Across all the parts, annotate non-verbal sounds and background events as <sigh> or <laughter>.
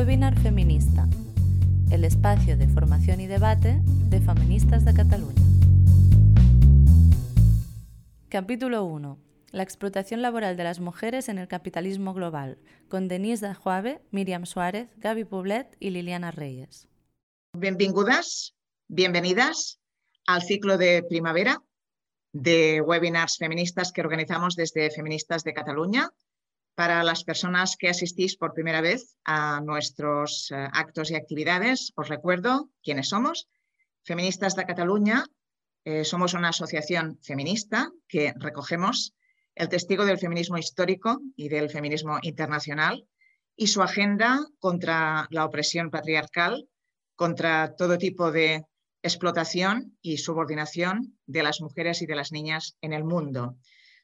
Webinar Feminista, el espacio de formación y debate de feministas de Cataluña. Capítulo 1. La explotación laboral de las mujeres en el capitalismo global, con Denise Dajuave, Miriam Suárez, Gaby Poblet y Liliana Reyes. Benvingudes, bienvenidas al ciclo de primavera de webinars feministas que organizamos desde Feministas de Cataluña. Para las personas que asistís por primera vez a nuestros eh, actos y actividades, os recuerdo quiénes somos. Feministas de Cataluña eh, somos una asociación feminista que recogemos el testigo del feminismo histórico y del feminismo internacional y su agenda contra la opresión patriarcal, contra todo tipo de explotación y subordinación de las mujeres y de las niñas en el mundo.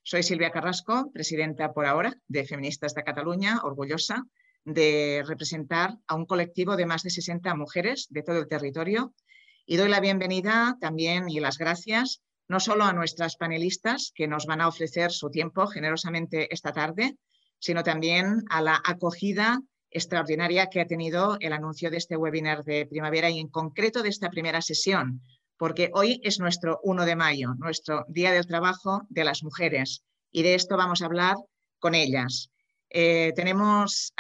Soy Silvia Carrasco, presidenta por ahora de Feministas de Cataluña, orgullosa de representar a un colectivo de más de 60 mujeres de todo el territorio. Y doy la bienvenida también y las gracias no solo a nuestras panelistas que nos van a ofrecer su tiempo generosamente esta tarde, sino también a la acogida extraordinaria que ha tenido el anuncio de este webinar de primavera y en concreto de esta primera sesión, porque hoy es nuestro 1 de mayo, nuestro Día del Trabajo de las Mujeres y de esto vamos a hablar con ellas. Eh, tenemos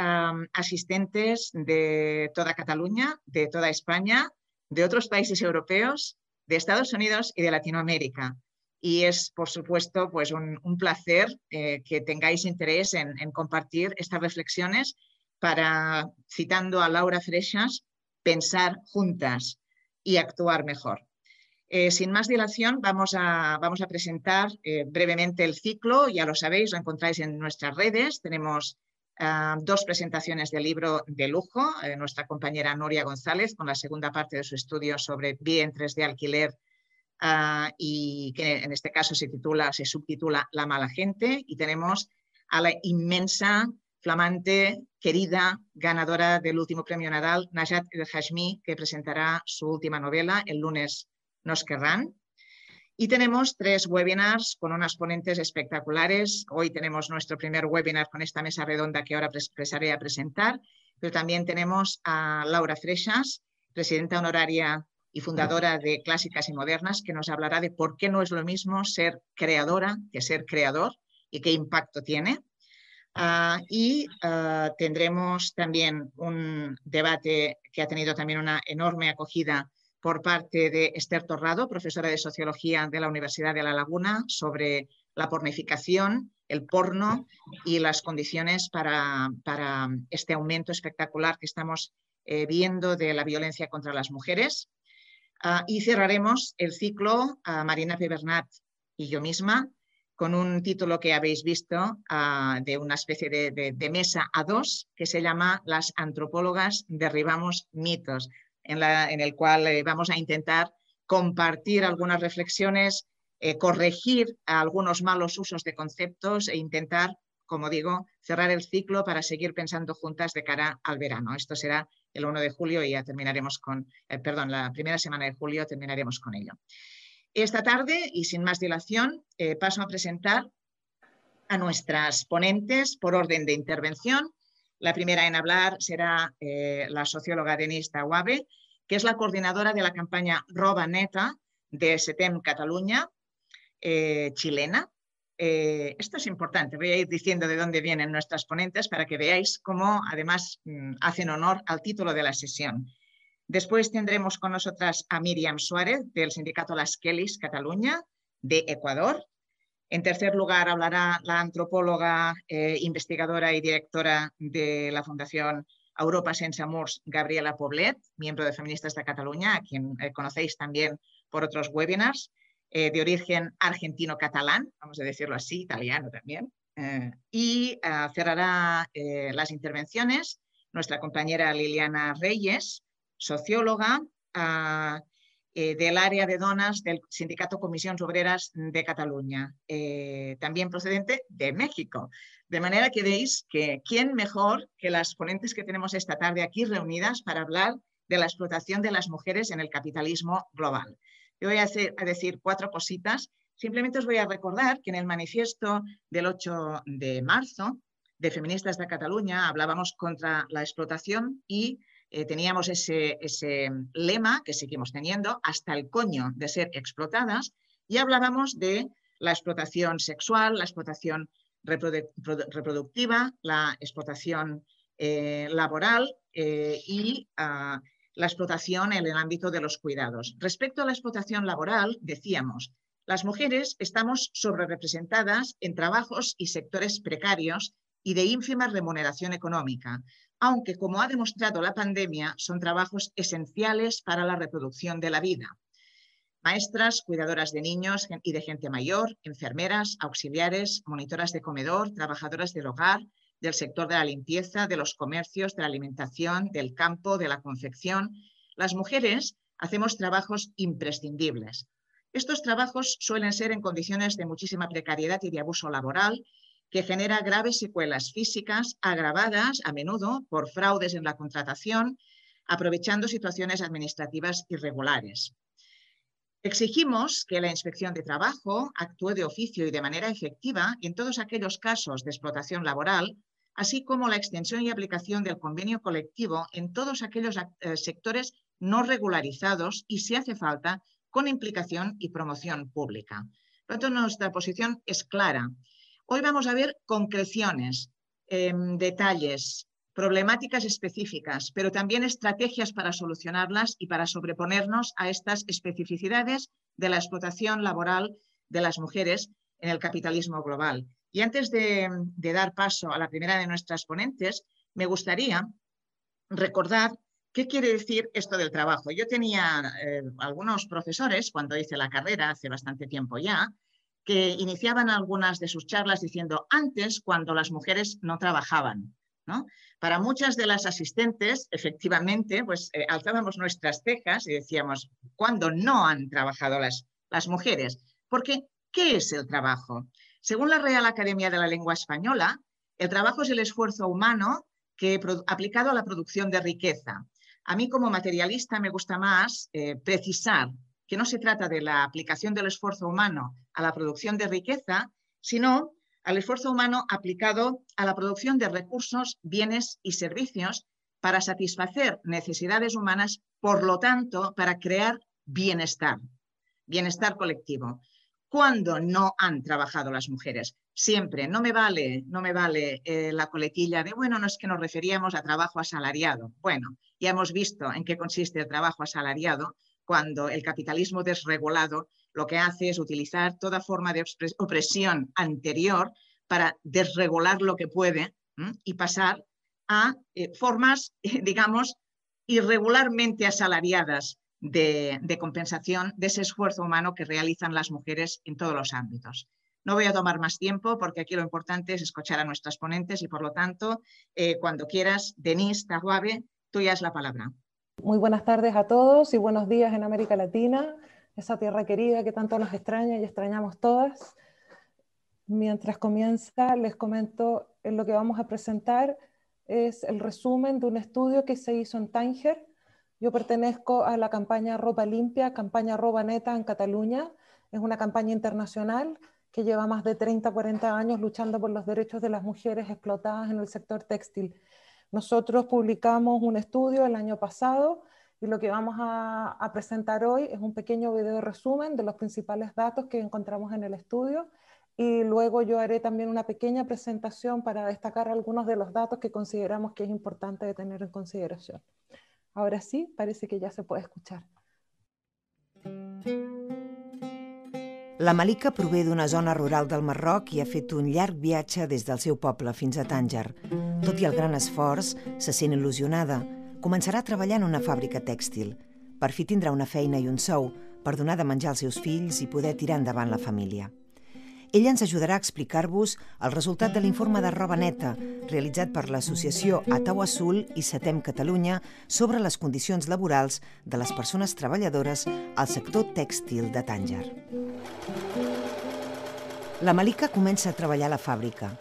asistentes de toda Cataluña, de toda España, de otros países europeos, de Estados Unidos y de Latinoamérica. Y es, por supuesto, pues un, placer eh, que tengáis interés en compartir estas reflexiones para, citando a Laura Freixas, pensar juntas y actuar mejor. Eh, sin más dilación, vamos a, vamos a presentar eh, brevemente el ciclo. Ya lo sabéis, lo encontráis en nuestras redes. Tenemos ah, dos presentaciones del libro de lujo. Eh, nuestra compañera Noria González con la segunda parte de su estudio sobre vientres de alquiler ah, y que en este caso se titula, se subtitula La mala gente. Y tenemos a la inmensa flamante, querida ganadora del último premio Nadal, Najat El Hashmi, que presentará su última novela, El lunes nos querrán. Y tenemos tres webinars con unas ponentes espectaculares. Hoy tenemos nuestro primer webinar con esta mesa redonda que ahora empezaré a presentar, pero también tenemos a Laura Freixas, presidenta honoraria y fundadora de Clásicas y Modernas, que nos hablará de por qué no es lo mismo ser creadora que ser creador y qué impacto tiene. Ah, y ah, tendremos también un debate que ha tenido también una enorme acogida por parte de Esther Torrado, profesora de Sociología de la Universidad de La Laguna, sobre la pornificación, el porno y las condiciones para, este aumento espectacular que estamos eh, viendo de la violencia contra las mujeres. Ah, y cerraremos el ciclo a Marina Pebernat y yo misma con un título que habéis visto ah, de una especie de, mesa a dos que se llama Las antropólogas derribamos mitos, en, el cual eh, vamos a intentar compartir algunas reflexiones, eh, corregir algunos malos usos de conceptos e intentar, como digo, cerrar el ciclo para seguir pensando juntas de cara al verano. Esto será el 1 de julio y ya terminaremos con, eh, perdón, la primera semana de julio terminaremos con ello. Esta tarde, y sin más dilación, eh, paso a presentar a nuestras ponentes por orden de intervención. La primera en hablar será eh, la socióloga Denise Tawabe, que es la coordinadora de la campaña Roba Neta de SETEM Cataluña, eh, chilena. esto es importante, voy a ir diciendo de dónde vienen nuestras ponentes para que veáis cómo además mm, hacen honor al título de la sesión. Después tendremos con nosotras a Miriam Suárez del sindicato Las Kellys Cataluña de Ecuador. En tercer lugar hablará la antropóloga, eh, investigadora y directora de la Fundación Europa Sense Murs, Gabriela Poblet, miembro de Feministas de Cataluña, a quien eh, conocéis también por otros webinars, eh, de origen argentino-catalán, vamos a decirlo así, italiano también. y cerrará las intervenciones nuestra compañera Liliana Reyes, socióloga ah, eh, del área de donas del Sindicato Comisiones Obreras de Cataluña, eh, también procedente de México. De manera que veis que quién mejor que las ponentes que tenemos esta tarde aquí reunidas para hablar de la explotación de las mujeres en el capitalismo global. Yo voy a, a decir cuatro cositas. Simplemente os voy a recordar que en el manifiesto del 8 de marzo de Feministas de Cataluña hablábamos contra la explotación y eh, teníamos ese, ese lema que seguimos teniendo, hasta el coño de ser explotadas, y hablábamos de la explotación sexual, la explotación reproductiva, la explotación eh, laboral eh, y ah, la explotación en el ámbito de los cuidados. Respecto a la explotación laboral, decíamos, las mujeres estamos sobrerepresentadas en trabajos y sectores precarios y de ínfima remuneración económica, aunque, como ha demostrado la pandemia, son trabajos esenciales para la reproducción de la vida. Maestras, cuidadoras de niños y de gente mayor, enfermeras, auxiliares, monitoras de comedor, trabajadoras del hogar, del sector de la limpieza, de los comercios, de la alimentación, del campo, de la confección. Las mujeres hacemos trabajos imprescindibles. Estos trabajos suelen ser en condiciones de muchísima precariedad y de abuso laboral que genera graves secuelas físicas agravadas a menudo por fraudes en la contratación, aprovechando situaciones administrativas irregulares. Exigimos que la Inspección de Trabajo actúe de oficio y de manera efectiva en todos aquellos casos de explotación laboral, así como la extensión y aplicación del convenio colectivo en todos aquellos eh, sectores no regularizados y, si hace falta, con implicación y promoción pública. Por lo tanto, nuestra posición es clara Hoy vamos a ver concreciones, em, detalles, problemáticas específicas, pero también estrategias para solucionarlas y para sobreponernos a estas especificidades de la explotación laboral de las mujeres en el capitalismo global. Y antes de, dar paso a la primera de nuestras ponentes, me gustaría recordar qué quiere decir esto del trabajo. Yo tenía eh, algunos profesores cuando hice la carrera, hace bastante tiempo ya, que iniciaban algunas de sus charlas diciendo antes cuando las mujeres no trabajaban. ¿no? Para muchas de las asistentes, efectivamente, pues eh, alzábamos nuestras cejas y decíamos, ¿cuándo no han trabajado las, las mujeres? Porque, ¿qué es el trabajo? Según la Real Academia de la Lengua Española, el trabajo es el esfuerzo humano que, aplicado a la producción de riqueza. A mí como materialista me gusta más eh, precisar que no se trata de la aplicación del esfuerzo humano a la producción de riqueza, sino al esfuerzo humano aplicado a la producción de recursos, bienes y servicios para satisfacer necesidades humanas, por lo tanto, para crear bienestar, bienestar colectivo. ¿Cuándo no han trabajado las mujeres? Siempre. No me vale, no me vale eh, la coletilla de, bueno, no es que nos referíamos a trabajo asalariado. Bueno, ya hemos visto en qué consiste el trabajo asalariado cuando el capitalismo desregulado lo que hace es utilizar toda forma de opresión anterior para desregular lo que puede y pasar a eh, formas, <laughs> digamos, irregularmente asalariadas de, compensación de ese esfuerzo humano que realizan las mujeres en todos los ámbitos. No voy a tomar más tiempo porque aquí lo importante es escuchar a nuestras ponentes y por lo tanto, eh, cuando quieras, Denise Tahuave, tú ya es la palabra. Muy buenas tardes a todos y buenos días en América Latina, esa tierra querida que tanto nos extraña y extrañamos todas. Mientras comienza, les comento en lo que vamos a presentar es el resumen de un estudio que se hizo en Tánger. Yo pertenezco a la campaña Ropa Limpia, campaña Ropa Neta en Cataluña. Es una campaña internacional que lleva más de 30, 40 años luchando por los derechos de las mujeres explotadas en el sector textil. Nosotros publicamos un estudio el año pasado y lo que vamos a, presentar hoy es un pequeño video resumen de los principales datos que encontramos en el estudio y luego yo haré también una pequeña presentación para destacar algunos de los datos que consideramos que es importante tener en consideración. Ahora sí, parece que ya se puede escuchar. La Malika prové d'una zona rural del Marroc i ha fet un llarg viatge des del seu poble fins a Tànger. Tot i el gran esforç, se sent il·lusionada. Començarà a treballar en una fàbrica tèxtil. Per fi tindrà una feina i un sou per donar de menjar als seus fills i poder tirar endavant la família. Ella ens ajudarà a explicar-vos el resultat de l'informe de roba neta realitzat per l'associació Atau Azul i Setem Catalunya sobre les condicions laborals de les persones treballadores al sector tèxtil de Tànger. La Malika comença a treballar a la fàbrica.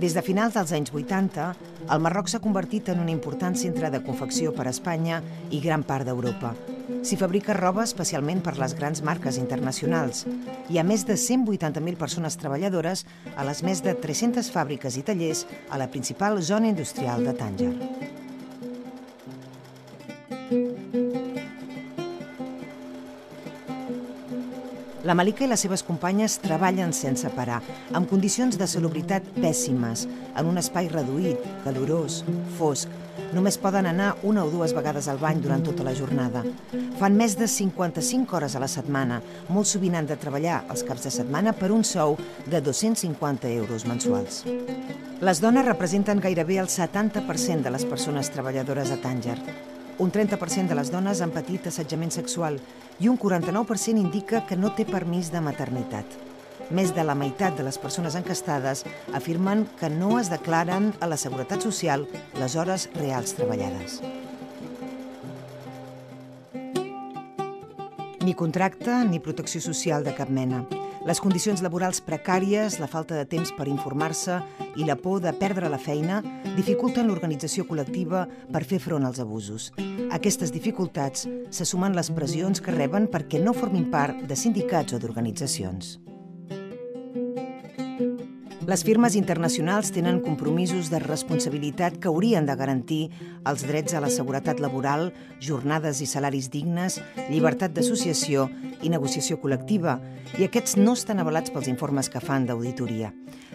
Des de finals dels anys 80, el Marroc s'ha convertit en un important centre de confecció per a Espanya i gran part d'Europa. S'hi fabrica roba especialment per les grans marques internacionals. Hi ha més de 180.000 persones treballadores a les més de 300 fàbriques i tallers a la principal zona industrial de Tànger. La Malika i les seves companyes treballen sense parar, amb condicions de salubritat pèssimes, en un espai reduït, calorós, fosc. Només poden anar una o dues vegades al bany durant tota la jornada. Fan més de 55 hores a la setmana. Molt sovint han de treballar els caps de setmana per un sou de 250 euros mensuals. Les dones representen gairebé el 70% de les persones treballadores a Tànger. Un 30% de les dones han patit assetjament sexual i un 49% indica que no té permís de maternitat. Més de la meitat de les persones encastades afirmen que no es declaren a la Seguretat Social les hores reals treballades. Ni contracte ni protecció social de cap mena. Les condicions laborals precàries, la falta de temps per informar-se i la por de perdre la feina dificulten l'organització col·lectiva per fer front als abusos. Aquestes dificultats se sumen les pressions que reben perquè no formin part de sindicats o d'organitzacions. Les firmes internacionals tenen compromisos de responsabilitat que haurien de garantir els drets a la seguretat laboral, jornades i salaris dignes, llibertat d'associació i negociació col·lectiva, i aquests no estan avalats pels informes que fan d'auditoria.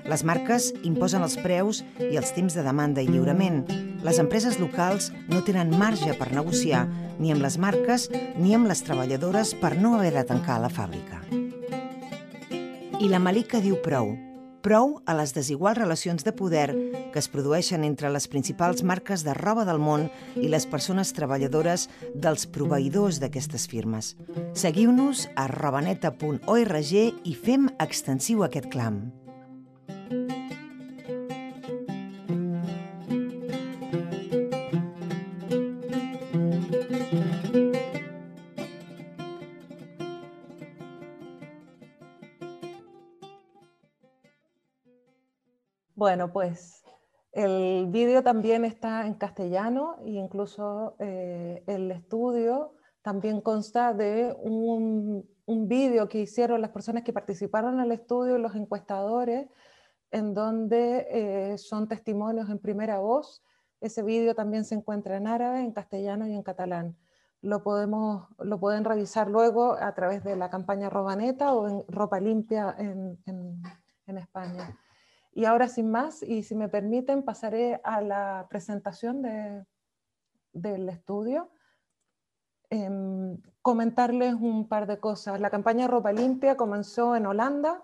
Les marques imposen els preus i els temps de demanda i lliurament. Les empreses locals no tenen marge per negociar ni amb les marques ni amb les treballadores per no haver de tancar la fàbrica. I la Malika diu prou, prou a les desiguals relacions de poder que es produeixen entre les principals marques de roba del món i les persones treballadores dels proveïdors d'aquestes firmes. Seguiu-nos a robaneta.org i fem extensiu aquest clam. Bueno, pues el vídeo también está en castellano e incluso eh, el estudio también consta de un, un vídeo que hicieron las personas que participaron en el estudio, los encuestadores, en donde eh, son testimonios en primera voz. Ese vídeo también se encuentra en árabe, en castellano y en catalán. Lo, podemos, lo pueden revisar luego a través de la campaña Robaneta o en Ropa Limpia en, España. Y ahora sin más, y si me permiten, pasaré a la presentación de, del estudio. Eh, comentarles un par de cosas. La campaña Ropa Limpia comenzó en Holanda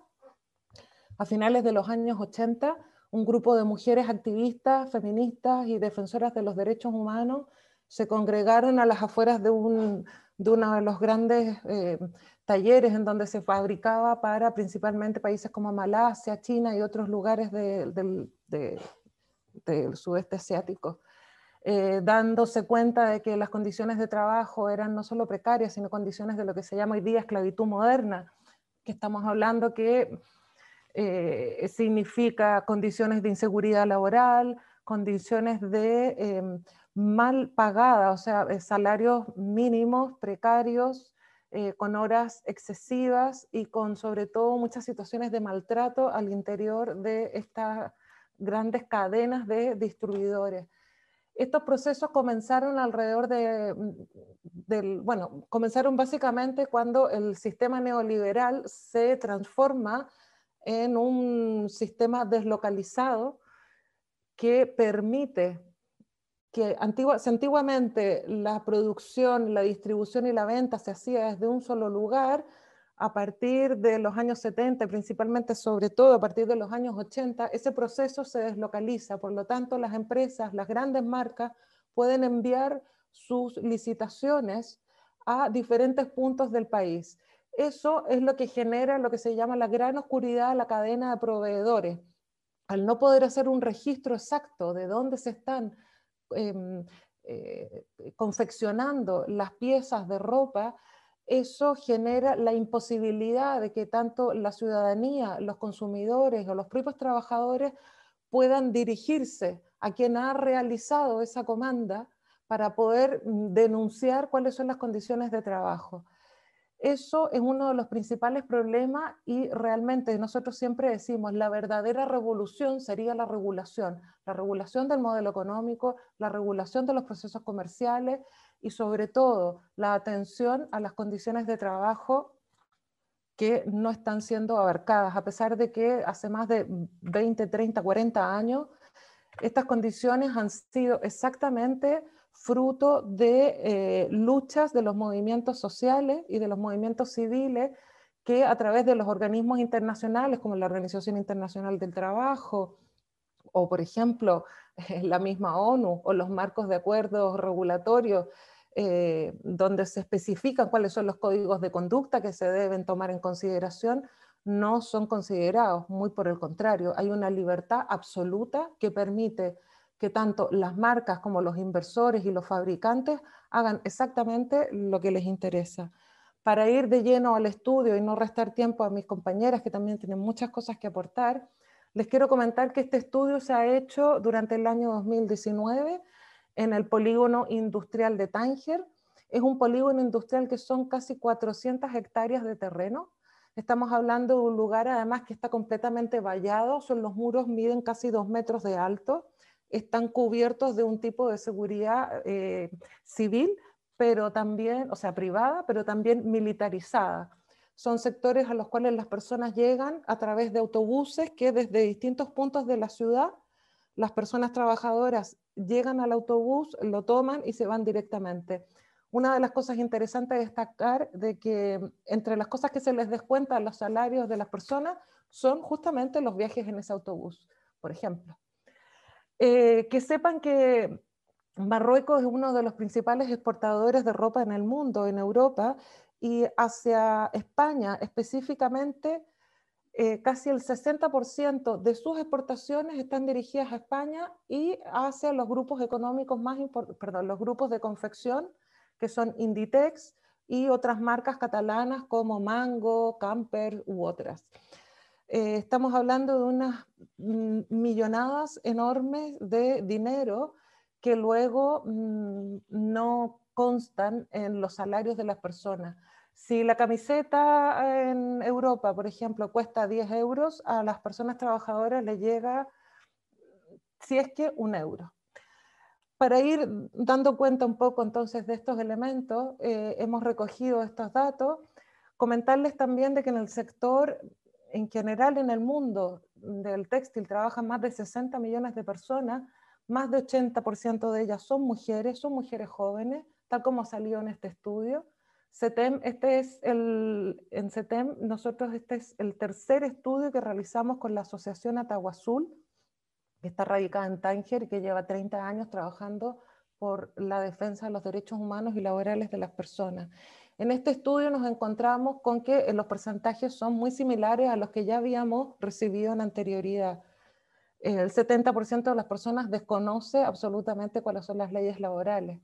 a finales de los años 80. Un grupo de mujeres activistas, feministas y defensoras de los derechos humanos se congregaron a las afueras de, un, de uno de los grandes eh, talleres en donde se fabricaba para principalmente países como Malasia, China y otros lugares de, de, de, del sudeste asiático, eh, dándose cuenta de que las condiciones de trabajo eran no solo precarias, sino condiciones de lo que se llama hoy día esclavitud moderna, que estamos hablando que eh, significa condiciones de inseguridad laboral, condiciones de eh, mal pagada, o sea, salarios mínimos, precarios, eh, con horas excesivas y con sobre todo muchas situaciones de maltrato al interior de estas grandes cadenas de distribuidores. Estos procesos comenzaron alrededor de, mm, del, bueno, comenzaron básicamente cuando el sistema neoliberal se transforma en un sistema deslocalizado que permite que antigua, si antiguamente la producción, la distribución y la venta se hacía desde un solo lugar, a partir de los años 70, principalmente sobre todo a partir de los años 80, ese proceso se deslocaliza. Por lo tanto, las empresas, las grandes marcas, pueden enviar sus licitaciones a diferentes puntos del país. Eso es lo que genera lo que se llama la gran oscuridad, la cadena de proveedores. Al no poder hacer un registro exacto de dónde se están eh, confeccionando las piezas de ropa, eso genera la imposibilidad de que tanto la ciudadanía, los consumidores o los propios trabajadores puedan dirigirse a quien ha realizado esa comanda para poder mm, denunciar cuáles son las condiciones de trabajo. Eso es uno de los principales problemas y realmente nosotros siempre decimos la verdadera revolución sería la regulación, la regulación del modelo económico, la regulación de los procesos comerciales y sobre todo la atención a las condiciones de trabajo que no están siendo abarcadas, a pesar de que hace más de 20, 30, 40 años estas condiciones han sido exactamente fruto de eh, luchas de los movimientos sociales y de los movimientos civiles que a través de los organismos internacionales como la Organización Internacional del Trabajo o por ejemplo <laughs> la misma ONU o los marcos de acuerdos regulatorios eh, donde se especifican cuáles son los códigos de conducta que se deben tomar en consideración, no son considerados, muy por el contrario, hay una libertad absoluta que permite que tanto las marcas como los inversores y los fabricantes hagan exactamente lo que les interesa. Para ir de lleno al estudio y no restar tiempo a mis compañeras que también tienen muchas cosas que aportar, les quiero comentar que este estudio se ha hecho durante el año 2019 en el polígono industrial de Tánger. Es un polígono industrial que son casi 400 hectáreas de terreno. Estamos hablando de un lugar además que está completamente vallado, son los muros miden casi dos metros de alto están cubiertos de un tipo de seguridad eh, civil, pero también, o sea, privada, pero también militarizada. Son sectores a los cuales las personas llegan a través de autobuses que desde distintos puntos de la ciudad, las personas trabajadoras llegan al autobús, lo toman y se van directamente. Una de las cosas interesantes de destacar de que entre las cosas que se les descuenta a los salarios de las personas son justamente los viajes en ese autobús, por ejemplo. Eh, que sepan que Marruecos es uno de los principales exportadores de ropa en el mundo, en Europa, y hacia España específicamente, eh, casi el 60% de sus exportaciones están dirigidas a España y hacia los grupos económicos más perdón, los grupos de confección, que son Inditex y otras marcas catalanas como Mango, Camper u otras. Eh, estamos hablando de unas millonadas enormes de dinero que luego mm, no constan en los salarios de las personas. Si la camiseta en Europa, por ejemplo, cuesta 10 euros, a las personas trabajadoras le llega, si es que, un euro. Para ir dando cuenta un poco entonces de estos elementos, eh, hemos recogido estos datos. Comentarles también de que en el sector en general en el mundo del textil trabajan más de 60 millones de personas, más de 80% de ellas son mujeres, son mujeres jóvenes, tal como salió en este estudio. CETEM, este es el, en CETEM nosotros este es el tercer estudio que realizamos con la Asociación Atahuazul, que está radicada en Tánger y que lleva 30 años trabajando por la defensa de los derechos humanos y laborales de las personas. En este estudio nos encontramos con que eh, los porcentajes son muy similares a los que ya habíamos recibido en anterioridad. El 70% de las personas desconoce absolutamente cuáles son las leyes laborales.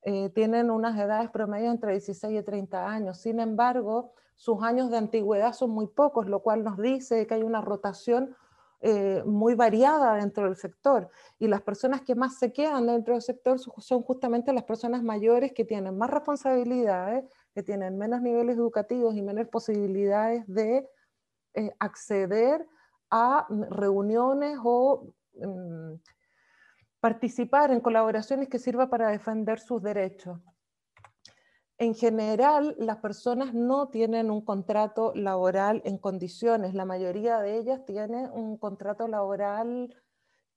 Eh, tienen unas edades promedio entre 16 y 30 años. Sin embargo, sus años de antigüedad son muy pocos, lo cual nos dice que hay una rotación eh, muy variada dentro del sector. Y las personas que más se quedan dentro del sector son justamente las personas mayores que tienen más responsabilidades, que tienen menos niveles educativos y menos posibilidades de eh, acceder a reuniones o mm, participar en colaboraciones que sirvan para defender sus derechos. En general, las personas no tienen un contrato laboral en condiciones. La mayoría de ellas tienen un contrato laboral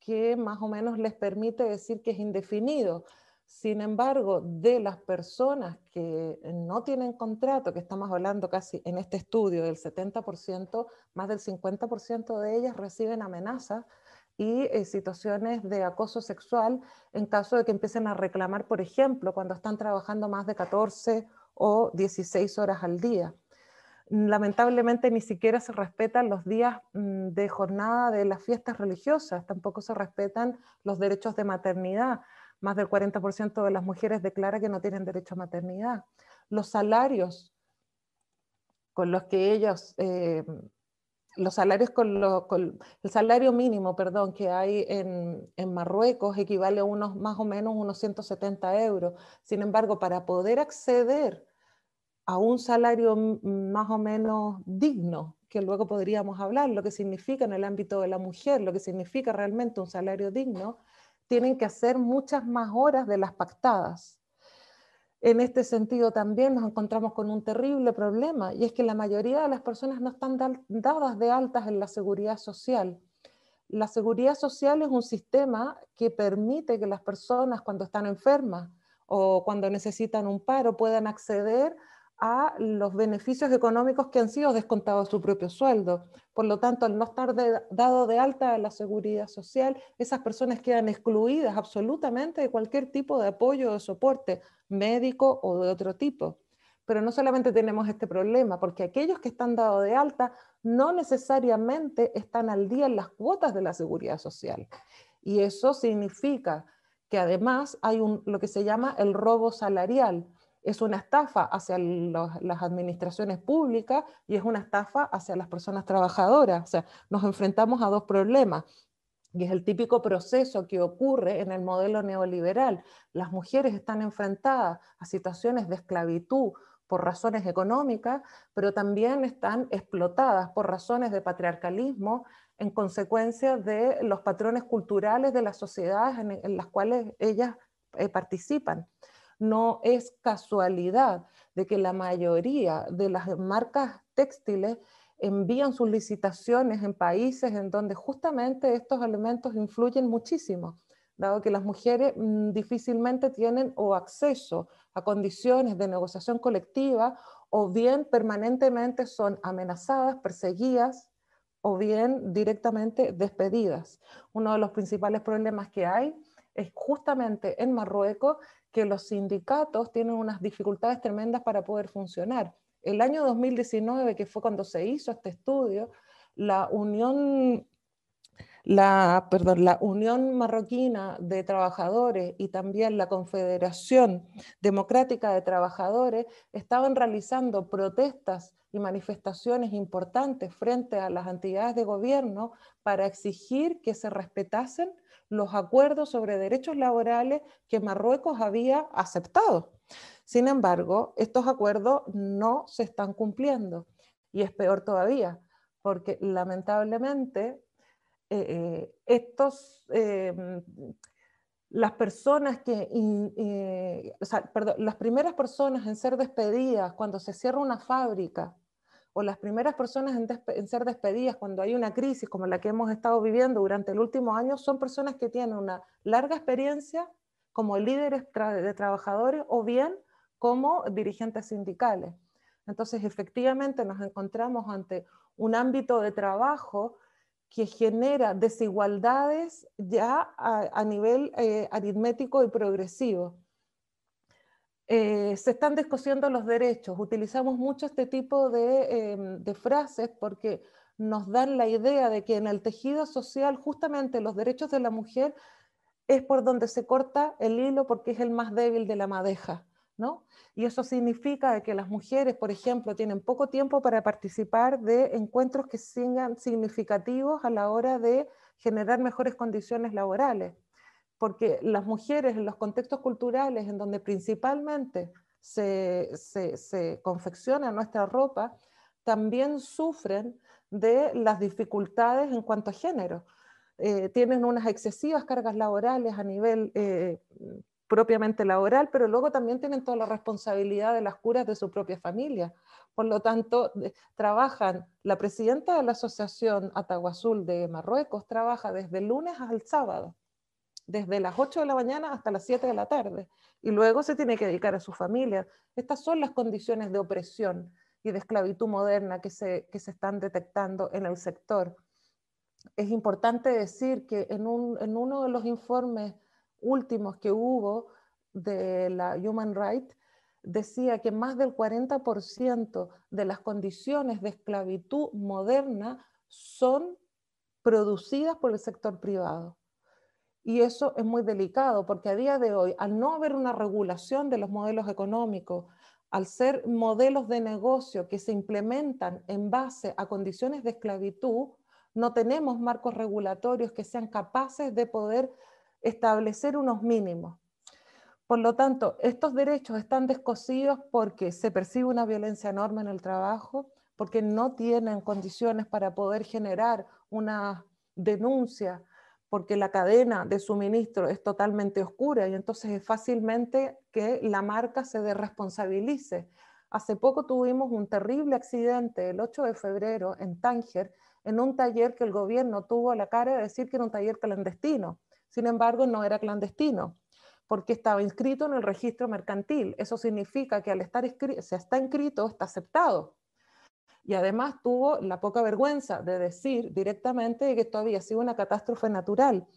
que más o menos les permite decir que es indefinido. Sin embargo, de las personas que no tienen contrato, que estamos hablando casi en este estudio del 70%, más del 50% de ellas reciben amenazas y eh, situaciones de acoso sexual en caso de que empiecen a reclamar, por ejemplo, cuando están trabajando más de 14 o 16 horas al día. Lamentablemente ni siquiera se respetan los días mm, de jornada de las fiestas religiosas, tampoco se respetan los derechos de maternidad más del 40% de las mujeres declara que no tienen derecho a maternidad. Los salarios con los que ellos eh, los salarios con, el salario mínimo, perdón, que hay en, en, Marruecos equivale a unos más o menos unos 170 euros. Sin embargo, para poder acceder a un salario más o menos digno, que luego podríamos hablar, lo que significa en el ámbito de la mujer, lo que significa realmente un salario digno, tienen que hacer muchas más horas de las pactadas. En este sentido también nos encontramos con un terrible problema y es que la mayoría de las personas no están dadas de altas en la seguridad social. La seguridad social es un sistema que permite que las personas cuando están enfermas o cuando necesitan un paro puedan acceder a los beneficios económicos que han sido descontados de su propio sueldo. Por lo tanto, al no estar dado de alta a la seguridad social, esas personas quedan excluidas absolutamente de cualquier tipo de apoyo o soporte médico o de otro tipo. Pero no solamente tenemos este problema, porque aquellos que están dados de alta no necesariamente están al día en las cuotas de la seguridad social. Y eso significa que además hay un, lo que se llama el robo salarial, es una estafa hacia las administraciones públicas y es una estafa hacia las personas trabajadoras. O sea, nos enfrentamos a dos problemas. Y es el típico proceso que ocurre en el modelo neoliberal. Las mujeres están enfrentadas a situaciones de esclavitud por razones económicas, pero también están explotadas por razones de patriarcalismo en consecuencia de los patrones culturales de las sociedades en, las cuales ellas eh, participan no es casualidad de que la mayoría de las marcas textiles envían sus licitaciones en países en donde justamente estos elementos influyen muchísimo, dado que las mujeres mm, difícilmente tienen o acceso a condiciones de negociación colectiva o bien permanentemente son amenazadas, perseguidas o bien directamente despedidas. Uno de los principales problemas que hay es justamente en Marruecos que los sindicatos tienen unas dificultades tremendas para poder funcionar. El año 2019, que fue cuando se hizo este estudio, la Unión, la, perdón, la Unión Marroquina de Trabajadores y también la Confederación Democrática de Trabajadores estaban realizando protestas y manifestaciones importantes frente a las entidades de gobierno para exigir que se respetasen los acuerdos sobre derechos laborales que Marruecos había aceptado. Sin embargo, estos acuerdos no se están cumpliendo y es peor todavía, porque lamentablemente eh, eh, estos, em, las personas que, eh, perdón, las primeras personas en ser despedidas cuando se cierra una fábrica o las primeras personas en, ser despedidas cuando hay una crisis como la que hemos estado viviendo durante el último año son personas que tienen una larga experiencia como líderes de trabajadores o bien como dirigentes sindicales. Entonces, efectivamente, nos encontramos ante un ámbito de trabajo que genera desigualdades ya a, nivel eh, aritmético y progresivo. Eh, se están discutiendo los derechos. Utilizamos mucho este tipo em, de, frases porque nos dan la idea de que en el tejido social justamente los derechos de la mujer es por donde se corta el hilo porque es el más débil de la madeja. Y eso significa que las mujeres, por ejemplo, tienen poco tiempo para participar de encuentros que sean significativos a la hora de generar mejores condiciones laborales porque las mujeres en los contextos culturales en donde principalmente se, confecciona nuestra ropa, también sufren de las dificultades en cuanto a género. Eh, tienen unas excesivas cargas laborales a nivel eh, propiamente laboral, pero luego también tienen toda la responsabilidad de las curas de su propia familia. Por lo tanto, trabajan, la presidenta de la Asociación Ataguazul de Marruecos trabaja desde el lunes al sábado desde las 8 de la mañana hasta las 7 de la tarde y luego se tiene que dedicar a su familia. Estas son las condiciones de opresión y de esclavitud moderna que se, que se están detectando en el sector. Es importante decir que en, un, en uno de los informes últimos que hubo de la Human Rights, decía que más del 40% de las condiciones de esclavitud moderna son producidas por el sector privado. Y eso es muy delicado porque a día de hoy, al no haber una regulación de los modelos económicos, al ser modelos de negocio que se implementan en base a condiciones de esclavitud, no tenemos marcos regulatorios que sean capaces de poder establecer unos mínimos. Por lo tanto, estos derechos están descosidos porque se percibe una violencia enorme en el trabajo, porque no tienen condiciones para poder generar una denuncia, porque la cadena de suministro es totalmente oscura y entonces es fácilmente que la marca se desresponsabilice. Hace poco tuvimos un terrible accidente el 8 de febrero en Tánger, en un taller que el gobierno tuvo la cara de decir que era un taller clandestino. Sin embargo, no era clandestino, porque estaba inscrito en el registro mercantil. Eso significa que al estar se está inscrito, está aceptado. Y además tuvo la poca vergüenza de decir directamente que esto había sido una catástrofe natural.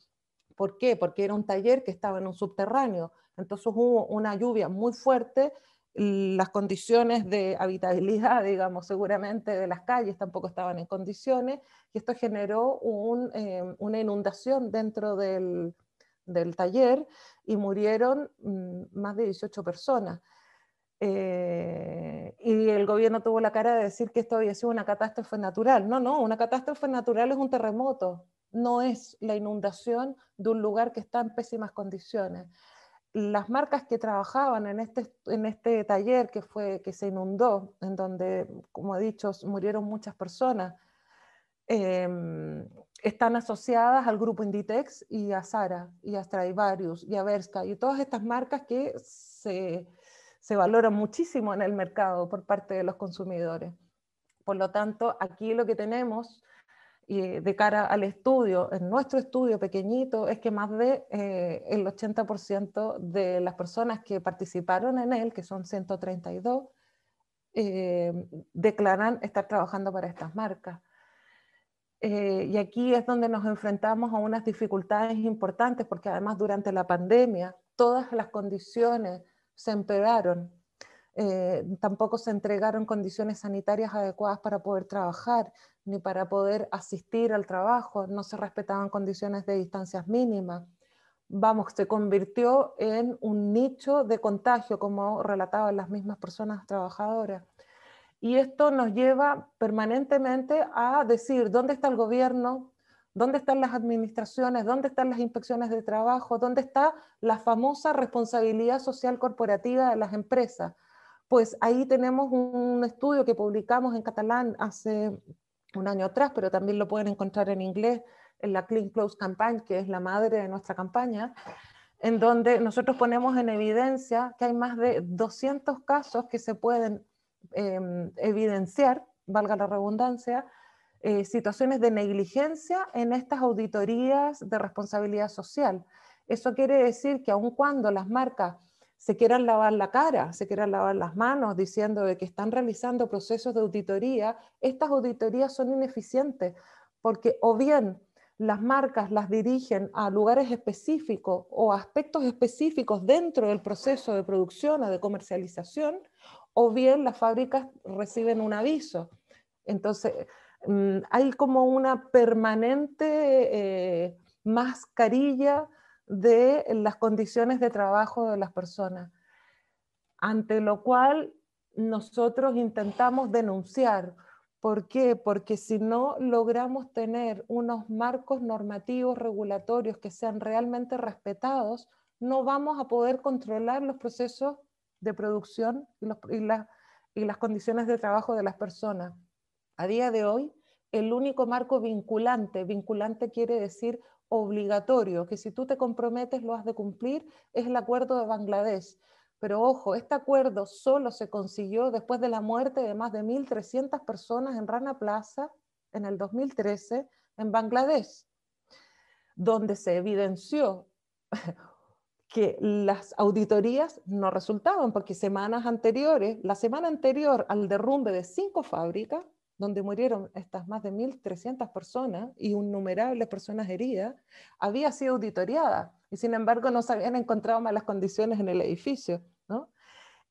¿Por qué? Porque era un taller que estaba en un subterráneo. Entonces hubo una lluvia muy fuerte las condiciones de habitabilidad, digamos, seguramente de las calles tampoco estaban en condiciones, y esto generó eh, una inundación dentro del, taller y murieron mm, más de 18 personas. Eh, y el gobierno tuvo la cara de decir que esto había sido una catástrofe natural. No, no, una catástrofe natural es un terremoto, no es la inundación de un lugar que está en pésimas condiciones las marcas que trabajaban en este, en este taller que, fue, que se inundó, en donde, como he dicho, murieron muchas personas, em, están asociadas al grupo Inditex y a Sara y a Stradivarius y a Berska y todas estas marcas que se, se valoran muchísimo en el mercado por parte de los consumidores. Por lo tanto, aquí lo que tenemos y de cara al estudio, en nuestro estudio pequeñito, es que más de eh, el 80% de las personas que participaron en él, que son 132, eh, declaran estar trabajando para estas marcas. Eh, y aquí es donde nos enfrentamos a unas dificultades importantes, porque además durante la pandemia todas las condiciones se empeoraron. Tampoco se entregaron condiciones sanitarias adecuadas para poder trabajar ni para poder asistir al trabajo, no se respetaban condiciones de distancias mínimas. Vamos, se convirtió en un nicho de contagio, como relataban las mismas personas trabajadoras. Y esto nos lleva permanentemente a decir, ¿dónde está el gobierno? ¿Dónde están las administraciones? ¿Dónde están las inspecciones de trabajo? ¿Dónde está la famosa responsabilidad social corporativa de las empresas? Pues ahí tenemos un estudio que publicamos en catalán hace un año atrás, pero también lo pueden encontrar en inglés en la Clean Clothes Campaign, que es la madre de nuestra campaña, en donde nosotros ponemos en evidencia que hay más de 200 casos que se pueden em, evidenciar, valga la redundancia, eh, situaciones de negligencia en estas auditorías de responsabilidad social. Eso quiere decir que aun cuando las marcas se quieran lavar la cara, se quieran lavar las manos diciendo de que están realizando procesos de auditoría, estas auditorías son ineficientes porque o bien las marcas las dirigen a lugares específicos o aspectos específicos dentro del proceso de producción o de comercialización, o bien las fábricas reciben un aviso. Entonces, mm, hay como una permanente eh, mascarilla de las condiciones de trabajo de las personas, ante lo cual nosotros intentamos denunciar. ¿Por qué? Porque si no logramos tener unos marcos normativos regulatorios que sean realmente respetados, no vamos a poder controlar los procesos de producción y, y las condiciones de trabajo de las personas. A día de hoy, el único marco vinculante, vinculante quiere decir obligatorio, que si tú te comprometes lo has de cumplir, es el acuerdo de Bangladesh. Pero ojo, este acuerdo solo se consiguió después de la muerte de más de 1.300 personas en Rana Plaza en el 2013 en Bangladesh, donde se evidenció <laughs> que las auditorías no resultaban, porque semanas anteriores, la semana anterior al derrumbe de cinco fábricas, donde murieron estas más de 1.300 personas y innumerables personas heridas, había sido auditoriada y sin embargo no se habían encontrado malas condiciones en el edificio.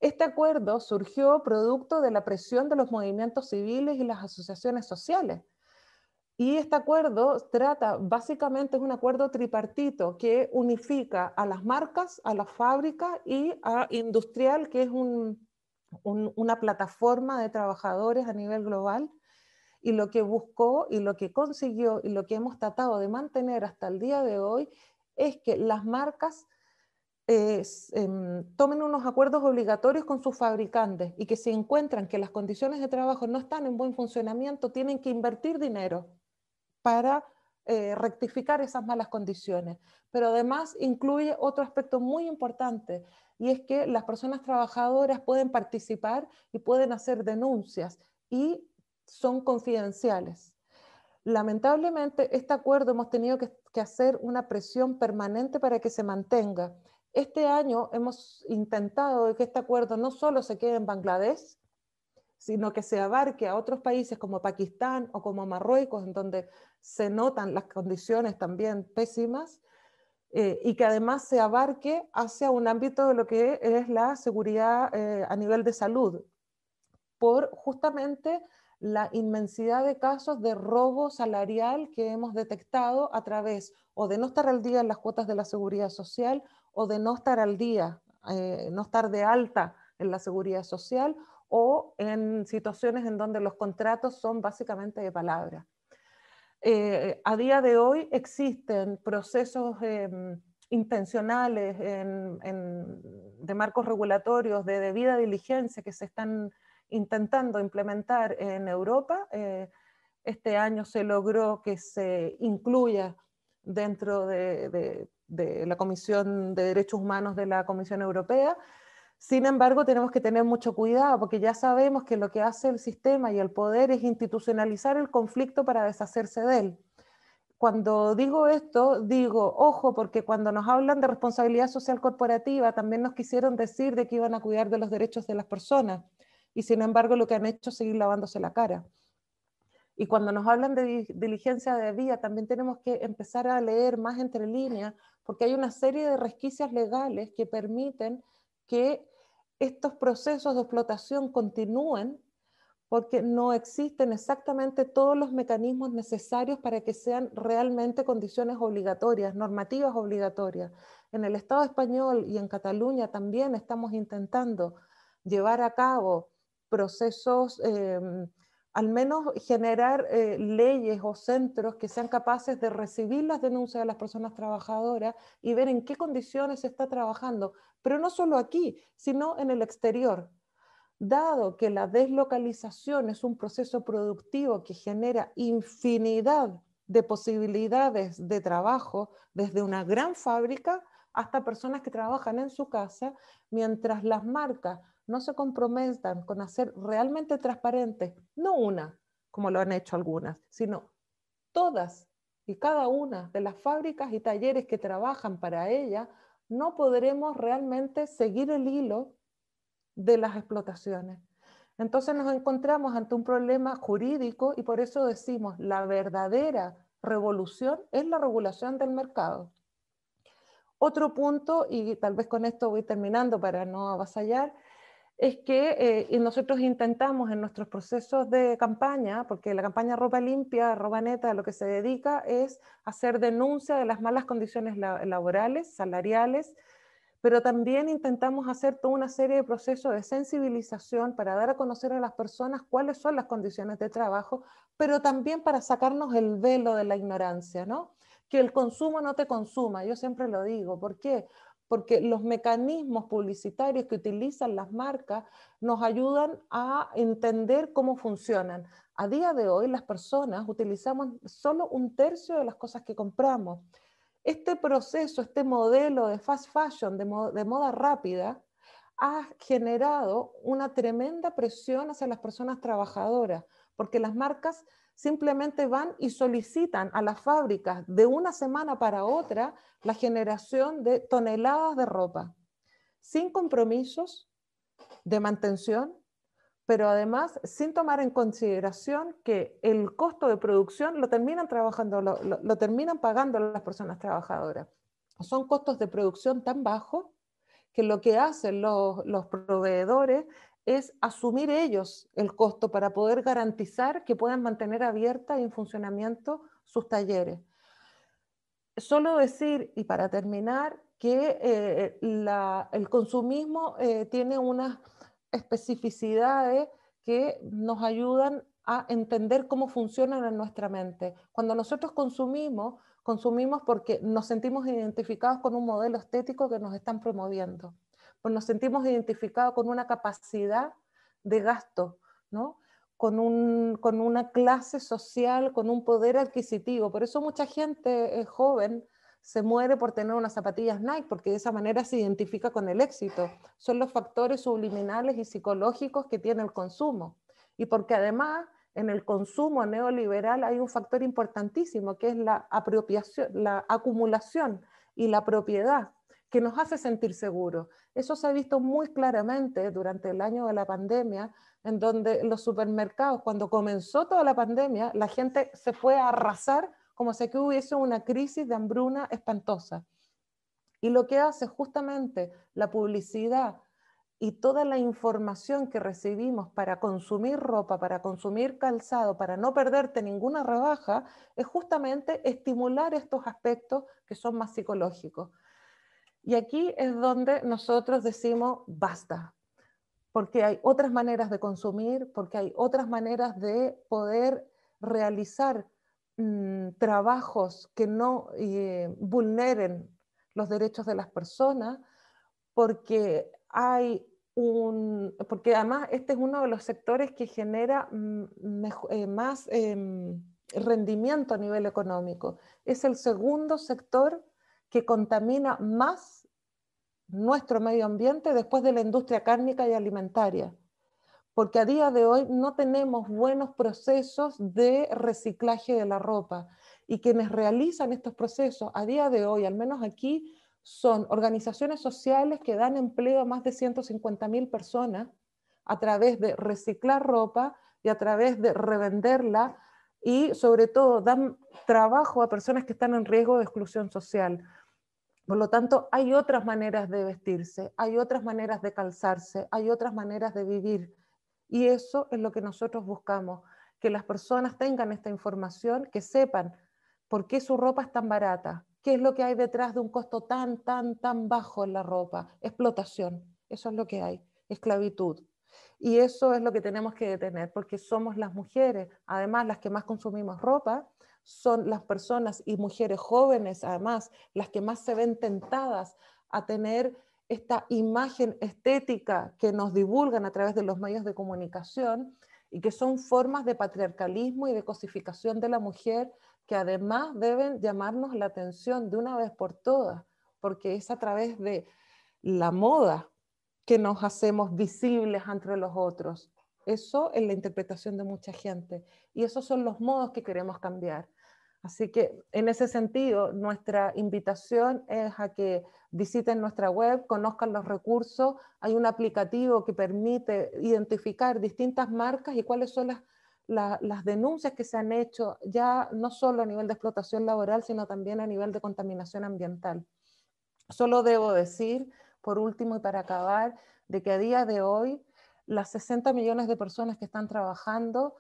Este acuerdo surgió producto de la presión de los movimientos civiles y las asociaciones sociales. Y este acuerdo trata, básicamente es un acuerdo tripartito que unifica a las marcas, a la fábrica y a industrial, que es un, una plataforma de trabajadores a nivel global y lo que buscó y lo que consiguió y lo que hemos tratado de mantener hasta el día de hoy es que las marcas em, tomen unos acuerdos obligatorios con sus fabricantes y que si encuentran que las condiciones de trabajo no están en buen funcionamiento, tienen que invertir dinero para eh, rectificar esas malas condiciones. Pero además incluye otro aspecto muy importante y es que las personas trabajadoras pueden participar y pueden hacer denuncias y son confidenciales. Lamentablemente, este acuerdo hemos tenido que, hacer una presión permanente para que se mantenga. Este año hemos intentado que este acuerdo no solo se quede en Bangladesh, sino que se abarque a otros países como Pakistán o como Marruecos, en donde se notan las condiciones también pésimas, eh, y que además se abarque hacia un ámbito de lo que es la seguridad eh, a nivel de salud, por justamente la inmensidad de casos de robo salarial que hemos detectado a través o de no estar al día en las cuotas de la seguridad social o de no estar al día, eh, no estar de alta en la seguridad social o en situaciones en donde los contratos son básicamente de palabra. Eh, a día de hoy existen procesos em, intencionales de marcos regulatorios de debida diligencia que se están intentando implementar en Europa. Eh, este año se logró que se incluya dentro de, la Comisión de Derechos Humanos de la Comisión Europea. Sin embargo, tenemos que tener mucho cuidado porque ya sabemos que lo que hace el sistema y el poder es institucionalizar el conflicto para deshacerse de él. Cuando digo esto, digo, ojo, porque cuando nos hablan de responsabilidad social corporativa, también nos quisieron decir de que iban a cuidar de los derechos de las personas y sin embargo lo que han hecho es seguir lavándose la cara. Y cuando nos hablan de diligencia de vía, también tenemos que empezar a leer más entre líneas, porque hay una serie de resquicias legales que permiten que estos procesos de explotación continúen, porque no existen exactamente todos los mecanismos necesarios para que sean realmente condiciones obligatorias, normativas obligatorias. En el Estado español y en Cataluña también estamos intentando llevar a cabo procesos, em, al menos generar eh, leyes o centros que sean capaces de recibir las denuncias de las personas trabajadoras y ver en qué condiciones se está trabajando, pero no solo aquí, sino en el exterior. Dado que la deslocalización es un proceso productivo que genera infinidad de posibilidades de trabajo, desde una gran fábrica hasta personas que trabajan en su casa, mientras las marcas no se comprometan con hacer realmente transparente, no una, como lo han hecho algunas, sino todas y cada una de las fábricas y talleres que trabajan para ella, no podremos realmente seguir el hilo de las explotaciones. Entonces nos encontramos ante un problema jurídico y por eso decimos la verdadera revolución es la regulación del mercado. Otro punto, y tal vez con esto voy terminando para no avasallar, es que eh, nosotros intentamos en nuestros procesos de campaña, porque la campaña Ropa Limpia, Ropa Neta, lo que se dedica es hacer denuncia de las malas condiciones laborales, salariales, pero también intentamos hacer toda una serie de procesos de sensibilización para dar a conocer a las personas cuáles son las condiciones de trabajo, pero también para sacarnos el velo de la ignorancia, ¿no? Que el consumo no te consuma, yo siempre lo digo, ¿por qué? Porque los mecanismos publicitarios que utilizan las marcas nos ayudan a entender cómo funcionan. A día de hoy las personas utilizamos solo un tercio de las cosas que compramos. Este proceso, este modelo de fast fashion, de, moda rápida, ha generado una tremenda presión hacia las personas trabajadoras, porque las marcas simplemente van y solicitan a las fábricas de una semana para otra la generación de toneladas de ropa, sin compromisos de mantención, pero además sin tomar en consideración que el costo de producción lo terminan trabajando, lo, terminan pagando las personas trabajadoras. Son costos de producción tan bajos que lo que hacen los, los proveedores es asumir ellos el costo para poder garantizar que puedan mantener abierta y en funcionamiento sus talleres. Solo decir, y para terminar, que eh, el consumismo eh, tiene unas especificidades que nos ayudan a entender cómo funcionan en nuestra mente. Cuando nosotros consumimos, consumimos porque nos sentimos identificados con un modelo estético que nos están promoviendo, pues nos sentimos identificados con una capacidad de gasto, ¿no? Con, un, con una clase social, con un poder adquisitivo. Por eso mucha gente eh, joven se muere por tener unas zapatillas Nike, porque de esa manera se identifica con el éxito. Son los factores subliminales y psicológicos que tiene el consumo. Y porque además en el consumo neoliberal hay un factor importantísimo, que es la apropiación, la acumulación y la propiedad, que nos hace sentir seguros. Eso se ha visto muy claramente durante el año de la pandemia, en donde los supermercados, cuando comenzó toda la pandemia, la gente se fue a arrasar como si hubiese una crisis de hambruna espantosa. Y lo que hace justamente la publicidad y toda la información que recibimos para consumir ropa, para consumir calzado, para no perderte ninguna rebaja, es justamente estimular estos aspectos que son más psicológicos. Y aquí es donde nosotros decimos, basta, porque hay otras maneras de consumir, porque hay otras maneras de poder realizar Mm, trabajos que no eh, vulneren los derechos de las personas, porque hay un, porque además este es uno de los sectores que genera mm, eh, más em, rendimiento a nivel económico. Es el segundo sector que contamina más nuestro medio ambiente después de la industria cárnica y alimentaria. Porque a día de hoy no tenemos buenos procesos de reciclaje de la ropa. Y quienes realizan estos procesos a día de hoy, al menos aquí, son organizaciones sociales que dan empleo a más de 150 mil personas a través de reciclar ropa y a través de revenderla y sobre todo dan trabajo a personas que están en riesgo de exclusión social. Por lo tanto, hay otras maneras de vestirse, hay otras maneras de calzarse, hay otras maneras de vivir y eso es lo que nosotros buscamos, que las personas tengan esta información, que sepan por qué su ropa es tan barata, qué es lo que hay detrás de un costo tan, tan, tan bajo en la ropa. Explotación, eso es lo que hay, esclavitud. Y eso es lo que tenemos que detener, porque somos las mujeres, además las que más consumimos ropa, son las personas y mujeres jóvenes, además, las que más se ven tentadas a tener esta imagen estética que nos divulgan a través de los medios de comunicación y que son formas de patriarcalismo y de cosificación de la mujer que además deben llamarnos la atención de una vez por todas, porque es a través de la moda que nos hacemos visibles entre los otros. Eso es la interpretación de mucha gente y esos son los modos que queremos cambiar. Así que en ese sentido, nuestra invitación es a que visiten nuestra web, conozcan los recursos. Hay un aplicativo que permite identificar distintas marcas y cuáles son las, las denuncias que se han hecho, ya no solo a nivel de explotación laboral, sino también a nivel de contaminación ambiental. Solo debo decir, por último y para acabar, de que a día de hoy las 60 millones de personas que están trabajando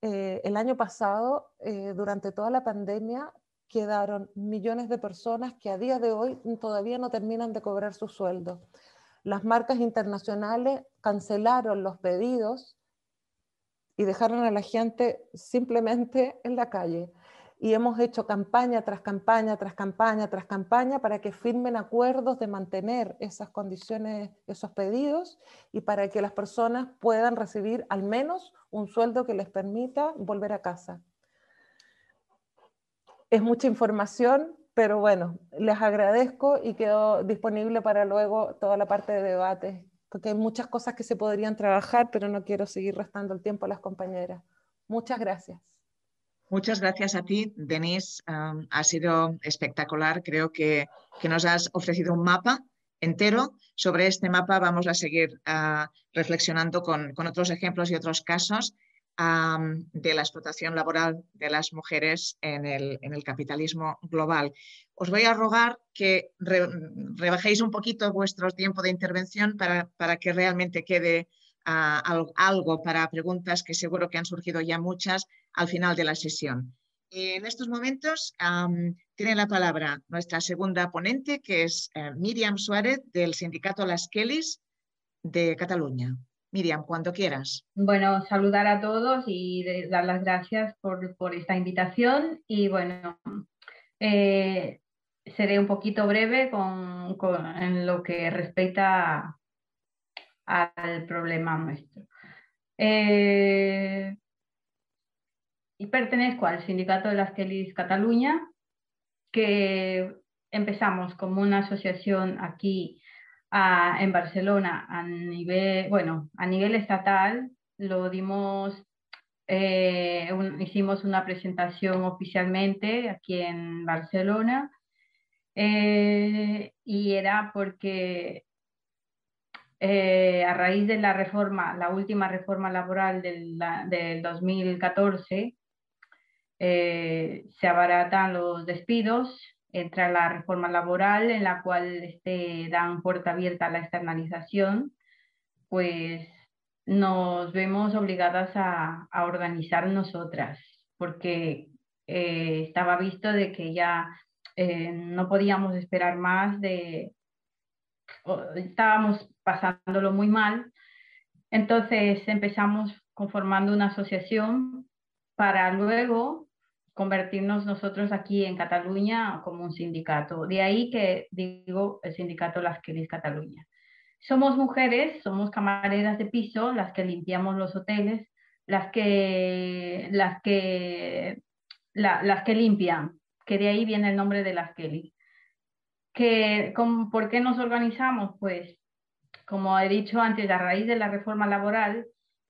eh, el año pasado, eh, durante toda la pandemia, quedaron millones de personas que a día de hoy todavía no terminan de cobrar su sueldo. Las marcas internacionales cancelaron los pedidos y dejaron a la gente simplemente en la calle y hemos hecho campaña tras campaña, tras campaña, tras campaña para que firmen acuerdos de mantener esas condiciones, esos pedidos y para que las personas puedan recibir al menos un sueldo que les permita volver a casa. Es mucha información, pero bueno, les agradezco y quedo disponible para luego toda la parte de debate, porque hay muchas cosas que se podrían trabajar, pero no quiero seguir restando el tiempo a las compañeras. Muchas gracias. Muchas gracias a ti, Denise. ha sido espectacular. Creo que, nos has ofrecido un mapa entero. Sobre este mapa vamos a seguir ah, reflexionando con, otros ejemplos y otros casos de la explotación laboral de las mujeres en el, capitalismo global. Os voy a rogar que rebajéis un poquito vuestro tiempo de intervención para, para que realmente quede algo para preguntas que seguro que han surgido ya muchas al final de la sesión. En estos momentos tiene la palabra nuestra segunda ponente, que es eh, Miriam Suárez del sindicato Las Kellys de Cataluña. Miriam, cuando quieras. Bueno, saludar a todos y dar las gracias por, esta invitación y bueno, eh, seré un poquito breve con, en lo que respecta al problema nuestro. Eh, y pertenezco al Sindicato de las Kellys Cataluña, que empezamos como una asociación aquí en Barcelona a nivel, bueno, a nivel estatal, lo dimos, eh, hicimos una presentación oficialmente aquí en Barcelona eh, y era porque eh, a raíz de la reforma, la última reforma laboral del, del 2014, se abaratan los despidos entra la reforma laboral en la cual este, dan puerta abierta a la externalización, pues nos vemos obligadas a, organizar nosotras, porque eh, estaba visto de que ya eh, no podíamos esperar más de, estábamos pasándolo muy mal, entonces empezamos conformando una asociación para luego convertirnos nosotros aquí en Cataluña como un sindicato. De ahí que digo el sindicato Las Quelis Cataluña. Somos mujeres, somos camareras de piso, las que limpiamos los hoteles, las que, las que, las que limpian, que de ahí viene el nombre de las Kelly. Que, ¿Por qué nos organizamos? Pues, como he dicho antes, a raíz de la reforma laboral,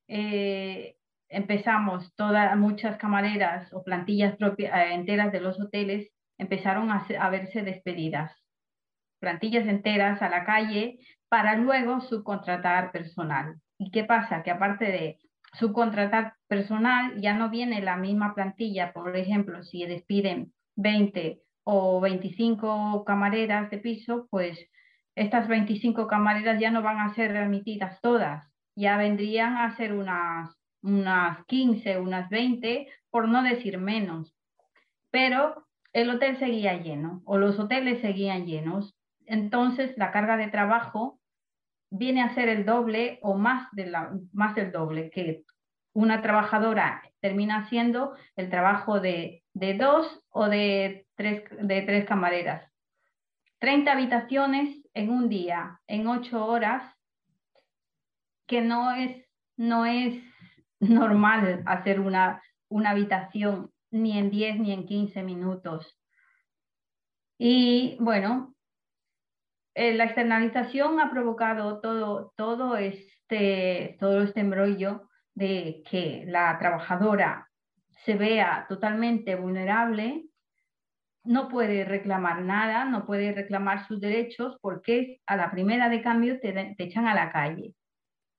eh, empezamos, todas, muchas camareras o plantillas propias, eh, enteras de los hoteles empezaron a, a, verse despedidas. Plantillas enteras a la calle para luego subcontratar personal. ¿Y qué pasa? Que aparte de subcontratar personal, ya no viene la misma plantilla. Por ejemplo, si despiden 20 o 25 camareras de piso, pues estas 25 camareras ya no van a ser remitidas todas, ya vendrían a ser unas unas 15, unas 20, por no decir menos. Pero el hotel seguía lleno o los hoteles seguían llenos. Entonces la carga de trabajo viene a ser el doble o más, de la, más del doble, que una trabajadora termina haciendo el trabajo de, de dos o de tres, de tres camareras. 30 habitaciones en un día, en ocho horas, que no es, no es normal hacer una, una habitación ni en 10 ni en 15 minutos. Y bueno, eh, la externalización ha provocado todo, todo, este, todo este embrollo de que la trabajadora se vea totalmente vulnerable, no puede reclamar nada, no puede reclamar sus derechos porque a la primera de cambio te echan a la calle.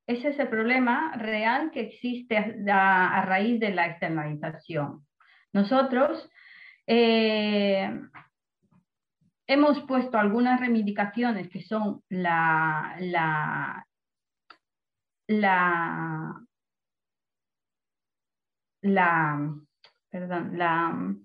Ese es el problema real que existe a, raíz de la externalización. Nosotros eh, hemos puesto algunas reivindicaciones que son la, la, la, la, perdón, la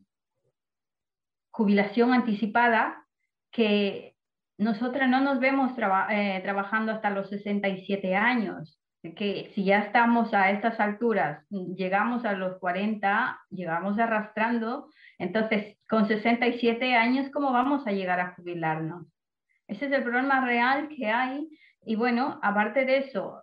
jubilación anticipada que nosotras no nos vemos eh, trabajando hasta los 67 años, que si ya estamos a estas alturas, llegamos a los 40, llegamos arrastrando, entonces con 67 años, ¿cómo vamos a llegar a jubilarnos? Ese es el problema real que hay. Y bueno, aparte de eso,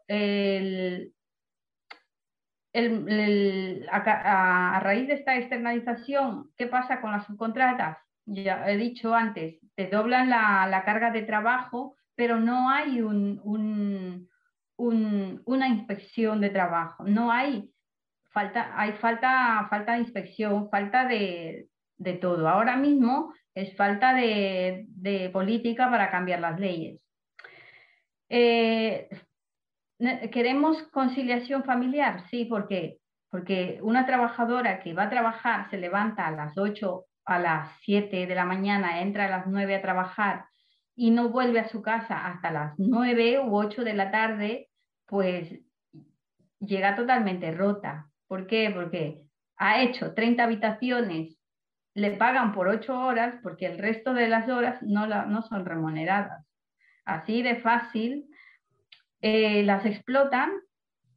a, raíz de esta externalización, ¿qué pasa con las subcontratas? ya he dicho antes, te doblan la, carga de trabajo, pero no hay un, una inspección de trabajo, no hay falta, hay falta, falta de inspección, falta de, todo. Ahora mismo es falta de, política para cambiar las leyes. Eh, ¿Queremos conciliación familiar? Sí, ¿por qué? Porque una trabajadora que va a trabajar se levanta a las 8 a las 7 de la mañana, entra a las 9 a trabajar y no vuelve a su casa hasta las 9 u 8 de la tarde, pues llega totalmente rota. ¿Por qué? Porque ha hecho 30 habitaciones, le pagan por 8 horas porque el resto de las horas no, no son remuneradas. Así de fácil, eh, las explotan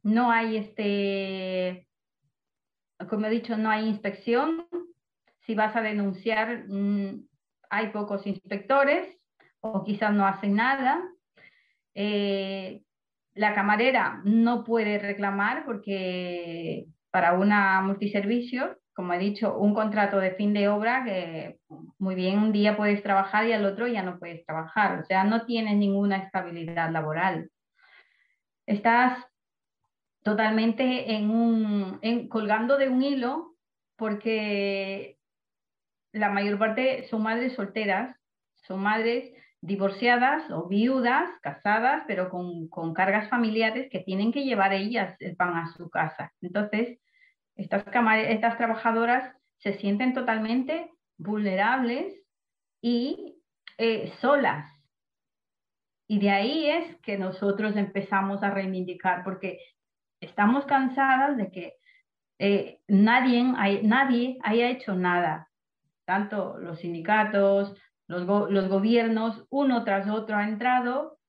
no hay este, como he dicho, no hay inspección. Si vas a denunciar, mm, hay pocos inspectores o quizás no hacen nada. Eh, la camarera no puede reclamar porque para una multiservicio, como he dicho, un contrato de fin de obra que muy bien un día puedes trabajar y al otro ya no puedes trabajar. O sea, no tienes ninguna estabilidad laboral. Estás totalmente en un, colgando de un hilo porque la mayor parte son madres solteras, son madres divorciadas o viudas, casadas, pero con, cargas familiares que tienen que llevar ellas el pan a su casa. Entonces, estas, estas trabajadoras se sienten totalmente vulnerables y eh, solas. Y de ahí es que nosotros empezamos a reivindicar, porque estamos cansadas de que eh, nadie, nadie haya hecho nada, tanto los sindicatos, los, gobiernos, uno tras otro ha entrado,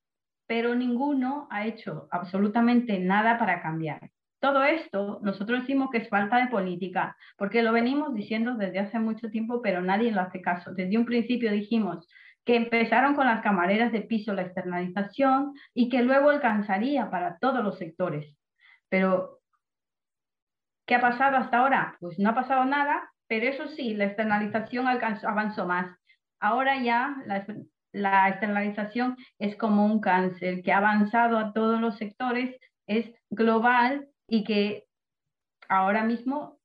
pero ninguno ha hecho absolutamente nada para cambiar. Todo esto nosotros decimos que es falta de política, porque lo venimos diciendo desde hace mucho tiempo, pero nadie lo hace caso. Desde un principio dijimos que empezaron con las camareras de piso la externalización y que luego alcanzaría para todos los sectores. Pero, ¿qué ha pasado hasta ahora? Pues no ha pasado nada, pero eso sí, la externalización avanzó más. Ahora ya la, externalización es como un cáncer que ha avanzado a todos los sectores, es global y que ahora mismo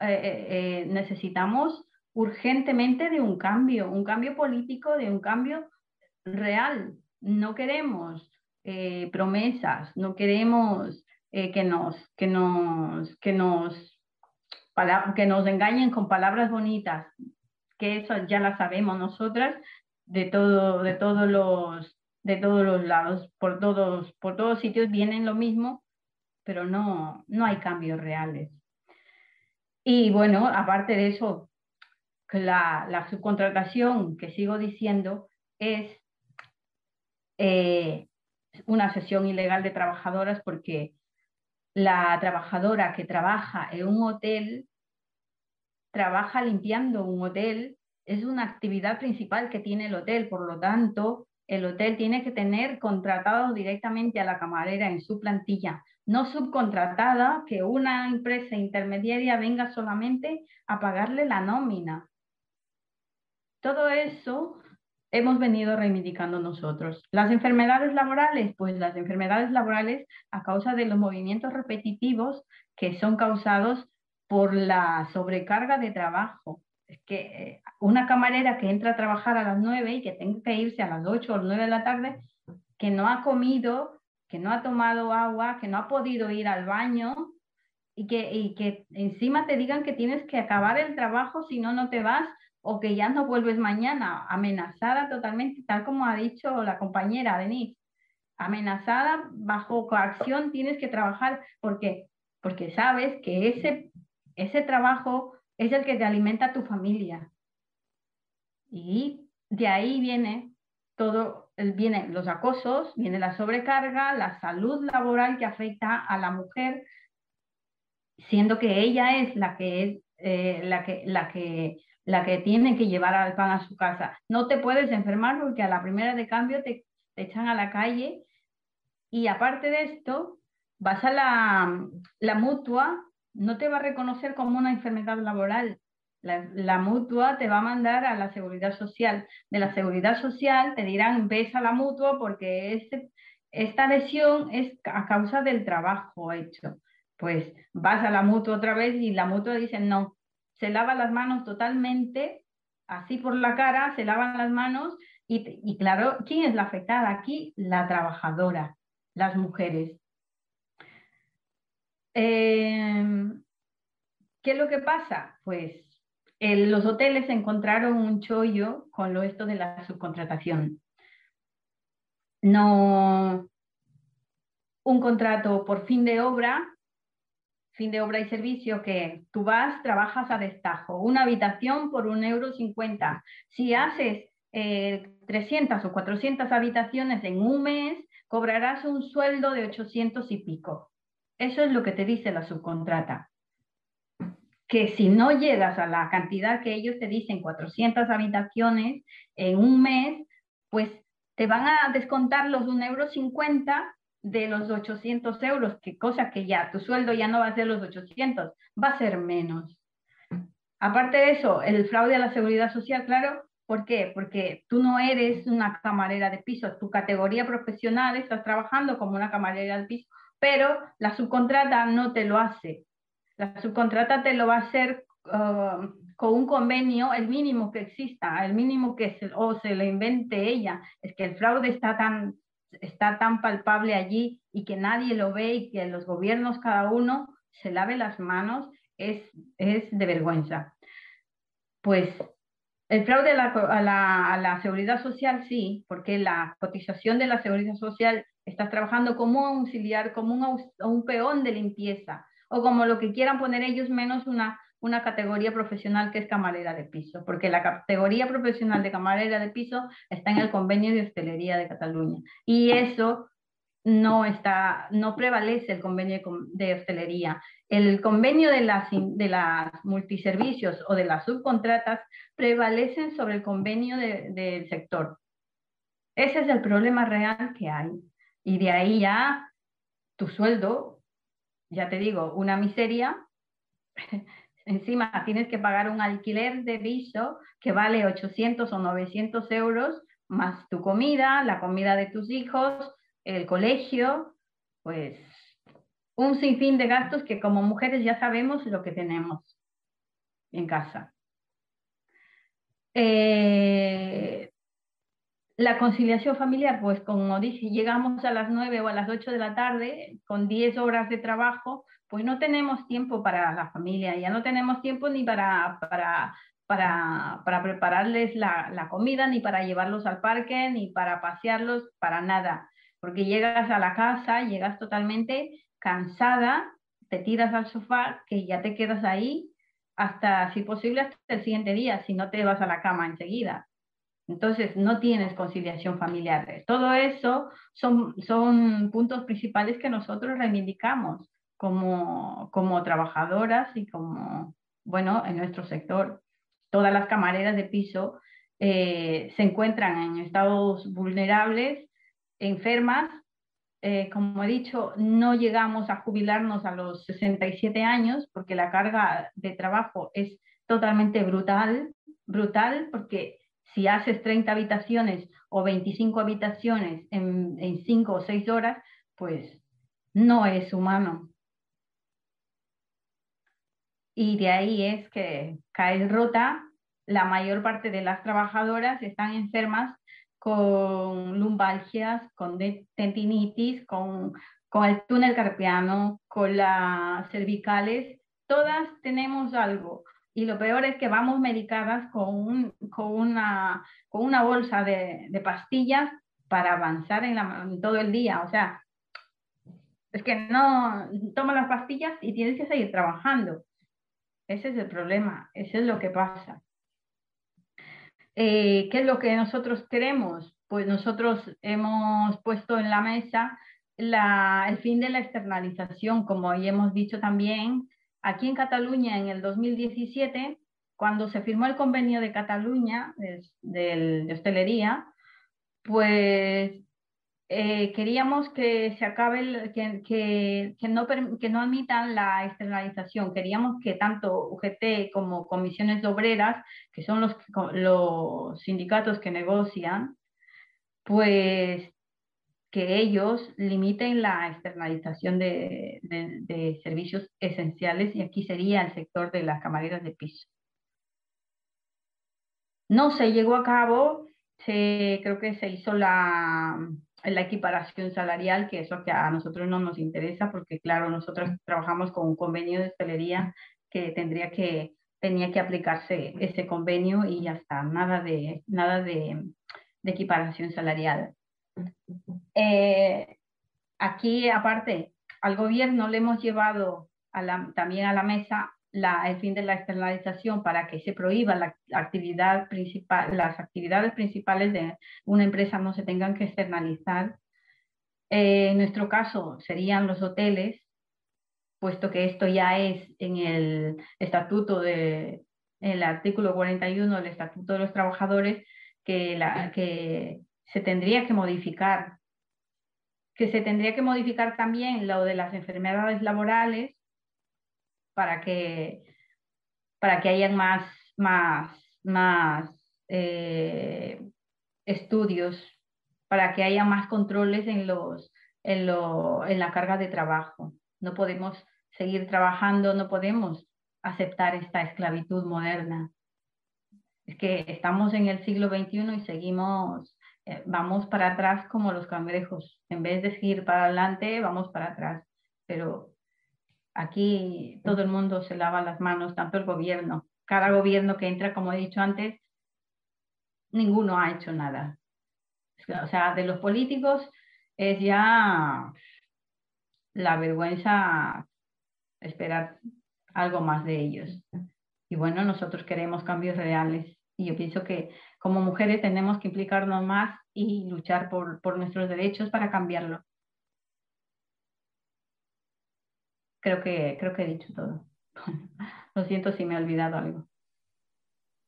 eh, eh, eh, necesitamos urgentemente de un cambio, un cambio político, de un cambio real. No queremos promesas, no queremos que, nos, que, nos, que, nos, que nos engañen con palabras bonitas que eso ya la sabemos nosotras de, todo, de, todos, los, de todos los lados, por todos, por todos sitios vienen lo mismo, pero no, no hay cambios reales. Y bueno, aparte de eso, la, subcontratación que sigo diciendo es eh, una sesión ilegal de trabajadoras porque la trabajadora que trabaja en un hotel trabaja limpiando un hotel, es una actividad principal que tiene el hotel, por lo tanto, el hotel tiene que tener contratado directamente a la camarera en su plantilla, no subcontratada, que una empresa intermediaria venga solamente a pagarle la nómina. Todo eso hemos venido reivindicando nosotros. Las enfermedades laborales, pues las enfermedades laborales a causa de los movimientos repetitivos que son causados por la sobrecarga de trabajo. Es que eh, una camarera que entra a trabajar a las 9 y que tenga que irse a las 8 o 9 de la tarde, que no ha comido, que no ha tomado agua, que no ha podido ir al baño y que, y que encima te digan que tienes que acabar el trabajo si no, no te vas o que ya no vuelves mañana, amenazada totalmente, tal como ha dicho la compañera Denise, amenazada bajo coacción, tienes que trabajar porque porque sabes que ese ese trabajo es el que te alimenta a tu familia. Y de ahí viene todo, vienen los acosos, viene la sobrecarga, la salud laboral que afecta a la mujer, siendo que ella es la que es eh, la, que, la, que, la que tiene que llevar al pan a su casa. No te puedes enfermar porque a la primera de cambio te, echan a la calle y aparte de esto, vas a la, la mutua no te va a reconocer como una enfermedad laboral. La, mutua te va a mandar a la seguridad social. De la seguridad social te dirán, ves a la mutua porque este, esta lesión es a causa del trabajo hecho. Pues vas a la mutua otra vez y la mutua dice, no, se lava las manos totalmente, así por la cara, se lavan las manos y, y claro, ¿quién es la afectada aquí? La trabajadora, las mujeres. Em, ¿Qué es lo que pasa? Pues los hoteles encontraron un chollo con lo esto de la subcontratación. No un contrato por fin de obra, fin de obra y servicio que tú vas, trabajas a destajo, una habitación por un euro cincuenta. Si haces 300 eh, o 400 habitaciones en un mes, cobrarás un sueldo de 800 y pico Eso es lo que te dice la subcontrata. Que si no llegas a la cantidad que ellos te dicen, 400 habitaciones en un mes, pues te van a descontar los 1,50 euro de los 800 euros, que cosa que ya tu sueldo ya no va a ser los 800, va a ser menos. Aparte de eso, el fraude a la seguridad social, claro, ¿por qué? Porque tú no eres una camarera de piso, tu categoría profesional estás trabajando como una camarera de piso, pero la subcontrata no te lo hace. La subcontrata te lo va a hacer uh, con un convenio, el mínimo que exista, el mínimo que se, o se le invente ella. Es que el fraude está tan, está tan palpable allí y que nadie lo ve y que los gobiernos cada uno se lave las manos, es, es de vergüenza. Pues el fraude a la, seguridad social sí, porque la cotización de la seguridad social estás trabajando como un auxiliar, como un peón de limpieza o como lo que quieran poner ellos menos una, una categoría profesional que es camarera de piso, porque la categoría profesional de camarera de piso está en el convenio de hostelería de Cataluña y eso no está, no prevalece el convenio de hostelería. El convenio de las, de las multiservicios o de las subcontratas prevalecen sobre el convenio del sector. Ese es el problema real que hay. Y de ahí ya tu sueldo, ya te digo, una miseria. Encima tienes que pagar un alquiler de piso que vale 800 o 900 euros, más tu comida, la comida de tus hijos, el colegio, pues un sinfín de gastos que como mujeres ya sabemos lo que tenemos en casa. Eh, la conciliación familiar, pues como dije, llegamos a las 9 o a las 8 de la tarde con 10 horas de trabajo, pues no tenemos tiempo para la familia, ya no tenemos tiempo ni para, para, para, para prepararles la, la, comida, ni para llevarlos al parque, ni para pasearlos, para nada, porque llegas a la casa, llegas totalmente cansada, te tiras al sofá, que ya te quedas ahí hasta, si posible, hasta el siguiente día, si no te vas a la cama enseguida. Entonces, no tienes conciliación familiar. Todo eso son, son puntos principales que nosotros reivindicamos como, como trabajadoras y como, bueno, en nuestro sector. Todas las camareras de piso eh, se encuentran en estados vulnerables, enfermas. Eh, como he dicho, no llegamos a jubilarnos a los 67 años porque la carga de trabajo es totalmente brutal, brutal porque si haces 30 habitaciones o 25 habitaciones en, en 5 o 6 horas, pues no es humano. Y de ahí es que cae rota, la mayor parte de las trabajadoras están enfermas con lumbalgias, con tendinitis, con, con el túnel carpiano, con las cervicales, todas tenemos algo. Y lo peor es que vamos medicadas con, con, una, con una bolsa de, de pastillas para avanzar en, todo el día. O sea, es que no tomas las pastillas y tienes que seguir trabajando. Ese es el problema, ese es lo que pasa. Eh, ¿Qué es lo que nosotros queremos? Pues nosotros hemos puesto en la mesa el fin de la externalización, como ya hemos dicho también, Aquí en Cataluña, en el 2017, cuando se firmó el convenio de Cataluña de, hostelería, pues eh, queríamos que se acabe, que, no, admitan la externalización. Queríamos que tanto UGT como comisiones obreras, que son los sindicatos que negocian, pues que ellos limiten la externalización de, servicios esenciales y aquí sería el sector de las camareras de piso. No se llegó a cabo, se, creo que se hizo la, equiparación salarial, que eso que a nosotros no nos interesa porque claro, nosotros trabajamos con un convenio de hostelería que tendría que tenía que aplicarse ese convenio y ya está, nada de, nada de equiparación salarial. Eh, aquí, aparte, al gobierno le hemos llevado también a la mesa el fin de la externalización para que se prohíba la actividad principal, las actividades principales de una empresa no se tengan que externalizar. Eh, en nuestro caso serían los hoteles, puesto que esto ya es en el estatuto de, el artículo 41 del Estatuto de los Trabajadores, que, la, que se tendría que modificar, que se tendría que modificar también lo de las enfermedades laborales para que, para que hayan más, más, más eh, estudios, para que haya más controles en, los, en, lo, en la carga de trabajo. No podemos seguir trabajando, no podemos aceptar esta esclavitud moderna. Es que estamos en el siglo XXI y seguimos, eh, vamos para atrás como los cangrejos. En vez de seguir para adelante, vamos para atrás. Pero aquí todo el mundo se lava las manos, tanto el gobierno. Cada gobierno que entra, como he dicho antes, ninguno ha hecho nada. O sea, de los políticos es ya la vergüenza esperar algo más de ellos. Y bueno, nosotros queremos cambios reales y yo pienso que como mujeres tenemos que implicarnos más y luchar por, por nuestros derechos para cambiarlo. Creo que, creo que he dicho todo. <laughs> Lo siento si me he olvidado algo.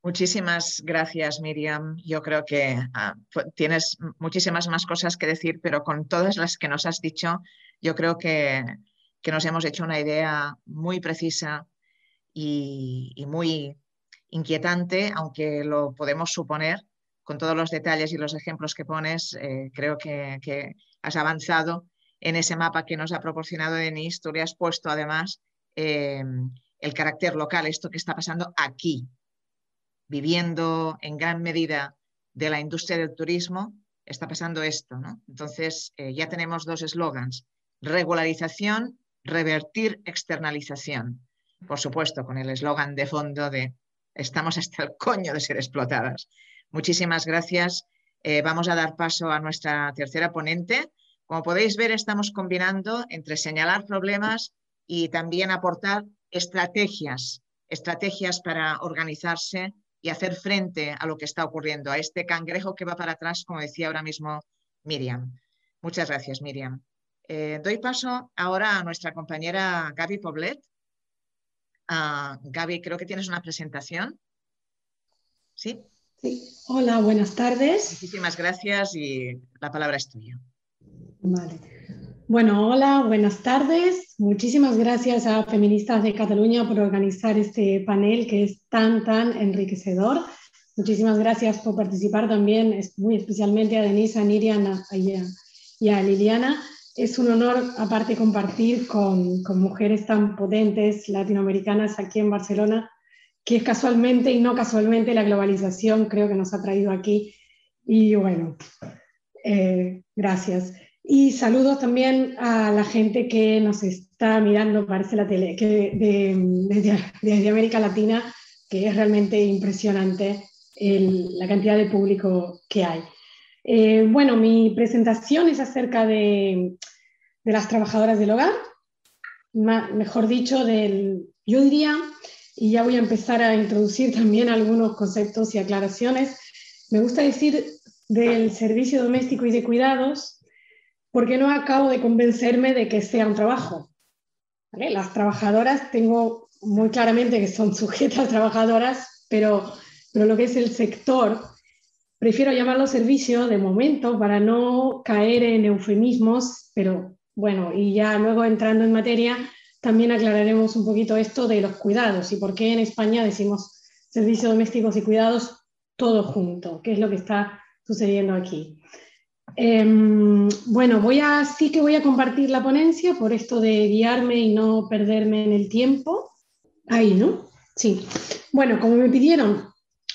Muchísimas gracias, Miriam. Yo creo que ah, tienes muchísimas más cosas que decir, pero con todas las que nos has dicho, yo creo que, que nos hemos hecho una idea muy precisa y, muy inquietante, aunque lo podemos suponer con todos los detalles y los ejemplos que pones, eh, creo que, has avanzado en ese mapa que nos ha proporcionado Denise. Tú le has puesto además eh, el carácter local, esto que está pasando aquí, viviendo en gran medida de la industria del turismo, está pasando esto. Entonces, eh, ya tenemos dos eslogans, regularización revertir externalización. Por supuesto, con el eslogan de fondo de estamos hasta el coño de ser explotadas. Muchísimas gracias. Eh, vamos a dar paso a nuestra tercera ponente. Como podéis ver, estamos combinando entre señalar problemas y también aportar estrategias, estrategias para organizarse y hacer frente a lo que está ocurriendo, a este cangrejo que va para atrás, como decía ahora mismo Miriam. Muchas gracias, Miriam. Eh, doy paso ahora a nuestra compañera Gaby Poblet. Uh, Gaby, creo que tienes una presentación. ¿Sí? Sí. Hola, buenas tardes. Muchísimas gracias y la palabra es tuya. Vale. Bueno, hola, buenas tardes. Muchísimas gracias a Feministas de Cataluña por organizar este panel que es tan, tan enriquecedor. Muchísimas gracias por participar también, muy especialmente a Denise, a Nirian y a Liliana es un honor aparte compartir con, con, mujeres tan potentes latinoamericanas aquí en Barcelona, que es casualmente y no casualmente la globalización creo que nos ha traído aquí. Y bueno, eh, gracias. Y saludos también a la gente que nos está mirando, parece la tele, que de, desde, América Latina, que es realmente impresionante la cantidad de público que hay. Eh, bueno, mi presentación es acerca de, las trabajadoras del hogar, mejor dicho, del, yo diría, y ya voy a empezar a introducir también algunos conceptos y aclaraciones, me gusta decir del servicio doméstico y de cuidados, porque no acabo de convencerme de que sea un trabajo. Las trabajadoras tengo muy claramente que son <laughs> sujetas trabajadoras, pero, pero lo que es el sector Prefiero llamarlo servicio de momento para no caer en eufemismos, pero bueno, y ya luego entrando en materia, también aclararemos un poquito esto de los cuidados y por qué en España decimos servicios domésticos y cuidados todo junto, qué es lo que está sucediendo aquí. Em, bueno, voy a, sí que voy a compartir la ponencia por esto de guiarme y no perderme en el tiempo. Ahí, ¿no? Sí. Bueno, como me pidieron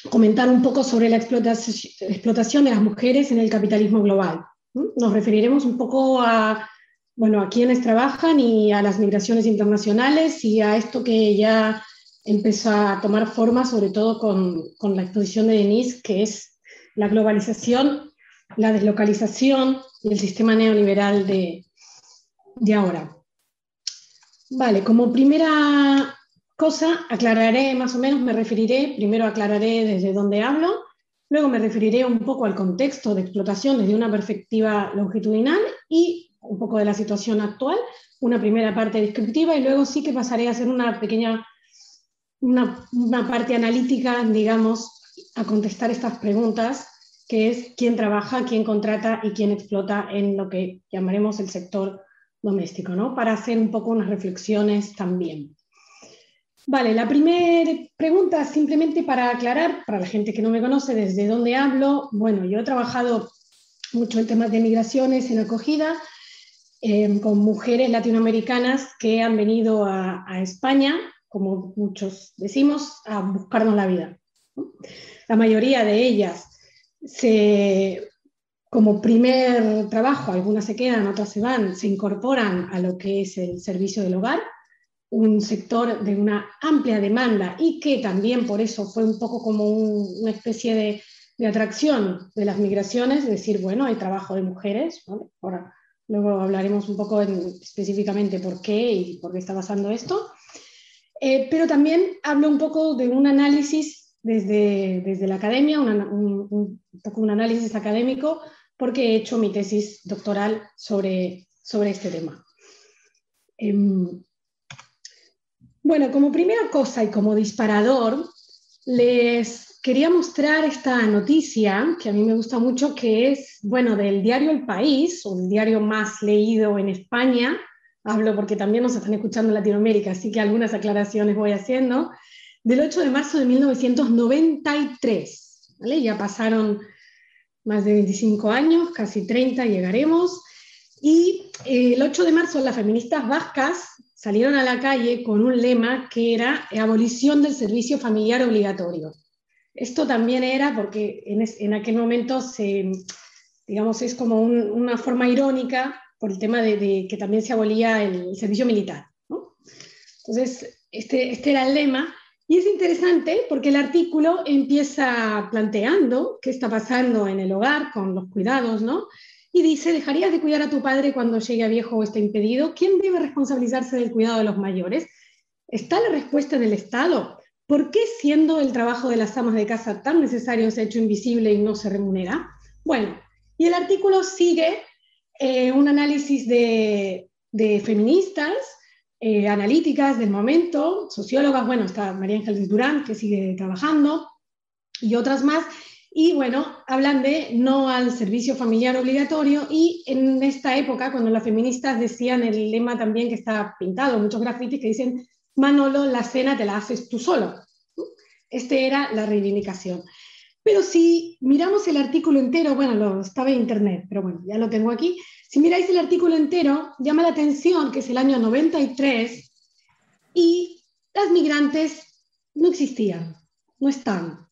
comentar un poco sobre la explotación de las mujeres en el capitalismo global. Nos referiremos un poco a, bueno, a quienes trabajan y a las migraciones internacionales y a esto que ya empezó a tomar forma, sobre todo con, con la exposición de Denise, que es la globalización, la deslocalización y el sistema neoliberal de, de ahora. Vale, como primera cosa, aclararé más o menos, me referiré, primero aclararé desde dónde hablo, luego me referiré un poco al contexto de explotación desde una perspectiva longitudinal y un poco de la situación actual, una primera parte descriptiva y luego sí que pasaré a hacer una pequeña, una, una parte analítica, digamos, a contestar estas preguntas, que es quién trabaja, quién contrata y quién explota en lo que llamaremos el sector doméstico, ¿no? Para hacer un poco unas reflexiones también. Vale, la primera pregunta, simplemente para aclarar, para la gente que no me conoce, desde dónde hablo. Bueno, yo he trabajado mucho en temas de migraciones, en acogida, em, con mujeres latinoamericanas que han venido a, España, como muchos decimos, a buscarnos la vida. La mayoría de ellas se, como primer trabajo, algunas se quedan, otras se van, se incorporan a lo que es el servicio del hogar, un sector de una amplia demanda y que también por eso fue un poco como una especie de, atracción de las migraciones, decir, bueno, hay trabajo de mujeres, ahora luego hablaremos un poco específicamente por qué y por qué está pasando esto, eh, pero también hablo un poco de un análisis desde, desde la academia, un, poco un análisis académico, porque he hecho mi tesis doctoral sobre, sobre este tema. Em, bueno, como primera cosa y como disparador, les quería mostrar esta noticia que a mí me gusta mucho, que es, bueno, del diario El País, o el diario más leído en España. Hablo porque también nos están escuchando en Latinoamérica, así que algunas aclaraciones voy haciendo. Del 8 de marzo de 1993. ¿vale? Ya pasaron más de 25 años, casi 30 llegaremos. Y eh, el 8 de marzo las feministas vascas salieron a la calle con un lema que era abolición del servicio familiar obligatorio. Esto también era porque en, aquel momento se, digamos, es como una forma irónica por el tema de, que también se abolía el, servicio militar. Entonces, este, este era el lema. Y es interesante porque el artículo empieza planteando qué está pasando en el hogar con los cuidados, ¿no? y dice, ¿dejarías de cuidar a tu padre cuando llegue a viejo o esté impedido? ¿Quién debe responsabilizarse del cuidado de los mayores? ¿Está la respuesta en el Estado? ¿Por qué siendo el trabajo de las amas de casa tan necesario se ha hecho invisible y no se remunera? Bueno, y el artículo sigue eh, un análisis de, feministas, eh, analíticas del momento, sociólogas, bueno, está María Ángeles Durán, que sigue trabajando, y otras más, y bueno, hablan de no al servicio familiar obligatorio y en esta época, cuando las feministas decían el lema también que está pintado, muchos grafitis que dicen, Manolo, la cena te la haces tú solo. Este era la reivindicación. Pero si miramos el artículo entero, bueno, lo estaba en internet, pero bueno, ya lo tengo aquí. Si miráis el artículo entero, llama la atención que es el año 93 y las migrantes no existían, no están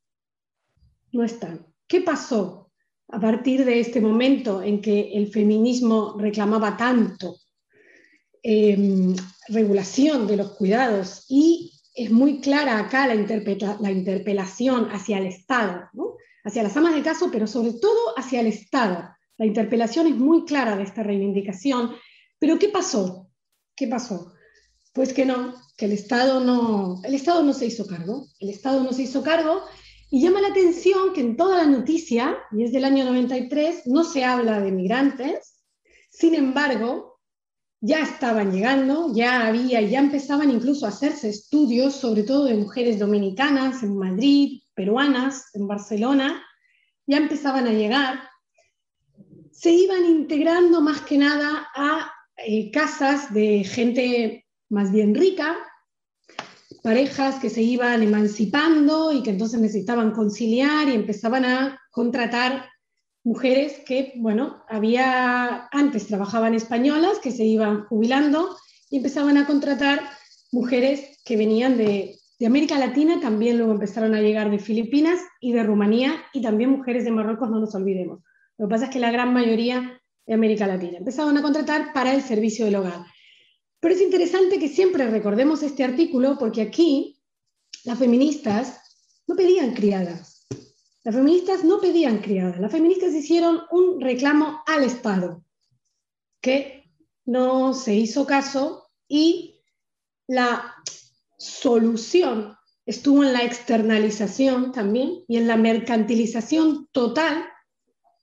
no están. ¿Qué pasó a partir de este momento en que el feminismo reclamaba tanto em, regulación de los cuidados y es muy clara acá la, la interpelación hacia el Estado, hacia las amas de caso, pero sobre todo hacia el Estado. La interpelación es muy clara de esta reivindicación, pero ¿qué pasó? ¿Qué pasó? Pues que no, que el Estado no, el Estado no se hizo cargo. El Estado no se hizo cargo y llama la atención que en toda la noticia, y es del año 93, no se habla de migrantes, sin embargo, ya estaban llegando, ya había, ya empezaban incluso a hacerse estudios, sobre todo de mujeres dominicanas en Madrid, peruanas en Barcelona, ya empezaban a llegar, se iban integrando más que nada a eh, casas de gente más bien rica, parejas que se iban emancipando y que entonces necesitaban conciliar y empezaban a contratar mujeres que, bueno, había, antes trabajaban españolas que se iban jubilando y empezaban a contratar mujeres que venían de, de América Latina, también luego empezaron a llegar de Filipinas y de Rumanía y también mujeres de Marruecos, no nos olvidemos. Lo que pasa es que la gran mayoría de América Latina empezaban a contratar para el servicio del hogar. Pero es interesante que siempre recordemos este artículo porque aquí las feministas no pedían criadas. Las feministas no pedían criadas. Las feministas hicieron un reclamo al Estado que no se hizo caso y la solución estuvo en la externalización también y en la mercantilización total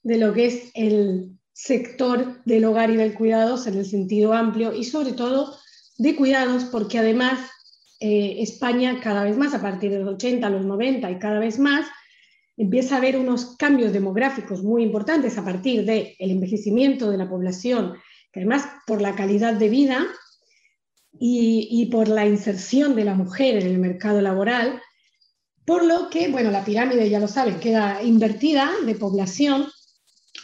de lo que es el, sector del hogar y del cuidados en el sentido amplio y sobre todo de cuidados porque además eh, España cada vez más, a partir de los 80, los 90 y cada vez más, empieza a haber unos cambios demográficos muy importantes a partir del envejecimiento de la población, que además por la calidad de vida y, y, por la inserción de la mujer en el mercado laboral, por lo que, bueno, la pirámide, ya lo saben, queda invertida de población,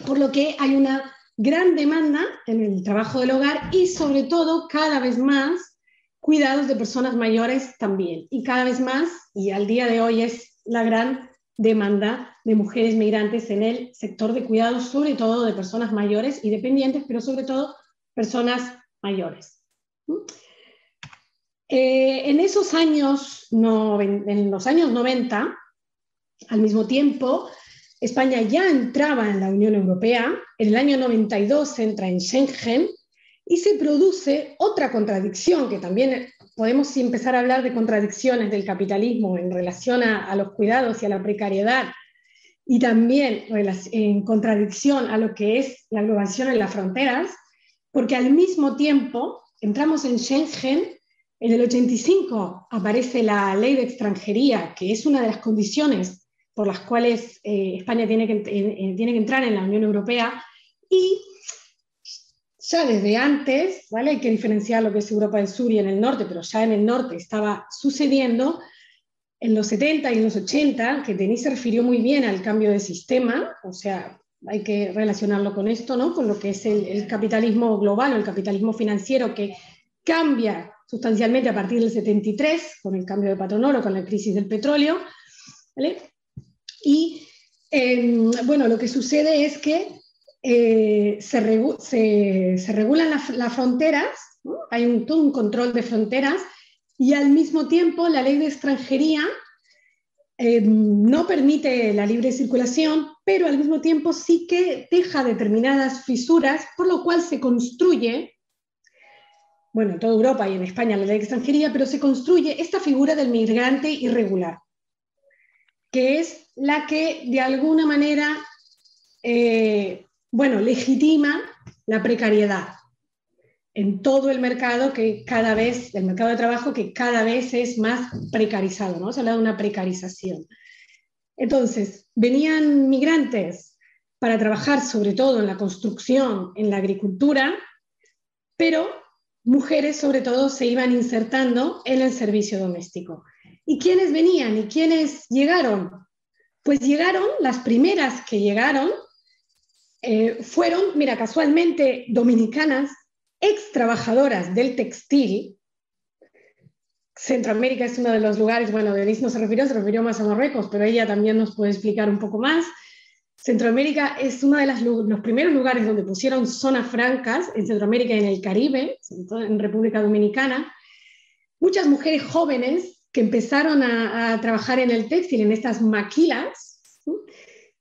por lo que hay una gran demanda en el trabajo del hogar y sobre todo cada vez más cuidados de personas mayores también. Y cada vez más, y al día de hoy es la gran demanda de mujeres migrantes en el sector de cuidados, sobre todo de personas mayores y dependientes, pero sobre todo personas mayores. Eh, en esos años, no, en los años 90, al mismo tiempo, España ya entraba en la Unión Europea, en el año 92 entra en Schengen y se produce otra contradicción, que también podemos empezar a hablar de contradicciones del capitalismo en relación a, los cuidados y a la precariedad, y también en contradicción a lo que es la globalización en las fronteras, porque al mismo tiempo entramos en Schengen en el 85 aparece la ley de extranjería, que es una de las condiciones por las cuales eh, España tiene que, tiene que entrar en la Unión Europea y ya desde antes, ¿vale? hay que diferenciar lo que es Europa del Sur y en el norte, pero ya en el norte estaba sucediendo en los 70 y en los 80, que Denis se refirió muy bien al cambio de sistema, o sea, hay que relacionarlo con esto, ¿no? con lo que es el, el capitalismo global o el capitalismo financiero que cambia sustancialmente a partir del 73, con el cambio de patrón oro, con la crisis del petróleo. Y em, bueno, lo que sucede es que eh, se, regulan las fronteras, hay un, todo un control de fronteras, y al mismo tiempo la ley de extranjería em, no permite la libre circulación, pero al mismo tiempo sí que deja determinadas fisuras, por lo cual se construye bueno, en toda Europa y en España la ley de extranjería, pero se construye esta figura del migrante irregular, que es la que de alguna manera, eh, bueno, legitima la precariedad en todo el mercado que cada vez, el mercado de trabajo que cada vez es más precarizado, ¿no? Se habla de una precarización. Entonces, venían migrantes para trabajar sobre todo en la construcción, en la agricultura, pero mujeres sobre todo se iban insertando en el servicio doméstico. ¿Y quiénes venían y quiénes llegaron? Pues llegaron, las primeras que llegaron eh, fueron, mira, casualmente dominicanas, ex trabajadoras del textil. Centroamérica es uno de los lugares, bueno, Denise no se refirió, se refirió más a Marruecos, pero ella también nos puede explicar un poco más. Centroamérica es uno de los primeros lugares donde pusieron zonas francas en Centroamérica y en el Caribe, en República Dominicana. Muchas mujeres jóvenes que empezaron a, trabajar en el textil, en estas maquilas,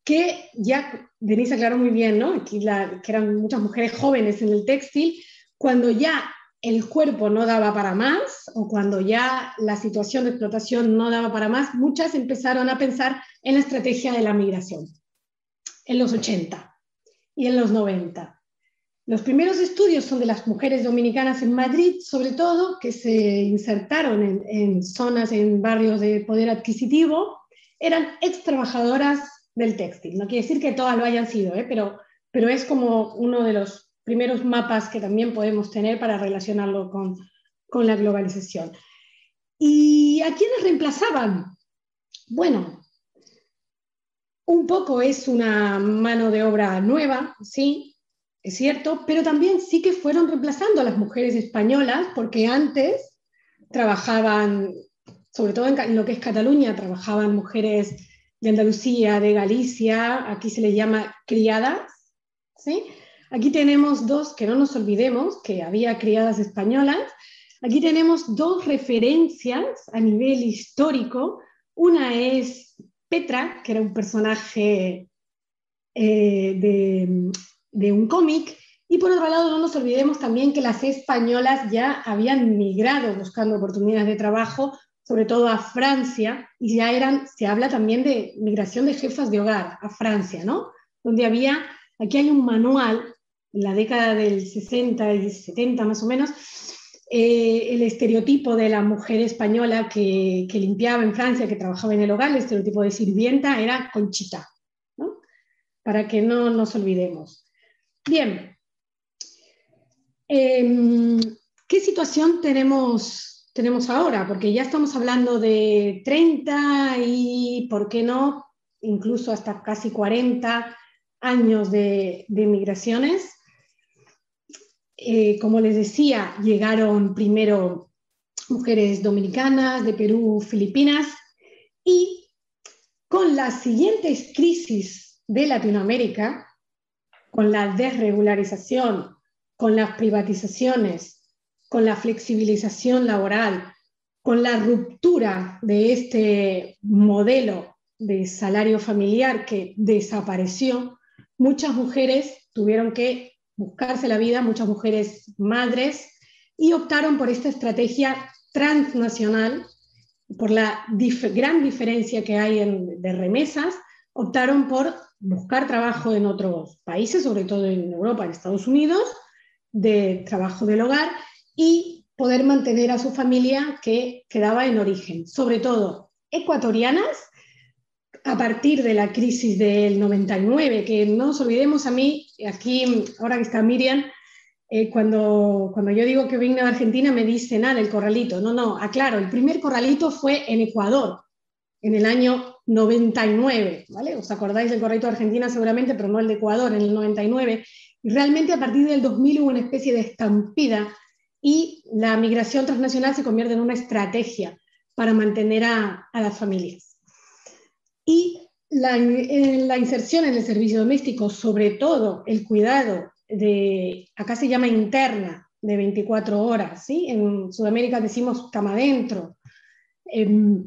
que ya Denise aclaró muy bien, ¿no? Aquí que eran muchas mujeres jóvenes en el textil, cuando ya el cuerpo no daba para más o cuando ya la situación de explotación no daba para más, muchas empezaron a pensar en la estrategia de la migración en los 80 y en los 90. Los primeros estudios son de las mujeres dominicanas en Madrid, sobre todo, que se insertaron en, zonas, en barrios de poder adquisitivo, eran ex trabajadoras del textil. No quiere decir que todas lo hayan sido, ¿eh? pero, pero es como uno de los primeros mapas que también podemos tener para relacionarlo con, con la globalización. ¿Y a quiénes reemplazaban? Bueno, un poco es una mano de obra nueva, sí, es cierto, pero también sí que fueron reemplazando a las mujeres españolas, porque antes trabajaban, sobre todo en lo que es Cataluña, trabajaban mujeres de Andalucía, de Galicia, aquí se les llama criadas, ¿sí? Aquí tenemos dos, que no nos olvidemos, que había criadas españolas, aquí tenemos dos referencias a nivel histórico, una es Petra, que era un personaje eh, de, un cómic, y por otro lado, no nos olvidemos también que las españolas ya habían migrado buscando oportunidades de trabajo, sobre todo a Francia, y ya eran, se habla también de migración de jefas de hogar a Francia, ¿no? Donde había, aquí hay un manual en la década del 60 y 70 más o menos, eh, el estereotipo de la mujer española que, limpiaba en Francia, que trabajaba en el hogar, el estereotipo de sirvienta era Conchita, para que no nos olvidemos. Bien, em, ¿qué situación tenemos, tenemos ahora? Porque ya estamos hablando de 30 y, ¿por qué no?, incluso hasta casi 40 años de, migraciones. Eh, como les decía, llegaron primero mujeres dominicanas, de Perú, Filipinas, y con las siguientes crisis de Latinoamérica, con la desregularización, con las privatizaciones, con la flexibilización laboral, con la ruptura de este modelo de salario familiar que desapareció, muchas mujeres tuvieron que buscarse la vida, muchas mujeres madres, y optaron por esta estrategia transnacional, por la gran diferencia que hay en, de remesas, optaron por buscar trabajo en otros países, sobre todo en Europa, en Estados Unidos, de trabajo del hogar y poder mantener a su familia que quedaba en origen, sobre todo ecuatorianas a partir de la crisis del 99, que no nos olvidemos a mí, aquí, ahora que está Miriam, eh, cuando, cuando yo digo que vine a Argentina me dicen, ah, el corralito. No, no, aclaro, el primer corralito fue en Ecuador, en el año 99, ¿vale? Os acordáis del corralito de Argentina seguramente, pero no el de Ecuador, en el 99. Y realmente a partir del 2000 hubo una especie de estampida y la migración transnacional se convierte en una estrategia para mantener a, a las familias. Y la, la, inserción en el servicio doméstico, sobre todo el cuidado de, acá se llama interna, de 24 horas, ¿sí? en Sudamérica decimos cama adentro, em,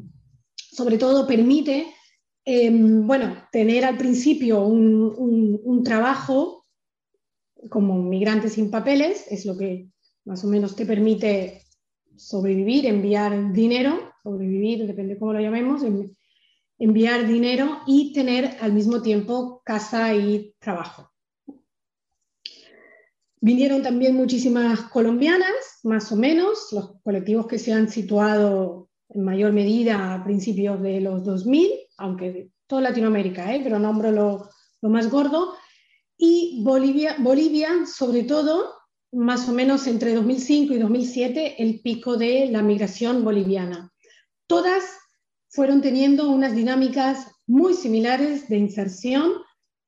sobre todo permite, em, bueno, tener al principio un, un trabajo como migrante sin papeles, es lo que más o menos te permite sobrevivir, enviar dinero, sobrevivir, depende cómo lo llamemos, enviar dinero y tener al mismo tiempo casa y trabajo. Vinieron también muchísimas colombianas, más o menos, los colectivos que se han situado en mayor medida a principios de los 2000, aunque de toda Latinoamérica, ¿eh? pero nombro lo, lo más gordo, y Bolivia, Bolivia, sobre todo, más o menos entre 2005 y 2007, el pico de la migración boliviana. Todas fueron teniendo unas dinámicas muy similares de inserción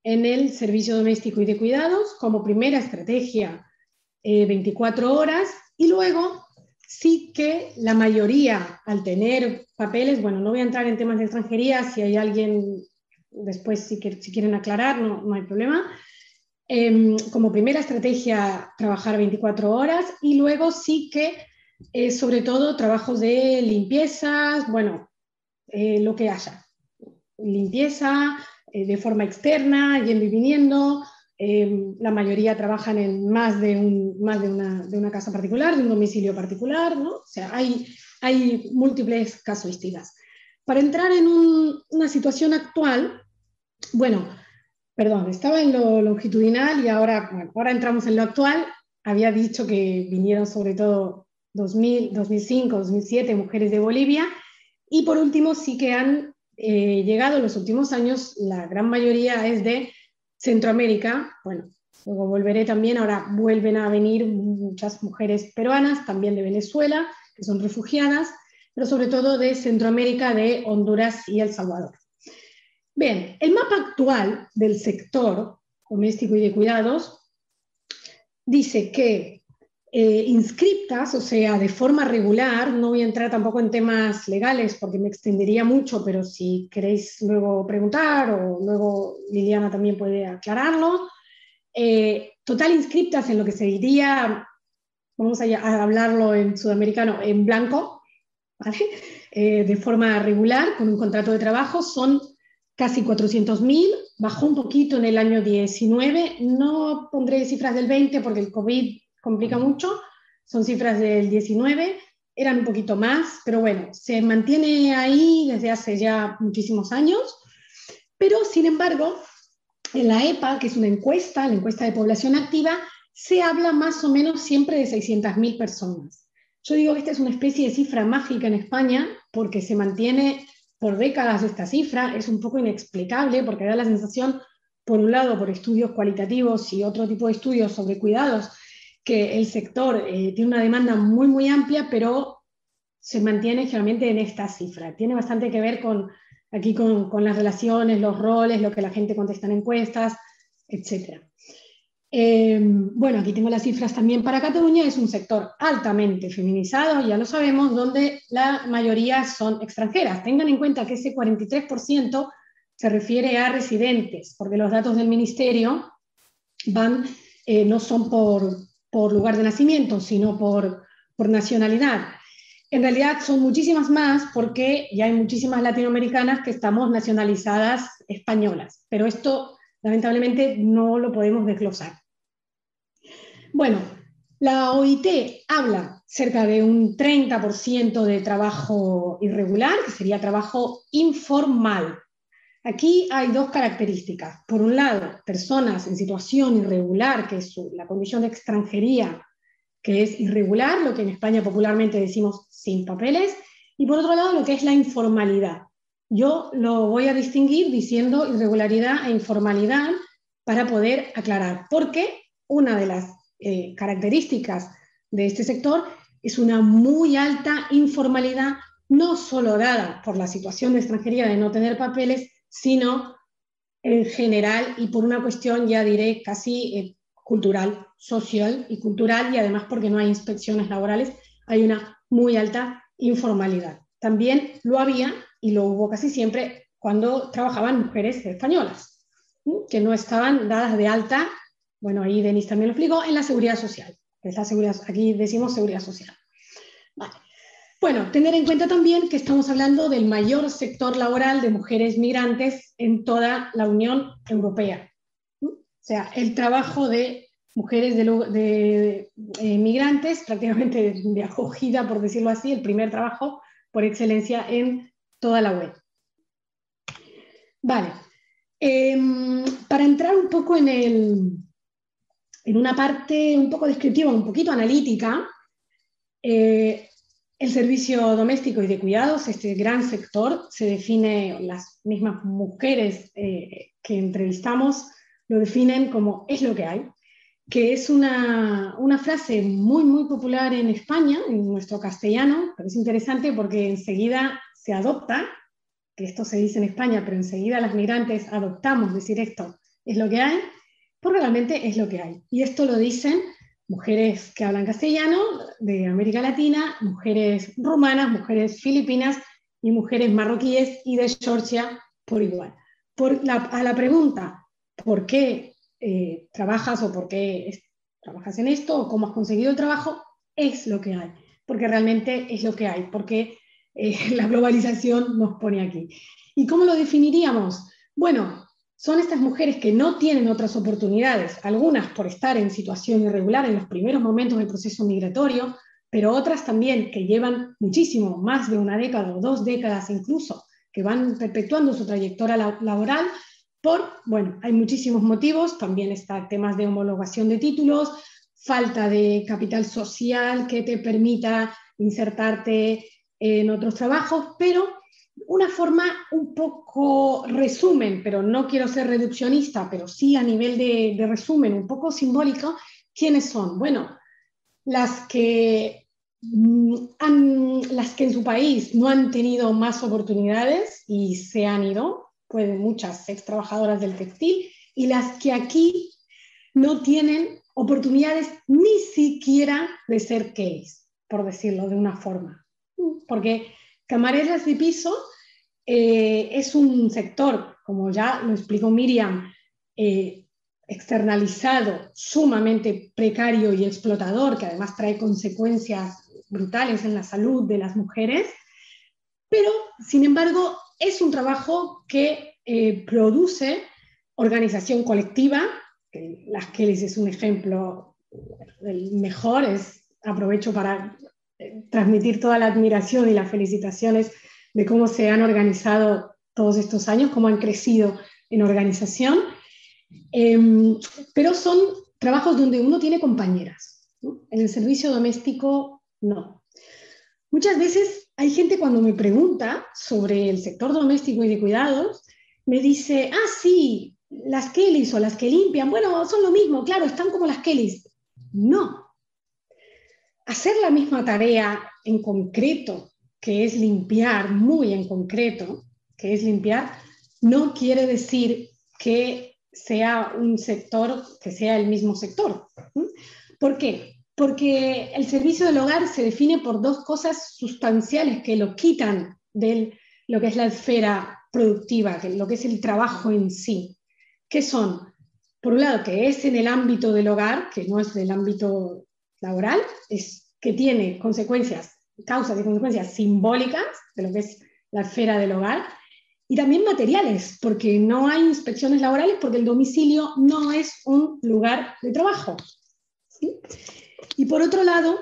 en el servicio doméstico y de cuidados como primera estrategia 24 eh, horas y luego sí que la mayoría al tener papeles, bueno, no voy a entrar en temas de extranjería, si hay alguien después si, si quieren aclarar, no hay problema. Em, como primera estrategia trabajar 24 horas y luego sí que eh, sobre todo trabajos de limpiezas, bueno, eh, lo que haya. Limpieza eh, de forma externa, yendo y viniendo. Eh, la mayoría trabajan en más, de, un, más de, una, de, una, casa particular, de un domicilio particular, ¿no? O sea, hay, hay múltiples casuísticas. Para entrar en una situación actual, bueno, perdón, estaba en lo longitudinal y ahora, ahora entramos en lo actual. Había dicho que vinieron sobre todo 2000, 2005, 2007 mujeres de Bolivia y por último, sí que han eh, llegado en los últimos años, la gran mayoría es de Centroamérica. Bueno, luego volveré también, ahora vuelven a venir muchas mujeres peruanas, también de Venezuela, que son refugiadas, pero sobre todo de Centroamérica, de Honduras y El Salvador. Bien, el mapa actual del sector doméstico y de cuidados dice que eh, inscriptas, o sea, de forma regular, no voy a entrar tampoco en temas legales porque me extendería mucho, pero si queréis luego preguntar o luego Liliana también puede aclararlo, eh, total inscriptas en lo que se diría, vamos a, hablarlo en sudamericano, en blanco. <laughs> Eh, de forma regular, con un contrato de trabajo, son casi 400.000, bajó un poquito en el año 19, no pondré cifras del 20 porque el COVID complica mucho, son cifras del 19, eran un poquito más, pero bueno, se mantiene ahí desde hace ya muchísimos años, pero sin embargo, en la EPA, que es una encuesta, la encuesta de población activa, se habla más o menos siempre de 600.000 personas. Yo digo que esta es una especie de cifra mágica en España porque se mantiene por décadas esta cifra, es un poco inexplicable porque da la sensación, por un lado, por estudios cualitativos y otro tipo de estudios sobre cuidados, que el sector eh, tiene una demanda muy, muy amplia, pero se mantiene generalmente en esta cifra. Tiene bastante que ver con aquí con, con las relaciones, los roles, lo que la gente contesta en encuestas, etc. Eh, bueno, aquí tengo las cifras también para Cataluña. Es un sector altamente feminizado, ya lo sabemos, donde la mayoría son extranjeras. Tengan en cuenta que ese 43% se refiere a residentes, porque los datos del ministerio van, eh, no son por, por, lugar de nacimiento, sino por, por nacionalidad. En realidad son muchísimas más porque ya hay muchísimas latinoamericanas que estamos nacionalizadas españolas, pero esto lamentablemente no lo podemos desglosar. Bueno, la OIT habla cerca de un 30% de trabajo irregular, que sería trabajo informal. Aquí hay dos características. Por un lado, personas en situación irregular, que es la condición de extranjería, que es irregular, lo que en España popularmente decimos sin papeles, y por otro lado, lo que es la informalidad. Yo lo voy a distinguir diciendo irregularidad e informalidad para poder aclarar, porque una de las eh, características de este sector es una muy alta informalidad, no solo dada por la situación de extranjería de no tener papeles, sino en general y por una cuestión, ya diré, casi eh, cultural, social y cultural, y además porque no hay inspecciones laborales, hay una muy alta informalidad. También lo había y lo hubo casi siempre cuando trabajaban mujeres españolas, que no estaban dadas de alta bueno, ahí Denis también lo explicó, en la seguridad social. Es seguridad, aquí decimos seguridad social. Bueno, tener en cuenta también que estamos hablando del mayor sector laboral de mujeres migrantes en toda la Unión Europea. O sea, el trabajo de mujeres de, eh, migrantes, prácticamente de acogida, por decirlo así, el primer trabajo por excelencia en toda la web. Vale, em, para entrar un poco en el, en una parte un poco descriptiva, un poquito analítica, eh, el servicio doméstico y de cuidados, este gran sector, se define, las mismas mujeres eh, que entrevistamos lo definen como es lo que hay, que es una, una, frase muy, muy popular en España, en nuestro castellano, pero es interesante porque enseguida se adopta, que esto se dice en España, pero enseguida las migrantes adoptamos decir esto es lo que hay, porque realmente es lo que hay. Y esto lo dicen mujeres que hablan castellano de América Latina, mujeres rumanas, mujeres filipinas y mujeres marroquíes y de Georgia por igual. Por a la pregunta, ¿por qué eh, trabajas o por qué trabajas en esto o cómo has conseguido el trabajo? Es lo que hay, porque realmente es lo que hay, porque eh, <laughs> la globalización nos pone aquí. ¿Y cómo lo definiríamos? Bueno, son estas mujeres que no tienen otras oportunidades, algunas por estar en situación irregular en los primeros momentos del proceso migratorio, pero otras también que llevan muchísimo, más de una década o dos décadas incluso, que van perpetuando su trayectoria laboral por, bueno, hay muchísimos motivos, también está temas de homologación de títulos, falta de capital social que te permita insertarte en otros trabajos, pero una forma un poco resumen, pero no quiero ser reduccionista, pero sí a nivel de, resumen, un poco simbólico, ¿quiénes son? Bueno, las que, mm, las que en su país no han tenido más oportunidades y se han ido, pues muchas ex trabajadoras del textil, y las que aquí no tienen oportunidades ni siquiera de ser es, por decirlo de una forma. Porque Camareras de piso eh, es un sector, como ya lo explicó Miriam, eh, externalizado, sumamente precario y explotador, que además trae consecuencias brutales en la salud de las mujeres, pero sin embargo es un trabajo que eh, produce organización colectiva, que las Kellys es un ejemplo del mejor, aprovecho para transmitir toda la admiración y las felicitaciones de cómo se han organizado todos estos años, cómo han crecido en organización. Em, pero son trabajos donde uno tiene compañeras. En el servicio doméstico, no. Muchas veces hay gente cuando me pregunta sobre el sector doméstico y de cuidados, me dice, ah, sí, las Kellys o las que limpian, bueno, son lo mismo, claro, están como las Kellys. No. Hacer la misma tarea en concreto, que es limpiar, muy en concreto, que es limpiar, no quiere decir que sea un sector, que sea el mismo sector. ¿Por qué? Porque el servicio del hogar se define por dos cosas sustanciales que lo quitan de lo que es la esfera productiva, lo que es el trabajo en sí, que son, por un lado, que es en el ámbito del hogar, que no es del ámbito laboral, es que tiene consecuencias, causas y consecuencias simbólicas de lo que es la esfera del hogar, y también materiales, porque no hay inspecciones laborales, porque el domicilio no es un lugar de trabajo. Y por otro lado,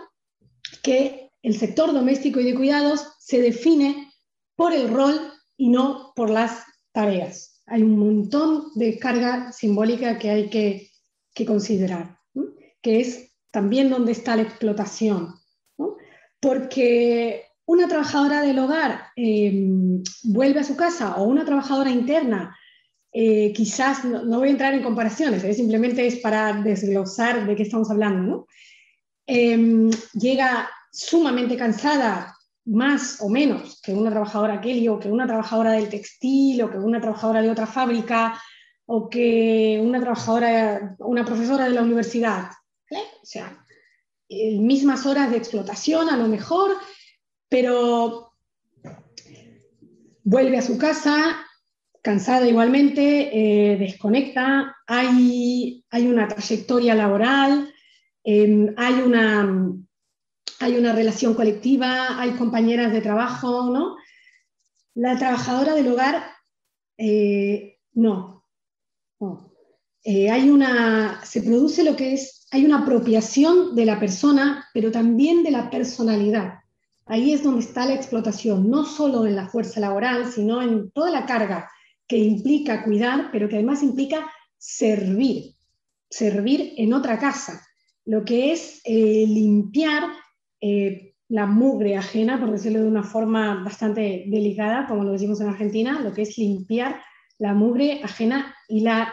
que el sector doméstico y de cuidados se define por el rol y no por las tareas. Hay un montón de carga simbólica que hay que, considerar, que es también donde está la explotación. Porque una trabajadora del hogar em, vuelve a su casa o una trabajadora interna, eh, quizás, no, voy a entrar en comparaciones, ¿eh? simplemente es para desglosar de qué estamos hablando, ¿no? Em, llega sumamente cansada más o menos que una trabajadora Kelly o que una trabajadora del textil o que una trabajadora de otra fábrica o que una trabajadora, una profesora de la universidad. O sea, mismas horas de explotación a lo mejor, pero vuelve a su casa cansada igualmente, eh, desconecta, hay, hay, una trayectoria laboral, em, hay una hay una relación colectiva, hay compañeras de trabajo, ¿no? La trabajadora del hogar, eh, no. Eh, hay una, se produce lo que es, hay una apropiación de la persona, pero también de la personalidad. Ahí es donde está la explotación, no solo en la fuerza laboral, sino en toda la carga que implica cuidar, pero que además implica servir, servir en otra casa, lo que es eh, limpiar eh, la mugre ajena, por decirlo de una forma bastante delicada, como lo decimos en Argentina, lo que es limpiar la mugre ajena y la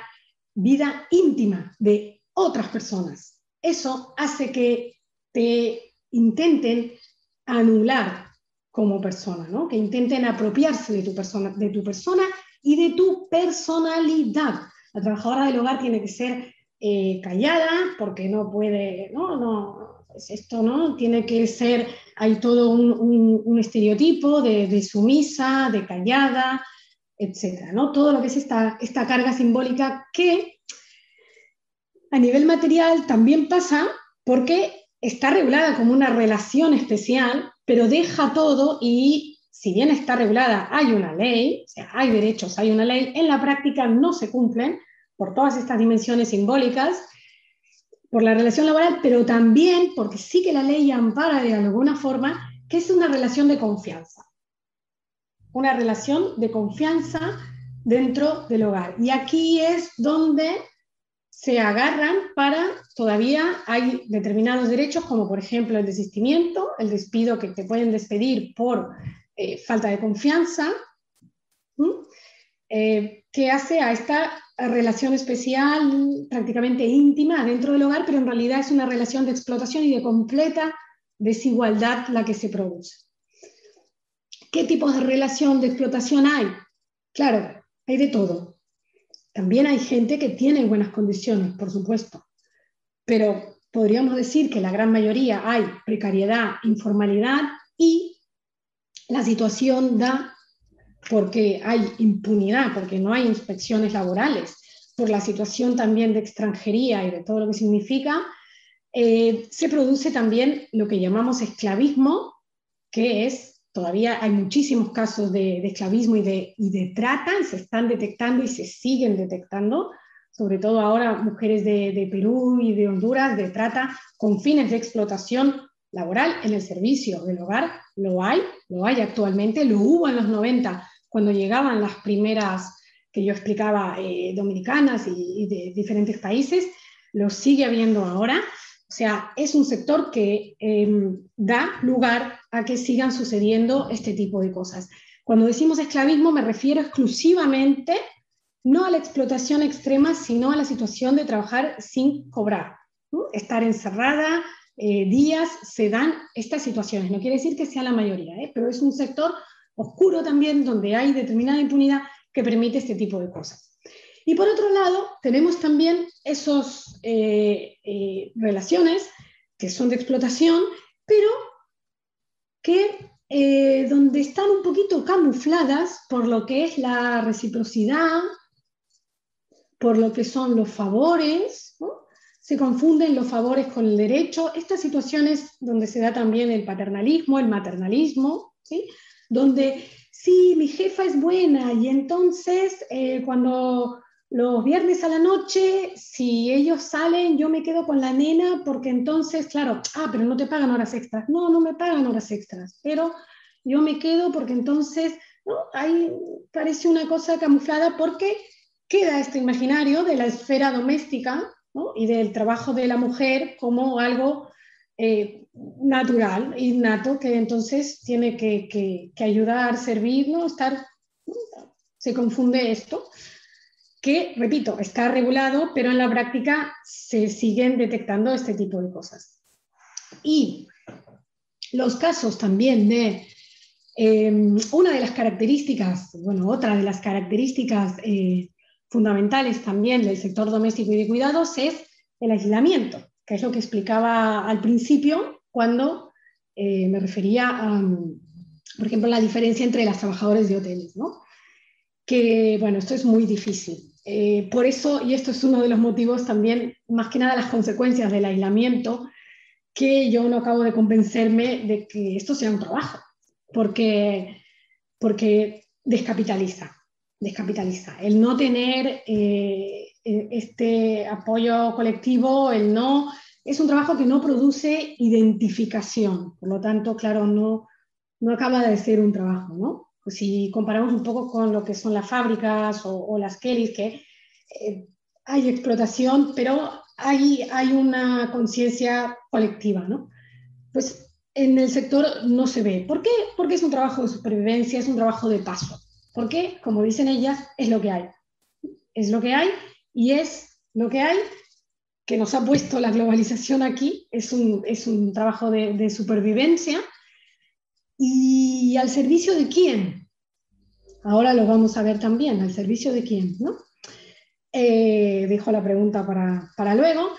vida íntima de otras personas. Eso hace que te intenten anular como persona, ¿no? que intenten apropiarse de tu, persona, de tu persona y de tu personalidad. La trabajadora del hogar tiene que ser eh, callada porque no puede, no, no, pues esto no tiene que ser, hay todo un, estereotipo de, sumisa, de callada, etcétera, ¿no? Todo lo que es esta, esta carga simbólica que a nivel material también pasa porque está regulada como una relación especial, pero deja todo y si bien está regulada, hay una ley, o sea, hay derechos, hay una ley, en la práctica no se cumplen por todas estas dimensiones simbólicas por la relación laboral, pero también porque sí que la ley ampara de alguna forma que es una relación de confianza. Una relación de confianza dentro del hogar. Y aquí es donde se agarran para, todavía hay determinados derechos, como por ejemplo el desistimiento, el despido que te pueden despedir por eh, falta de confianza, eh, que hace a esta relación especial, prácticamente íntima, dentro del hogar, pero en realidad es una relación de explotación y de completa desigualdad la que se produce. ¿Qué tipos de relación de explotación hay? Claro, hay de todo. También hay gente que tiene buenas condiciones, por supuesto, pero podríamos decir que la gran mayoría hay precariedad, informalidad y la situación da porque hay impunidad, porque no hay inspecciones laborales, por la situación también de extranjería y de todo lo que significa, eh, se produce también lo que llamamos esclavismo, que es, todavía hay muchísimos casos de, esclavismo y de, y trata, se están detectando y se siguen detectando, sobre todo ahora mujeres de, de Perú y de Honduras, de trata con fines de explotación laboral en el servicio del hogar, lo hay, lo hay actualmente, lo hubo en los 90 cuando llegaban las primeras, que yo explicaba, eh, dominicanas y, de diferentes países, lo sigue habiendo ahora. O sea, es un sector que em, da lugar a que sigan sucediendo este tipo de cosas. Cuando decimos esclavismo me refiero exclusivamente no a la explotación extrema, sino a la situación de trabajar sin cobrar, estar encerrada, eh, días, se dan estas situaciones. No quiere decir que sea la mayoría, ¿eh? pero es un sector oscuro también donde hay determinada impunidad que permite este tipo de cosas. Y por otro lado, tenemos también esas eh, relaciones que son de explotación, pero que donde están un poquito camufladas por lo que es la reciprocidad, por lo que son los favores, se confunden los favores con el derecho. Estas situaciones donde se da también el paternalismo, el maternalismo, ¿sí? donde sí, mi jefa es buena y entonces eh, cuando los viernes a la noche, si ellos salen, yo me quedo con la nena porque entonces, claro, ah, pero no te pagan horas extras. No, no me pagan horas extras, pero yo me quedo porque entonces, ¿no? Ahí parece una cosa camuflada porque queda este imaginario de la esfera doméstica y del trabajo de la mujer como algo eh, natural, innato, que entonces tiene que, ayudar, servir, ¿no? Estar, se confunde esto, que, repito, está regulado, pero en la práctica se siguen detectando este tipo de cosas. Y los casos también de eh, una de las características, bueno, otra de las características eh, fundamentales también del sector doméstico y de cuidados es el aislamiento, que es lo que explicaba al principio cuando eh, me refería a, por ejemplo, la diferencia entre las trabajadoras de hoteles, ¿no? Que, bueno, esto es muy difícil. Eh, por eso, y esto es uno de los motivos también, más que nada las consecuencias del aislamiento, que yo no acabo de convencerme de que esto sea un trabajo, porque, porque descapitaliza descapitaliza. El no tener eh, e, este apoyo colectivo, el no, es un trabajo que no produce identificación. Por lo tanto, claro, no, no acaba de ser un trabajo, ¿no? Pues si comparamos un poco con lo que son las fábricas o, las Kellys, que eh, hay explotación, pero hay, hay una conciencia colectiva, ¿no? Pues en el sector no se ve. ¿Por qué? Porque es un trabajo de supervivencia, es un trabajo de paso porque, como dicen ellas, es lo que hay. Es lo que hay y es lo que hay que nos ha puesto la globalización aquí. Es un, es un trabajo de, supervivencia. ¿Y al servicio de quién? Ahora lo vamos a ver también. ¿Al servicio de quién? ¿no? Eh, dejo la pregunta para, para luego.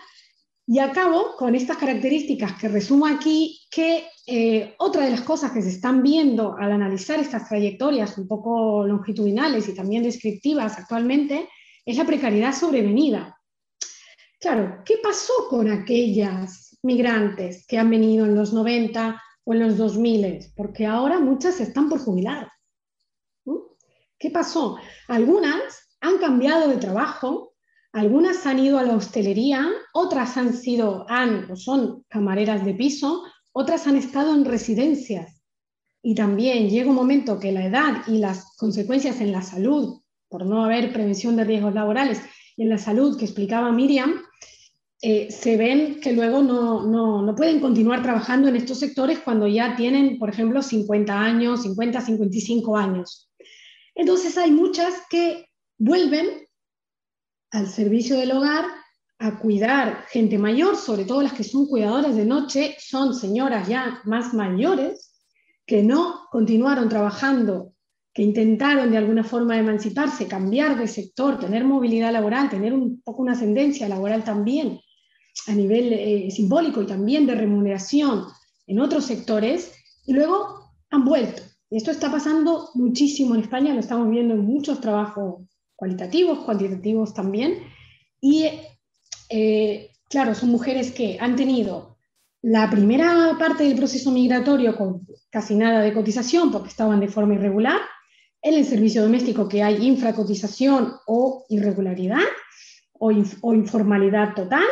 Y acabo con estas características que resumo aquí, que eh, otra de las cosas que se están viendo al analizar estas trayectorias un poco longitudinales y también descriptivas actualmente es la precariedad sobrevenida. Claro, ¿qué pasó con aquellas migrantes que han venido en los 90 o en los 2000? Porque ahora muchas están por jubilar. ¿Qué pasó? Algunas han cambiado de trabajo algunas han ido a la hostelería, otras han sido, han o son camareras de piso, otras han estado en residencias. Y también llega un momento que la edad y las consecuencias en la salud, por no haber prevención de riesgos laborales, y en la salud que explicaba Miriam, eh, se ven que luego no, no, no, pueden continuar trabajando en estos sectores cuando ya tienen, por ejemplo, 50 años, 50, 55 años. Entonces hay muchas que vuelven al servicio del hogar a cuidar gente mayor, sobre todo las que son cuidadoras de noche, son señoras ya más mayores que no continuaron trabajando, que intentaron de alguna forma emanciparse, cambiar de sector, tener movilidad laboral, tener un poco una ascendencia laboral también a nivel eh, simbólico y también de remuneración en otros sectores, y luego han vuelto. Esto está pasando muchísimo en España, lo estamos viendo en muchos trabajos cualitativos, cuantitativos también. Y eh, claro, son mujeres que han tenido la primera parte del proceso migratorio con casi nada de cotización porque estaban de forma irregular, en el servicio doméstico que hay infracotización o irregularidad o, o informalidad total.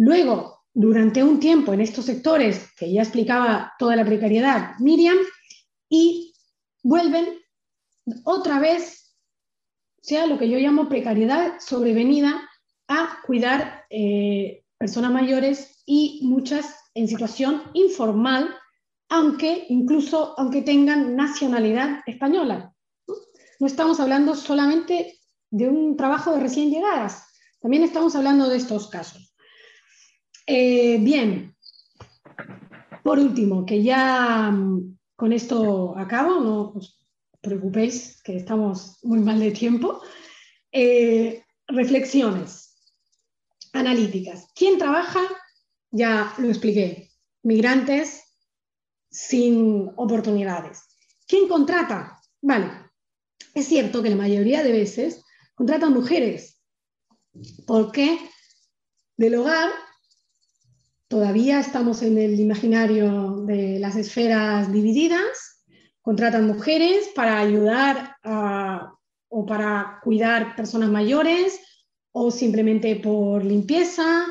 Luego, durante un tiempo en estos sectores, que ya explicaba toda la precariedad Miriam, y vuelven otra vez sea lo que yo llamo precariedad sobrevenida a cuidar eh, personas mayores y muchas en situación informal, aunque incluso aunque tengan nacionalidad española. No estamos hablando solamente de un trabajo de recién llegadas, también estamos hablando de estos casos. Eh, bien, por último, que ya mm, con esto acabo, no os preocupéis que estamos muy mal de tiempo. Eh, reflexiones analíticas. ¿Quién trabaja? Ya lo expliqué. Migrantes sin oportunidades. ¿Quién contrata? Vale, es cierto que la mayoría de veces contratan mujeres, porque del hogar todavía estamos en el imaginario de las esferas divididas, contratan mujeres para ayudar o para cuidar personas mayores o simplemente por limpieza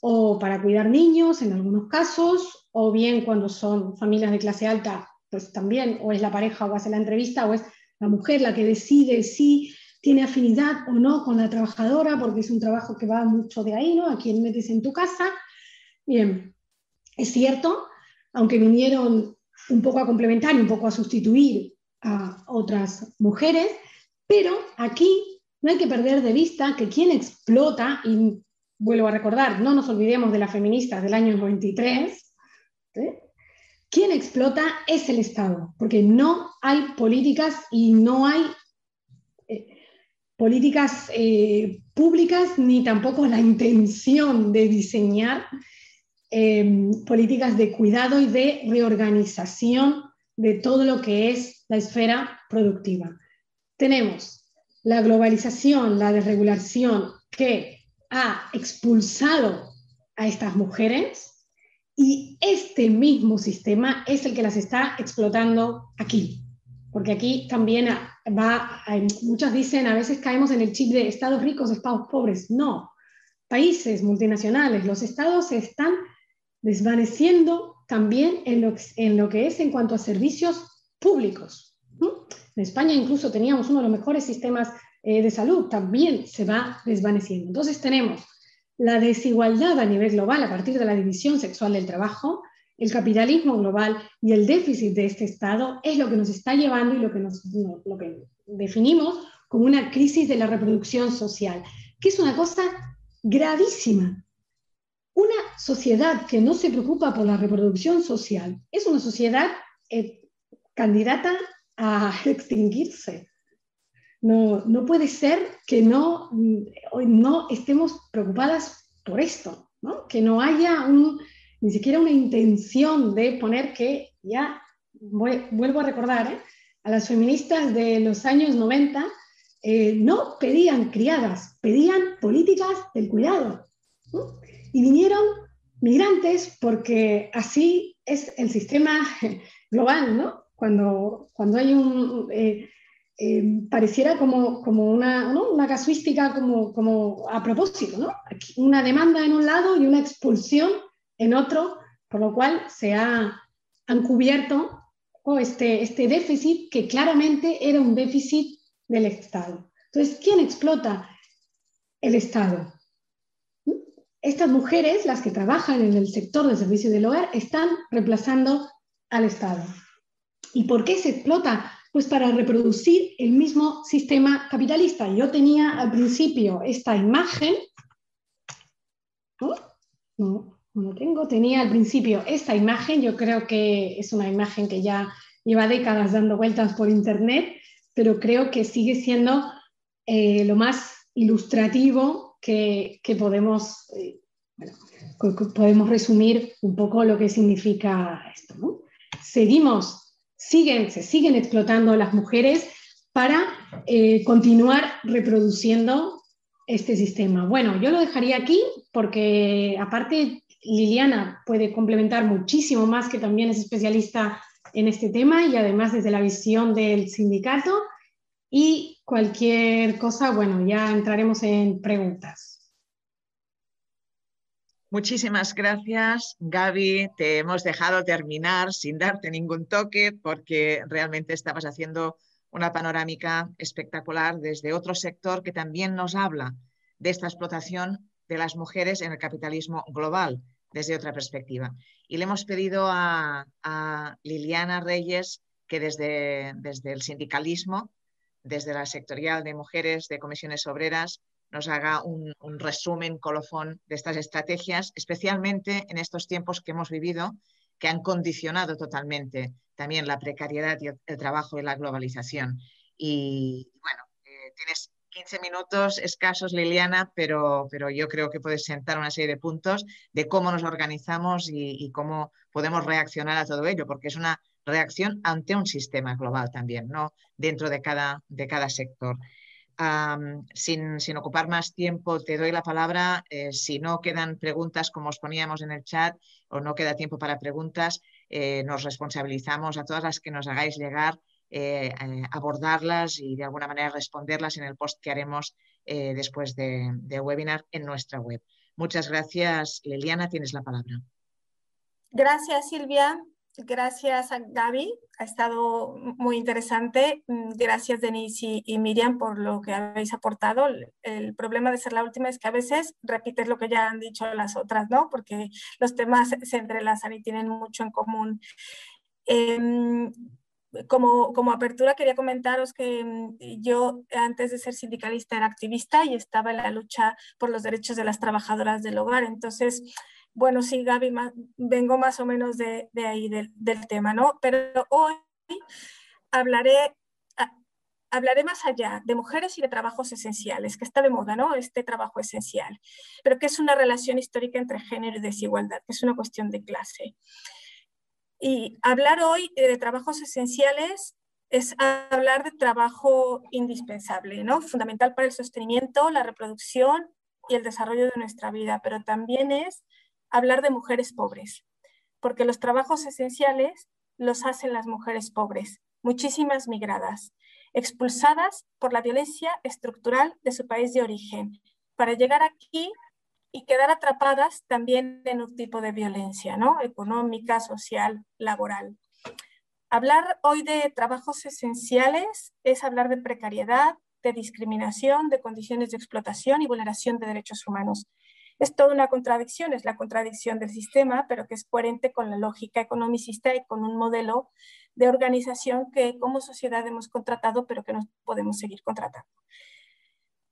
o para cuidar niños en algunos casos, o bien cuando son familias de clase alta, pues también o es la pareja o hace la entrevista o es la mujer la que decide si tiene afinidad o no con la trabajadora, porque es un trabajo que va mucho de ahí, ¿no? A quién metes en tu casa. Bien, es cierto, aunque vinieron un poco a complementar y un poco a sustituir a otras mujeres, pero aquí no hay que perder de vista que quien explota, y vuelvo a recordar, no nos olvidemos de las feministas del año 93, quien explota es el Estado, porque no hay políticas y no hay eh, políticas eh, públicas ni tampoco la intención de diseñar Em, políticas de cuidado y de reorganización de todo lo que es la esfera productiva. Tenemos la globalización, la desregulación que ha expulsado a estas mujeres y este mismo sistema es el que las está explotando aquí. Porque aquí también va, muchas dicen, a veces caemos en el chip de estados ricos, estados pobres. No, países multinacionales, los estados están desvaneciendo también en lo, que es en cuanto a servicios públicos. En España incluso teníamos uno de los mejores sistemas eh, de salud, también se va desvaneciendo. Entonces tenemos la desigualdad a nivel global a partir de la división sexual del trabajo, el capitalismo global y el déficit de este Estado es lo que nos está llevando y lo que definimos como una crisis de la reproducción social, que es una cosa gravísima, una sociedad que no se preocupa por la reproducción social es una sociedad eh, candidata a <laughs> extinguirse. No, no puede ser que no, no estemos preocupadas por esto, que no haya un, ni siquiera una intención de poner que, ya vuelvo a recordar, ¿eh? a las feministas de los años 90 eh, no pedían criadas, pedían políticas del cuidado. Y vinieron migrantes porque así es el sistema <laughs> global, ¿no? Cuando, cuando hay un... Eh, eh, pareciera como, como una, una, casuística como, como a propósito, ¿no? Una demanda en un lado y una expulsión en otro, por lo cual se ha, han cubierto este, este déficit que claramente era un déficit del Estado. Entonces, ¿quién explota? El Estado estas mujeres, las que trabajan en el sector de servicio del hogar, están reemplazando al Estado. ¿Y por qué se explota? Pues para reproducir el mismo sistema capitalista. Yo tenía al principio esta imagen, no, no tengo, tenía al principio esta imagen, yo creo que es una imagen que ya lleva décadas dando vueltas por internet, pero creo que sigue siendo eh, lo más ilustrativo que, podemos, eh, podemos resumir un poco lo que significa esto. Seguimos, siguen, se siguen explotando las mujeres para eh, continuar reproduciendo este sistema. Bueno, yo lo dejaría aquí porque aparte Liliana puede complementar muchísimo más que también es especialista en este tema y además desde la visión del sindicato y cualquier cosa, bueno, ya entraremos en preguntas. Muchísimas gracias, Gaby. Te hemos dejado terminar sin darte ningún toque porque realmente estabas haciendo una panorámica espectacular desde otro sector que también nos habla de esta explotación de las mujeres en el capitalismo global desde otra perspectiva. Y le hemos pedido a, Liliana Reyes que desde, desde el sindicalismo, desde la sectorial de mujeres de comisiones obreras, nos haga un, resumen colofón de estas estrategias, especialmente en estos tiempos que hemos vivido, que han condicionado totalmente también la precariedad y el, trabajo y la globalización. Y bueno, eh, tienes 15 minutos escasos, Liliana, pero, pero yo creo que puedes sentar una serie de puntos de cómo nos organizamos y, cómo podemos reaccionar a todo ello, porque es una reacción ante un sistema global también, ¿no? Dentro de cada, de cada sector sin, ocupar más tiempo, te doy la palabra. Eh, si no quedan preguntas, como os poníamos en el chat, o no queda tiempo para preguntas, eh, nos responsabilizamos a todas las que nos hagáis llegar, eh, abordarlas y de alguna manera responderlas en el post que haremos después de, de webinar en nuestra web. Muchas gracias, Liliana. Tienes la palabra. Gracias, Silvia. Gracias a Gaby, ha estado muy interesante. Mm, gracias Denise y, Miriam por lo que habéis aportado. El, problema de ser la última es que a veces repites lo que ya han dicho las otras, ¿no? Porque los temas se entrelazan y tienen mucho en común. Em, como, como, apertura quería comentaros que mm, yo antes de ser sindicalista era activista y estaba en la lucha por los derechos de las trabajadoras del hogar. Entonces, bueno, sí, Gaby, vengo más o menos de, ahí, del, tema, ¿no? Pero hoy hablaré, hablaré más allá de mujeres y de trabajos esenciales, que está de moda, ¿no? Este trabajo esencial, pero que es una relación histórica entre género y desigualdad, que es una cuestión de clase. Y hablar hoy de trabajos esenciales es hablar de trabajo indispensable, ¿no? Fundamental para el sostenimiento, la reproducción y el desarrollo de nuestra vida, pero también es hablar de mujeres pobres, porque los trabajos esenciales los hacen las mujeres pobres, muchísimas migradas, expulsadas por la violencia estructural de su país de origen, para llegar aquí y quedar atrapadas también en un tipo de violencia, ¿no? Económica, social, laboral. Hablar hoy de trabajos esenciales es hablar de precariedad, de discriminación, de condiciones de explotación y vulneración de derechos humanos. Es toda una contradicción, es la contradicción del sistema, pero que es coherente con la lógica economicista y con un modelo de organización que como sociedad hemos contratado, pero que no podemos seguir contratando.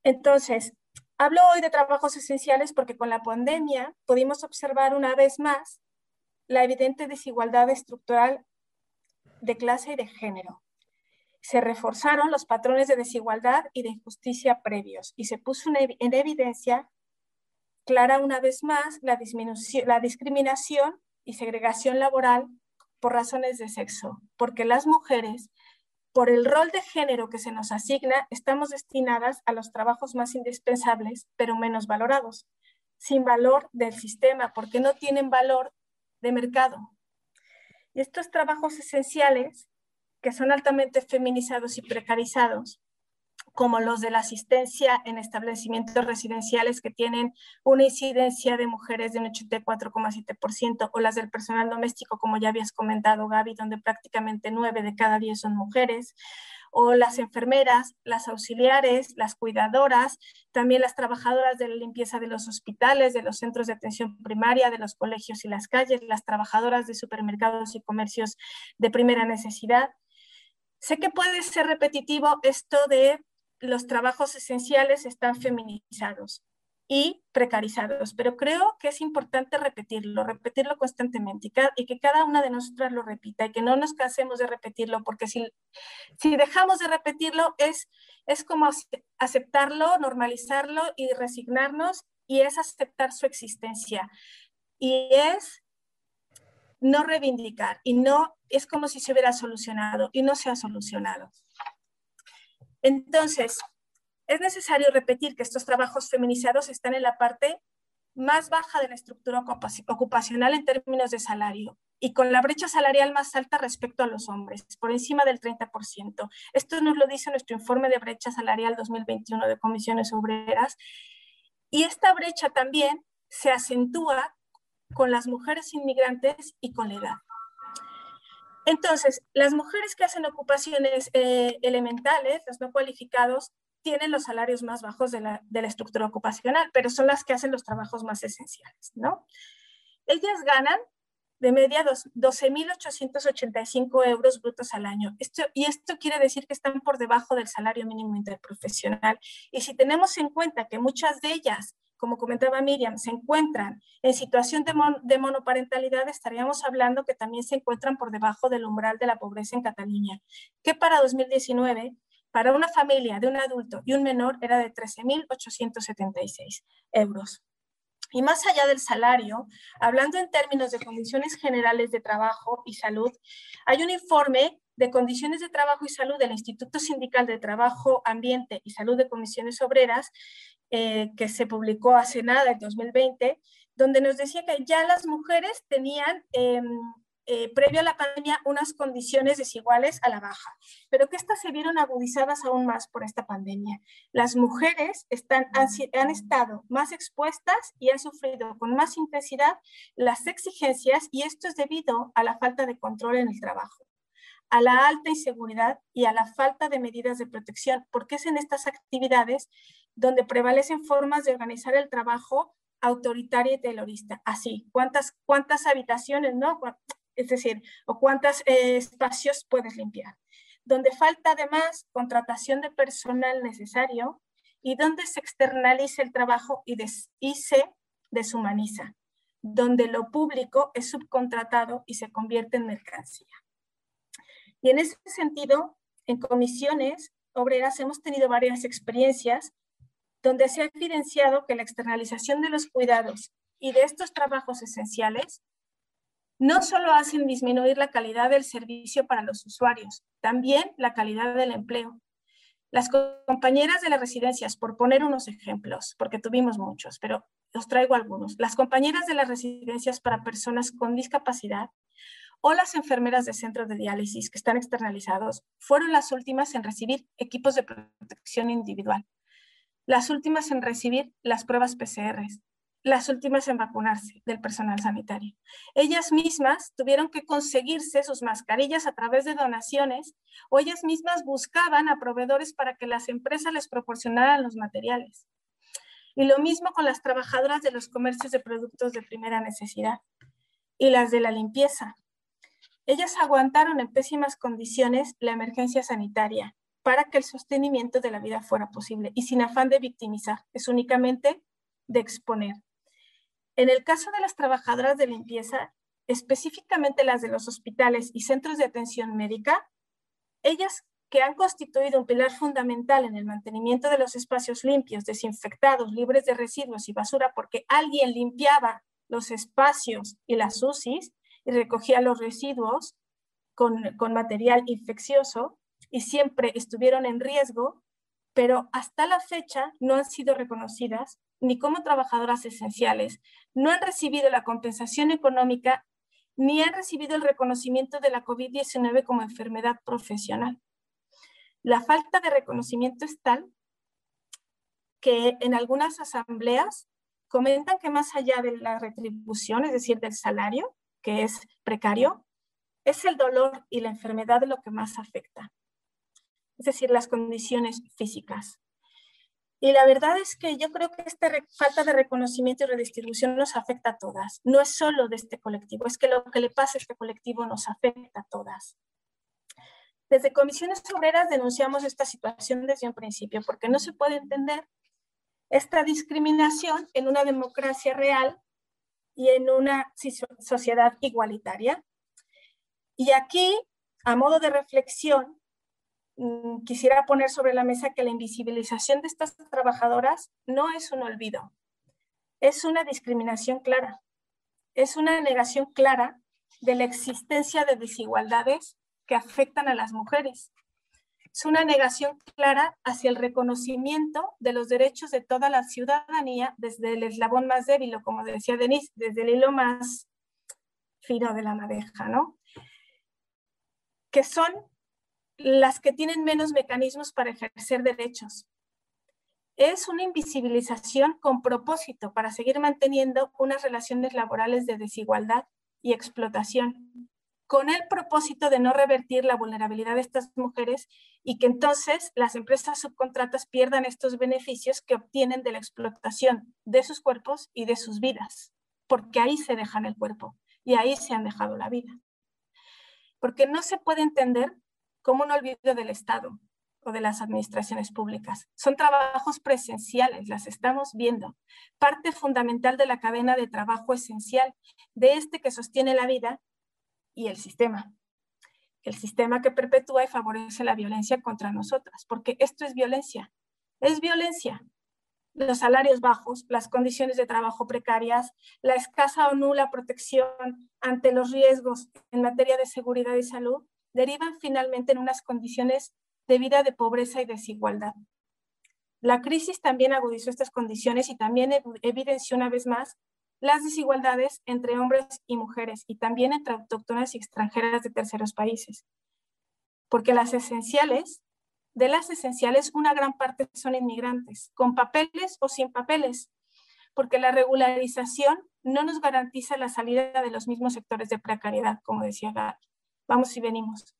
Entonces, hablo hoy de trabajos esenciales porque con la pandemia pudimos observar una vez más la evidente desigualdad estructural de clase y de género. Se reforzaron los patrones de desigualdad y de injusticia previos y se puso en evidencia clara una vez más la, la discriminación y segregación laboral por razones de sexo, porque las mujeres, por el rol de género que se nos asigna, estamos destinadas a los trabajos más indispensables, pero menos valorados, sin valor del sistema, porque no tienen valor de mercado. Y estos trabajos esenciales, que son altamente feminizados y precarizados, como los de la asistencia en establecimientos residenciales que tienen una incidencia de mujeres de un 84,7%, o las del personal doméstico, como ya habías comentado, Gaby, donde prácticamente 9 de cada 10 son mujeres, o las enfermeras, las auxiliares, las cuidadoras, también las trabajadoras de la limpieza de los hospitales, de los centros de atención primaria, de los colegios y las calles, las trabajadoras de supermercados y comercios de primera necesidad. Sé que puede ser repetitivo esto de los trabajos esenciales están feminizados y precarizados, pero creo que es importante repetirlo, repetirlo constantemente y, que cada una de nosotras lo repita y que no nos cansemos de repetirlo, porque si, si dejamos de repetirlo es, es como aceptarlo, normalizarlo y resignarnos y es aceptar su existencia y es no reivindicar y no es como si se hubiera solucionado y no se ha solucionado. Entonces, es necesario repetir que estos trabajos feminizados están en la parte más baja de la estructura ocupacional en términos de salario y con la brecha salarial más alta respecto a los hombres, por encima del 30%. Esto nos lo dice nuestro informe de brecha salarial 2021 de comisiones obreras. Y esta brecha también se acentúa con las mujeres inmigrantes y con la edad. Entonces, las mujeres que hacen ocupaciones eh, elementales, los no cualificados, tienen los salarios más bajos de la, de la, estructura ocupacional, pero son las que hacen los trabajos más esenciales, ¿no? Ellas ganan de media 12.885 euros brutos al año. Esto, y esto quiere decir que están por debajo del salario mínimo interprofesional. Y si tenemos en cuenta que muchas de ellas, como comentaba Miriam, se encuentran en situación de, monoparentalidad, estaríamos hablando que también se encuentran por debajo del umbral de la pobreza en Cataluña, que para 2019 para una familia de un adulto y un menor era de 13.876 euros. Y más allá del salario, hablando en términos de condiciones generales de trabajo y salud, hay un informe de condiciones de trabajo y salud del Instituto Sindical de Trabajo, Ambiente y Salud de Comisiones Obreras, eh, que se publicó hace nada, en 2020, donde nos decía que ya las mujeres tenían em, eh, previo a la pandemia unas condiciones desiguales a la baja, pero que estas se vieron agudizadas aún más por esta pandemia. Las mujeres están, han, han estado más expuestas y han sufrido con más intensidad las exigencias y esto es debido a la falta de control en el trabajo a la alta inseguridad y a la falta de medidas de protección, porque es en estas actividades donde prevalecen formas de organizar el trabajo autoritaria y terrorista. Así, ¿cuántas, cuántas habitaciones, no? es decir, o cuántos eh, espacios puedes limpiar. Donde falta además contratación de personal necesario y donde se externaliza el trabajo y, y se deshumaniza. Donde lo público es subcontratado y se convierte en mercancía. Y en ese sentido, en comisiones obreras hemos tenido varias experiencias donde se ha evidenciado que la externalización de los cuidados y de estos trabajos esenciales no solo hacen disminuir la calidad del servicio para los usuarios, también la calidad del empleo. Las compañeras de las residencias, por poner unos ejemplos, porque tuvimos muchos, pero os traigo algunos. Las compañeras de las residencias para personas con discapacidad o las enfermeras de centros de diálisis que están externalizados fueron las últimas en recibir equipos de protección individual, las últimas en recibir las pruebas PCRs, las últimas en vacunarse del personal sanitario. Ellas mismas tuvieron que conseguirse sus mascarillas a través de donaciones o ellas mismas buscaban a proveedores para que las empresas les proporcionaran los materiales. Y lo mismo con las trabajadoras de los comercios de productos de primera necesidad y las de la limpieza. Ellas aguantaron en pésimas condiciones la emergencia sanitaria para que el sostenimiento de la vida fuera posible y sin afán de victimizar, es únicamente de exponer. En el caso de las trabajadoras de limpieza, específicamente las de los hospitales y centros de atención médica, ellas que han constituido un pilar fundamental en el mantenimiento de los espacios limpios, desinfectados, libres de residuos y basura, porque alguien limpiaba los espacios y las UCIs y recogía los residuos con, con material infeccioso y siempre estuvieron en riesgo, pero hasta la fecha no han sido reconocidas ni como trabajadoras esenciales, no han recibido la compensación económica ni han recibido el reconocimiento de la COVID-19 como enfermedad profesional. La falta de reconocimiento es tal que en algunas asambleas comentan que más allá de la retribución, es decir, del salario, que es precario, es el dolor y la enfermedad lo que más afecta. Es decir, las condiciones físicas. Y la verdad es que yo creo que esta falta de reconocimiento y redistribución nos afecta a todas. No es solo de este colectivo, es que lo que le pasa a este colectivo nos afecta a todas. Desde Comisiones Obreras denunciamos esta situación desde un principio, porque no se puede entender esta discriminación en una democracia real y en una sociedad igualitaria. Y aquí, a modo de reflexión, Mm, quisiera poner sobre la mesa que la invisibilización de estas trabajadoras no es un olvido, es una discriminación clara, es una negación clara de la existencia de desigualdades que afectan a las mujeres. Es una negación clara hacia el reconocimiento de los derechos de toda la ciudadanía desde el eslabón más débil, o como decía Denise, desde el hilo más fino de la madeja, ¿no? Que son las que tienen menos mecanismos para ejercer derechos. Es una invisibilización con propósito para seguir manteniendo unas relaciones laborales de desigualdad y explotación. Con el propósito de no revertir la vulnerabilidad de estas mujeres y que entonces las empresas subcontratas pierdan estos beneficios que obtienen de la explotación de sus cuerpos y de sus vidas, porque ahí se dejan el cuerpo y ahí se han dejado la vida. Porque no se puede entender como un olvido del Estado o de las administraciones públicas. Son trabajos presenciales, las estamos viendo. Parte fundamental de la cadena de trabajo esencial, de este que sostiene la vida y el sistema. El sistema que perpetúa y favorece la violencia contra nosotras, porque esto es violencia. Es violencia. Los salarios bajos, las condiciones de trabajo precarias, la escasa o nula protección ante los riesgos en materia de seguridad y salud derivan finalmente en unas condiciones de vida de pobreza y desigualdad. La crisis también agudizó estas condiciones y también evidenció una vez más las desigualdades entre hombres y mujeres y también entre autóctonas y extranjeras de terceros países. Porque las esenciales, de las esenciales, una gran parte son inmigrantes, con papeles o sin papeles, porque la regularización no nos garantiza la salida de los mismos sectores de precariedad, como decía Gaby. Vamos y venimos.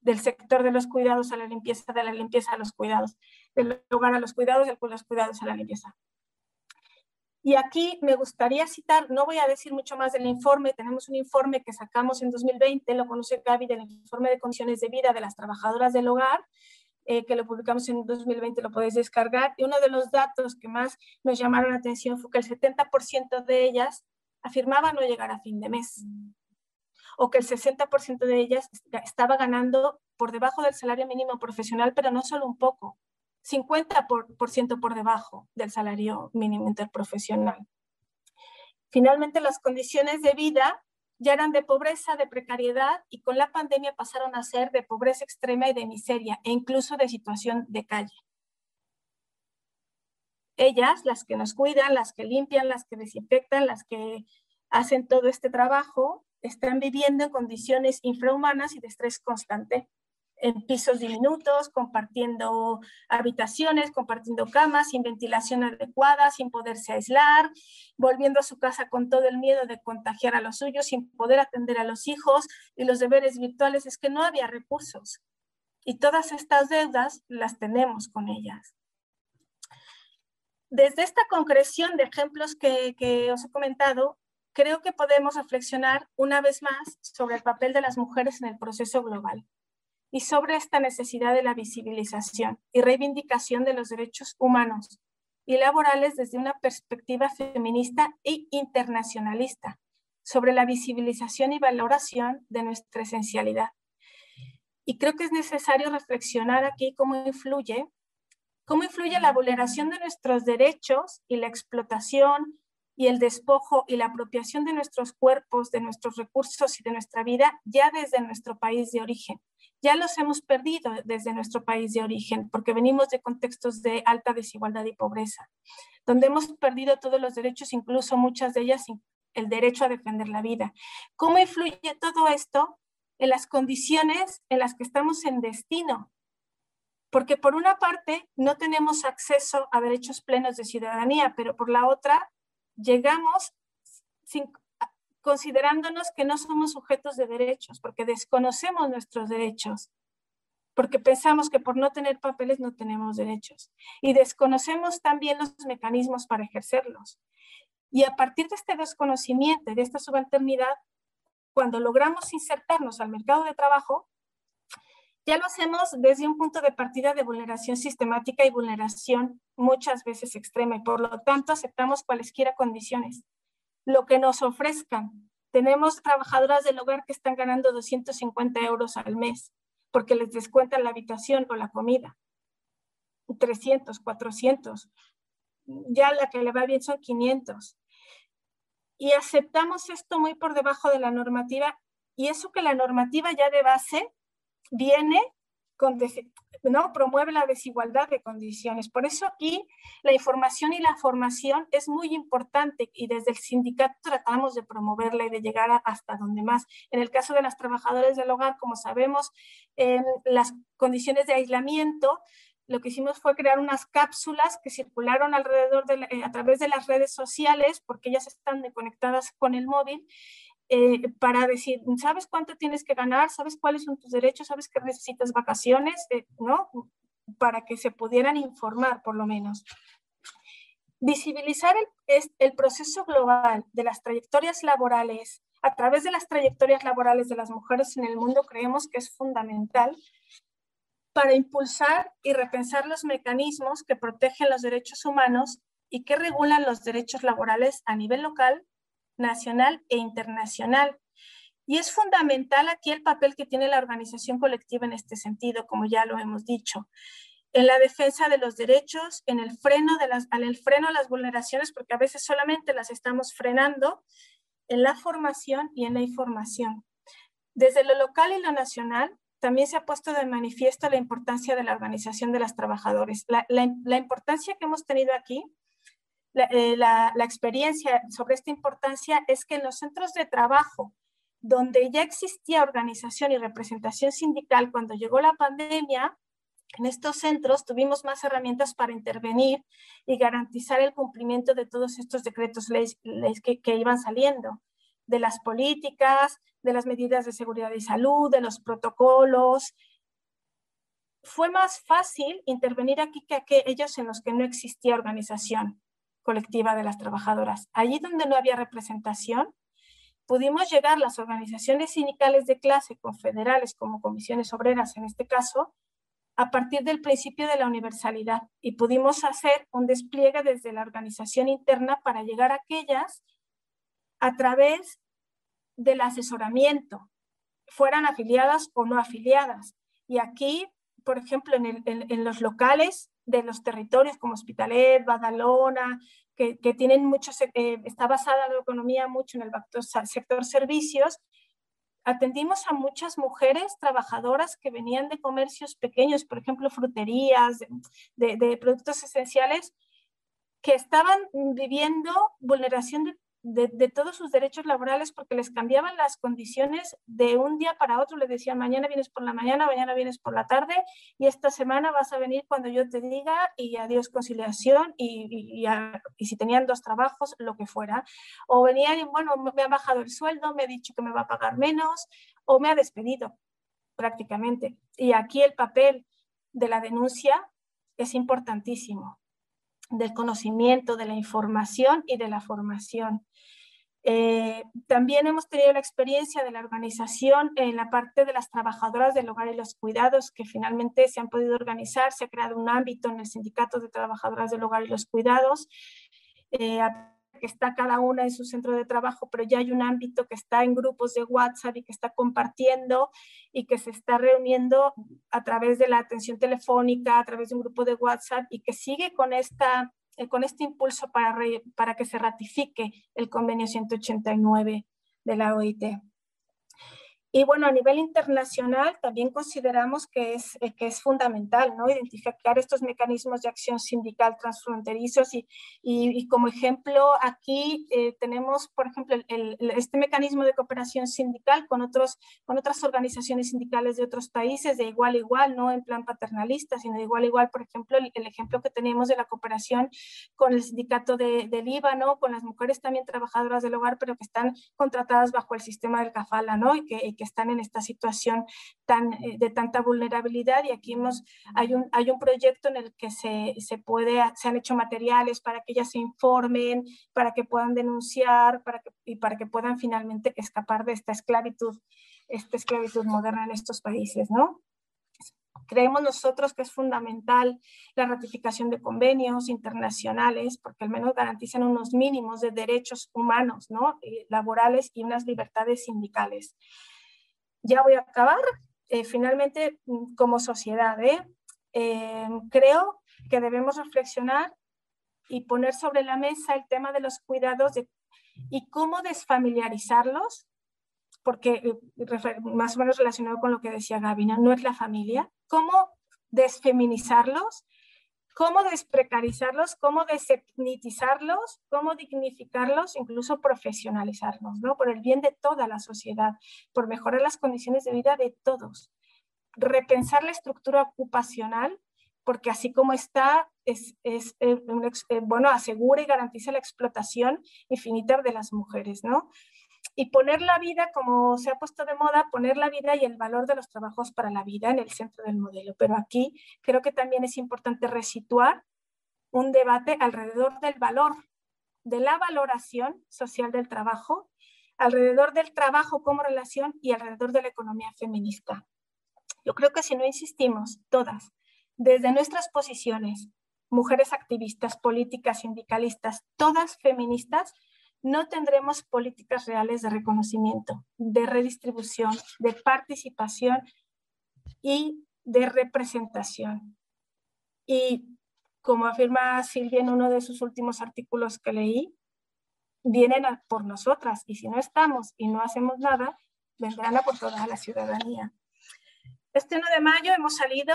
Del sector de los cuidados a la limpieza, de la limpieza a los cuidados, del hogar a los cuidados, de los cuidados a la limpieza. Y aquí me gustaría citar, no voy a decir mucho más del informe, tenemos un informe que sacamos en 2020, lo conoce Gaby, del informe de condiciones de vida de las trabajadoras del hogar, eh, que lo publicamos en 2020, lo podéis descargar. Y uno de los datos que más nos llamaron la atención fue que el 70% de ellas afirmaba no llegar a fin de mes, o que el 60% de ellas estaba ganando por debajo del salario mínimo profesional, pero no solo un poco, 50% por, ciento por debajo del salario mínimo interprofesional. Finalmente, las condiciones de vida ya eran de pobreza, de precariedad y con la pandemia pasaron a ser de pobreza extrema y de miseria e incluso de situación de calle. Ellas, las que nos cuidan, las que limpian, las que desinfectan, las que hacen todo este trabajo, están viviendo en condiciones infrahumanas y de estrés constante en pisos diminutos, compartiendo habitaciones, compartiendo camas, sin ventilación adecuada, sin poderse aislar, volviendo a su casa con todo el miedo de contagiar a los suyos, sin poder atender a los hijos y los deberes virtuales, es que no había recursos. Y todas estas deudas las tenemos con ellas. Desde esta concreción de ejemplos que, que os he comentado, creo que podemos reflexionar una vez más sobre el papel de las mujeres en el proceso global y sobre esta necesidad de la visibilización y reivindicación de los derechos humanos y laborales desde una perspectiva feminista e internacionalista, sobre la visibilización y valoración de nuestra esencialidad. Y creo que es necesario reflexionar aquí cómo influye, cómo influye la vulneración de nuestros derechos y la explotación y el despojo y la apropiación de nuestros cuerpos, de nuestros recursos y de nuestra vida ya desde nuestro país de origen ya los hemos perdido desde nuestro país de origen, porque venimos de contextos de alta desigualdad y pobreza, donde hemos perdido todos los derechos, incluso muchas de ellas el derecho a defender la vida. ¿Cómo influye todo esto en las condiciones en las que estamos en destino? Porque por una parte no tenemos acceso a derechos plenos de ciudadanía, pero por la otra llegamos sin, considerándonos que no somos sujetos de derechos, porque desconocemos nuestros derechos, porque pensamos que por no tener papeles no tenemos derechos y desconocemos también los mecanismos para ejercerlos. Y a partir de este desconocimiento de esta subalternidad, cuando logramos insertarnos al mercado de trabajo, ya lo hacemos desde un punto de partida de vulneración sistemática y vulneración muchas veces extrema y por lo tanto aceptamos cualesquiera condiciones lo que nos ofrezcan. Tenemos trabajadoras del hogar que están ganando 250 euros al mes porque les descuentan la habitación o la comida. 300, 400. Ya la que le va bien son 500. Y aceptamos esto muy por debajo de la normativa y eso que la normativa ya de base viene ¿no? promueve la desigualdad de condiciones. Por eso aquí la información y la formación es muy importante y desde el sindicato tratamos de promoverla y de llegar hasta donde más. En el caso de las trabajadoras del hogar, como sabemos, en las condiciones de aislamiento, lo que hicimos fue crear unas cápsulas que circularon alrededor de eh, a través de las redes sociales, porque ellas están conectadas con el móvil, eh, para decir, ¿sabes cuánto tienes que ganar? ¿Sabes cuáles son tus derechos? ¿Sabes que necesitas vacaciones? Eh, ¿No? Para que se pudieran informar, por lo menos. Visibilizar el, el proceso global de las trayectorias laborales a través de las trayectorias laborales de las mujeres en el mundo creemos que es fundamental para impulsar y repensar los mecanismos que protegen los derechos humanos y que regulan los derechos laborales a nivel local, nacional e internacional. Y es fundamental aquí el papel que tiene la organización colectiva en este sentido, como ya lo hemos dicho, en la defensa de los derechos, en el freno, de freno a las vulneraciones, porque a veces solamente las estamos frenando, en la formación y en la información. Desde lo local y lo nacional, también se ha puesto de manifiesto la importancia de la organización de las trabajadores. La, importancia que hemos tenido aquí, eh, la, experiencia sobre esta importancia es que en los centros de trabajo, donde ya existía organización y representación sindical cuando llegó la pandemia, en estos centros tuvimos más herramientas para intervenir y garantizar el cumplimiento de todos estos decretos leyes, que, que, iban saliendo, de las políticas, de las medidas de seguridad y salud, de los protocolos. Fue más fácil intervenir aquí que aquellos en los que no existía organización colectiva de las trabajadoras. Allí donde no había representación, pudimos llegar las organizaciones sindicales de clase, confederales como comisiones obreras en este caso, a partir del principio de la universalidad y pudimos hacer un despliegue desde la organización interna para llegar a aquellas a través del asesoramiento, fueran afiliadas o no afiliadas. Y aquí, por ejemplo, en, los locales de los territorios como Hospitalet, Badalona, que, tienen muchos, eh, está basada la economía mucho en el sector servicios, atendimos a muchas mujeres trabajadoras que venían de comercios pequeños, por ejemplo, fruterías, de, productos esenciales, que estaban viviendo vulneración de de, todos sus derechos laborales porque les cambiaban las condiciones de un día para otro. Les decían, mañana vienes por la mañana, mañana vienes por la tarde y esta semana vas a venir cuando yo te diga y adiós conciliación y, y, si tenían dos trabajos, lo que fuera. O venían y, bueno, me ha bajado el sueldo, me ha dicho que me va a pagar menos o me ha despedido prácticamente. Y aquí el papel de la denuncia es importantísimo del conocimiento, de la información y de la formación. Eh, también hemos tenido la experiencia de la organización en la parte de las trabajadoras del hogar y los cuidados, que finalmente se han podido organizar, se ha creado un ámbito en el sindicato de trabajadoras del hogar y los cuidados, eh, que está cada una en su centro de trabajo, pero ya hay un ámbito que está en grupos de WhatsApp y que está compartiendo y que se está reuniendo a través de la atención telefónica, a través de un grupo de WhatsApp y que sigue con esta eh, con este impulso para, para que se ratifique el convenio 189 de la OIT. Y bueno, a nivel internacional también consideramos que es, eh, que es fundamental ¿no? identificar estos mecanismos de acción sindical transfronterizos y, y, como ejemplo aquí eh, tenemos, por ejemplo, el, este mecanismo de cooperación sindical con, otros, con otras organizaciones sindicales de otros países de igual a igual, no en plan paternalista, sino de igual a igual, por ejemplo, el, ejemplo que tenemos de la cooperación con el sindicato de, de Líbano, con las mujeres también trabajadoras del hogar, pero que están contratadas bajo el sistema del CAFALA, ¿no? Y que, están en esta situación tan, eh, de tanta vulnerabilidad. Y aquí hemos, hay, un, hay un proyecto en el que se, se, puede, se han hecho materiales para que ellas se informen, para que puedan denunciar para que, y para que puedan finalmente escapar de esta esclavitud, esta esclavitud moderna en estos países, ¿no? Creemos nosotros que es fundamental la ratificación de convenios internacionales porque al menos garantizan unos mínimos de derechos humanos, ¿no? Eh, laborales y unas libertades sindicales ya voy a acabar. Eh, finalmente, mm, como sociedad, ¿eh? ¿eh? creo que debemos reflexionar y poner sobre la mesa el tema de los cuidados y cómo desfamiliarizarlos, porque más o menos relacionado con lo que decía Gaby, no es la familia, cómo desfeminizarlos cómo desprecarizarlos, cómo desetnitizarlos, cómo dignificarlos, incluso profesionalizarlos, ¿no? Por el bien de toda la sociedad, por mejorar las condiciones de vida de todos. Repensar la estructura ocupacional, porque así como está, es, es eh, eh, bueno, asegura y garantiza la explotación infinita de las mujeres, ¿no? Y poner la vida, como se ha puesto de moda, poner la vida y el valor de los trabajos para la vida en el centro del modelo. Pero aquí creo que también es importante resituar un debate alrededor del valor, de la valoración social del trabajo, alrededor del trabajo como relación y alrededor de la economía feminista. Yo creo que si no insistimos todas, desde nuestras posiciones, mujeres activistas, políticas, sindicalistas, todas feministas, no tendremos políticas reales de reconocimiento, de redistribución, de participación y de representación. Y como afirma Silvia en uno de sus últimos artículos que leí, vienen por nosotras y si no estamos y no hacemos nada, vendrán a por toda la ciudadanía. Este 1 de mayo hemos salido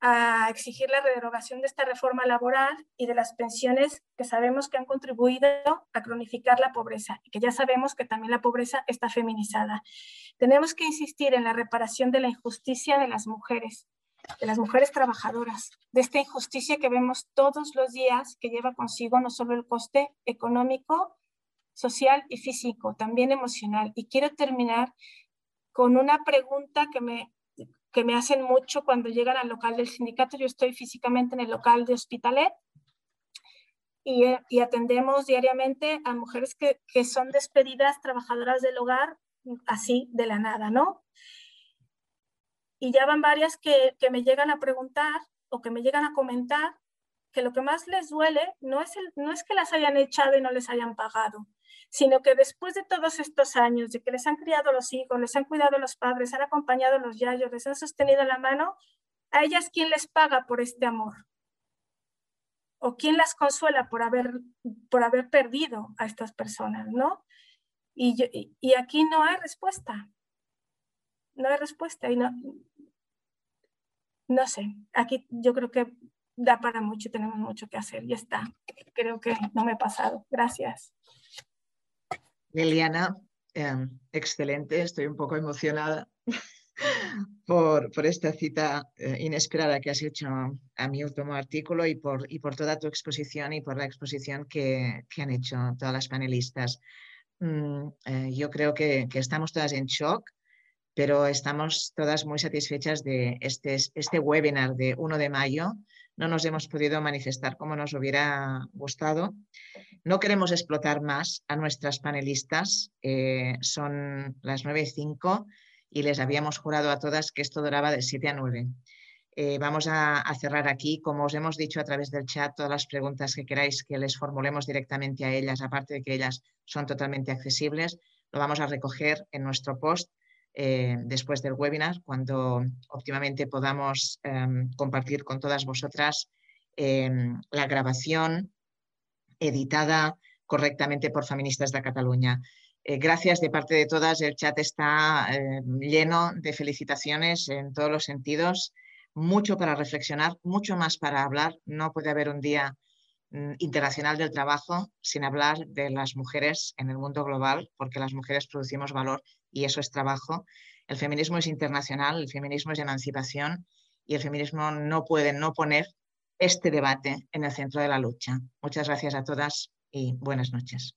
a exigir la derogación de esta reforma laboral y de las pensiones que sabemos que han contribuido a cronificar la pobreza y que ya sabemos que también la pobreza está feminizada. Tenemos que insistir en la reparación de la injusticia de las mujeres, de las mujeres trabajadoras, de esta injusticia que vemos todos los días que lleva consigo no solo el coste económico, social y físico, también emocional. Y quiero terminar con una pregunta que me que me hacen mucho cuando llegan al local del sindicato. Yo estoy físicamente en el local de Hospitalet y, eh, y atendemos diariamente a mujeres que, que, son despedidas, trabajadoras del hogar, así de la nada, ¿no? Y ya van varias que, que me llegan a preguntar o que me llegan a comentar que lo que más les duele no es, el, no es que las hayan echado y no les hayan pagado, sino que después de todos estos años, de que les han criado los hijos, les han cuidado los padres, han acompañado los yayos, les han sostenido la mano, a ellas quién les paga por este amor? ¿O quién las consuela por haber, por haber perdido a estas personas, no? Y, y aquí no hay respuesta. No hay respuesta y no, no sé, aquí yo creo que da para mucho, tenemos mucho que hacer, ya está. Creo que no me he pasado. Gracias. Liliana, em, excelente, estoy un poco emocionada <laughs> por, por esta cita eh, inesperada que has hecho a mi último artículo y por, y por toda tu exposición y por la exposición que, que han hecho todas las panelistas. Mm, eh, yo creo que, que, estamos todas en shock, pero estamos todas muy satisfechas de este, este webinar de 1 de mayo no nos hemos podido manifestar como nos hubiera gustado. No queremos explotar más a nuestras panelistas, eh, son las 9 y 5 y les habíamos jurado a todas que esto duraba de 7 a 9. Eh, vamos a, cerrar aquí. Como os hemos dicho a través del chat, todas las preguntas que queráis que les formulemos directamente a ellas, aparte de que ellas son totalmente accesibles, lo vamos a recoger en nuestro post eh, después del webinar, cuando óptimamente podamos em, compartir con todas vosotras em, la grabación editada correctamente por Feministas de Cataluña. Eh, gracias de parte de todas, el chat está em, lleno de felicitaciones en todos los sentidos, mucho para reflexionar, mucho más para hablar. No puede haber un día mm, internacional del trabajo sin hablar de las mujeres en el mundo global, porque las mujeres producimos valor y eso es trabajo. El feminismo es internacional, el feminismo es emancipación y el feminismo no puede no poner este debate en el centro de la lucha. Muchas gracias a todas y buenas noches.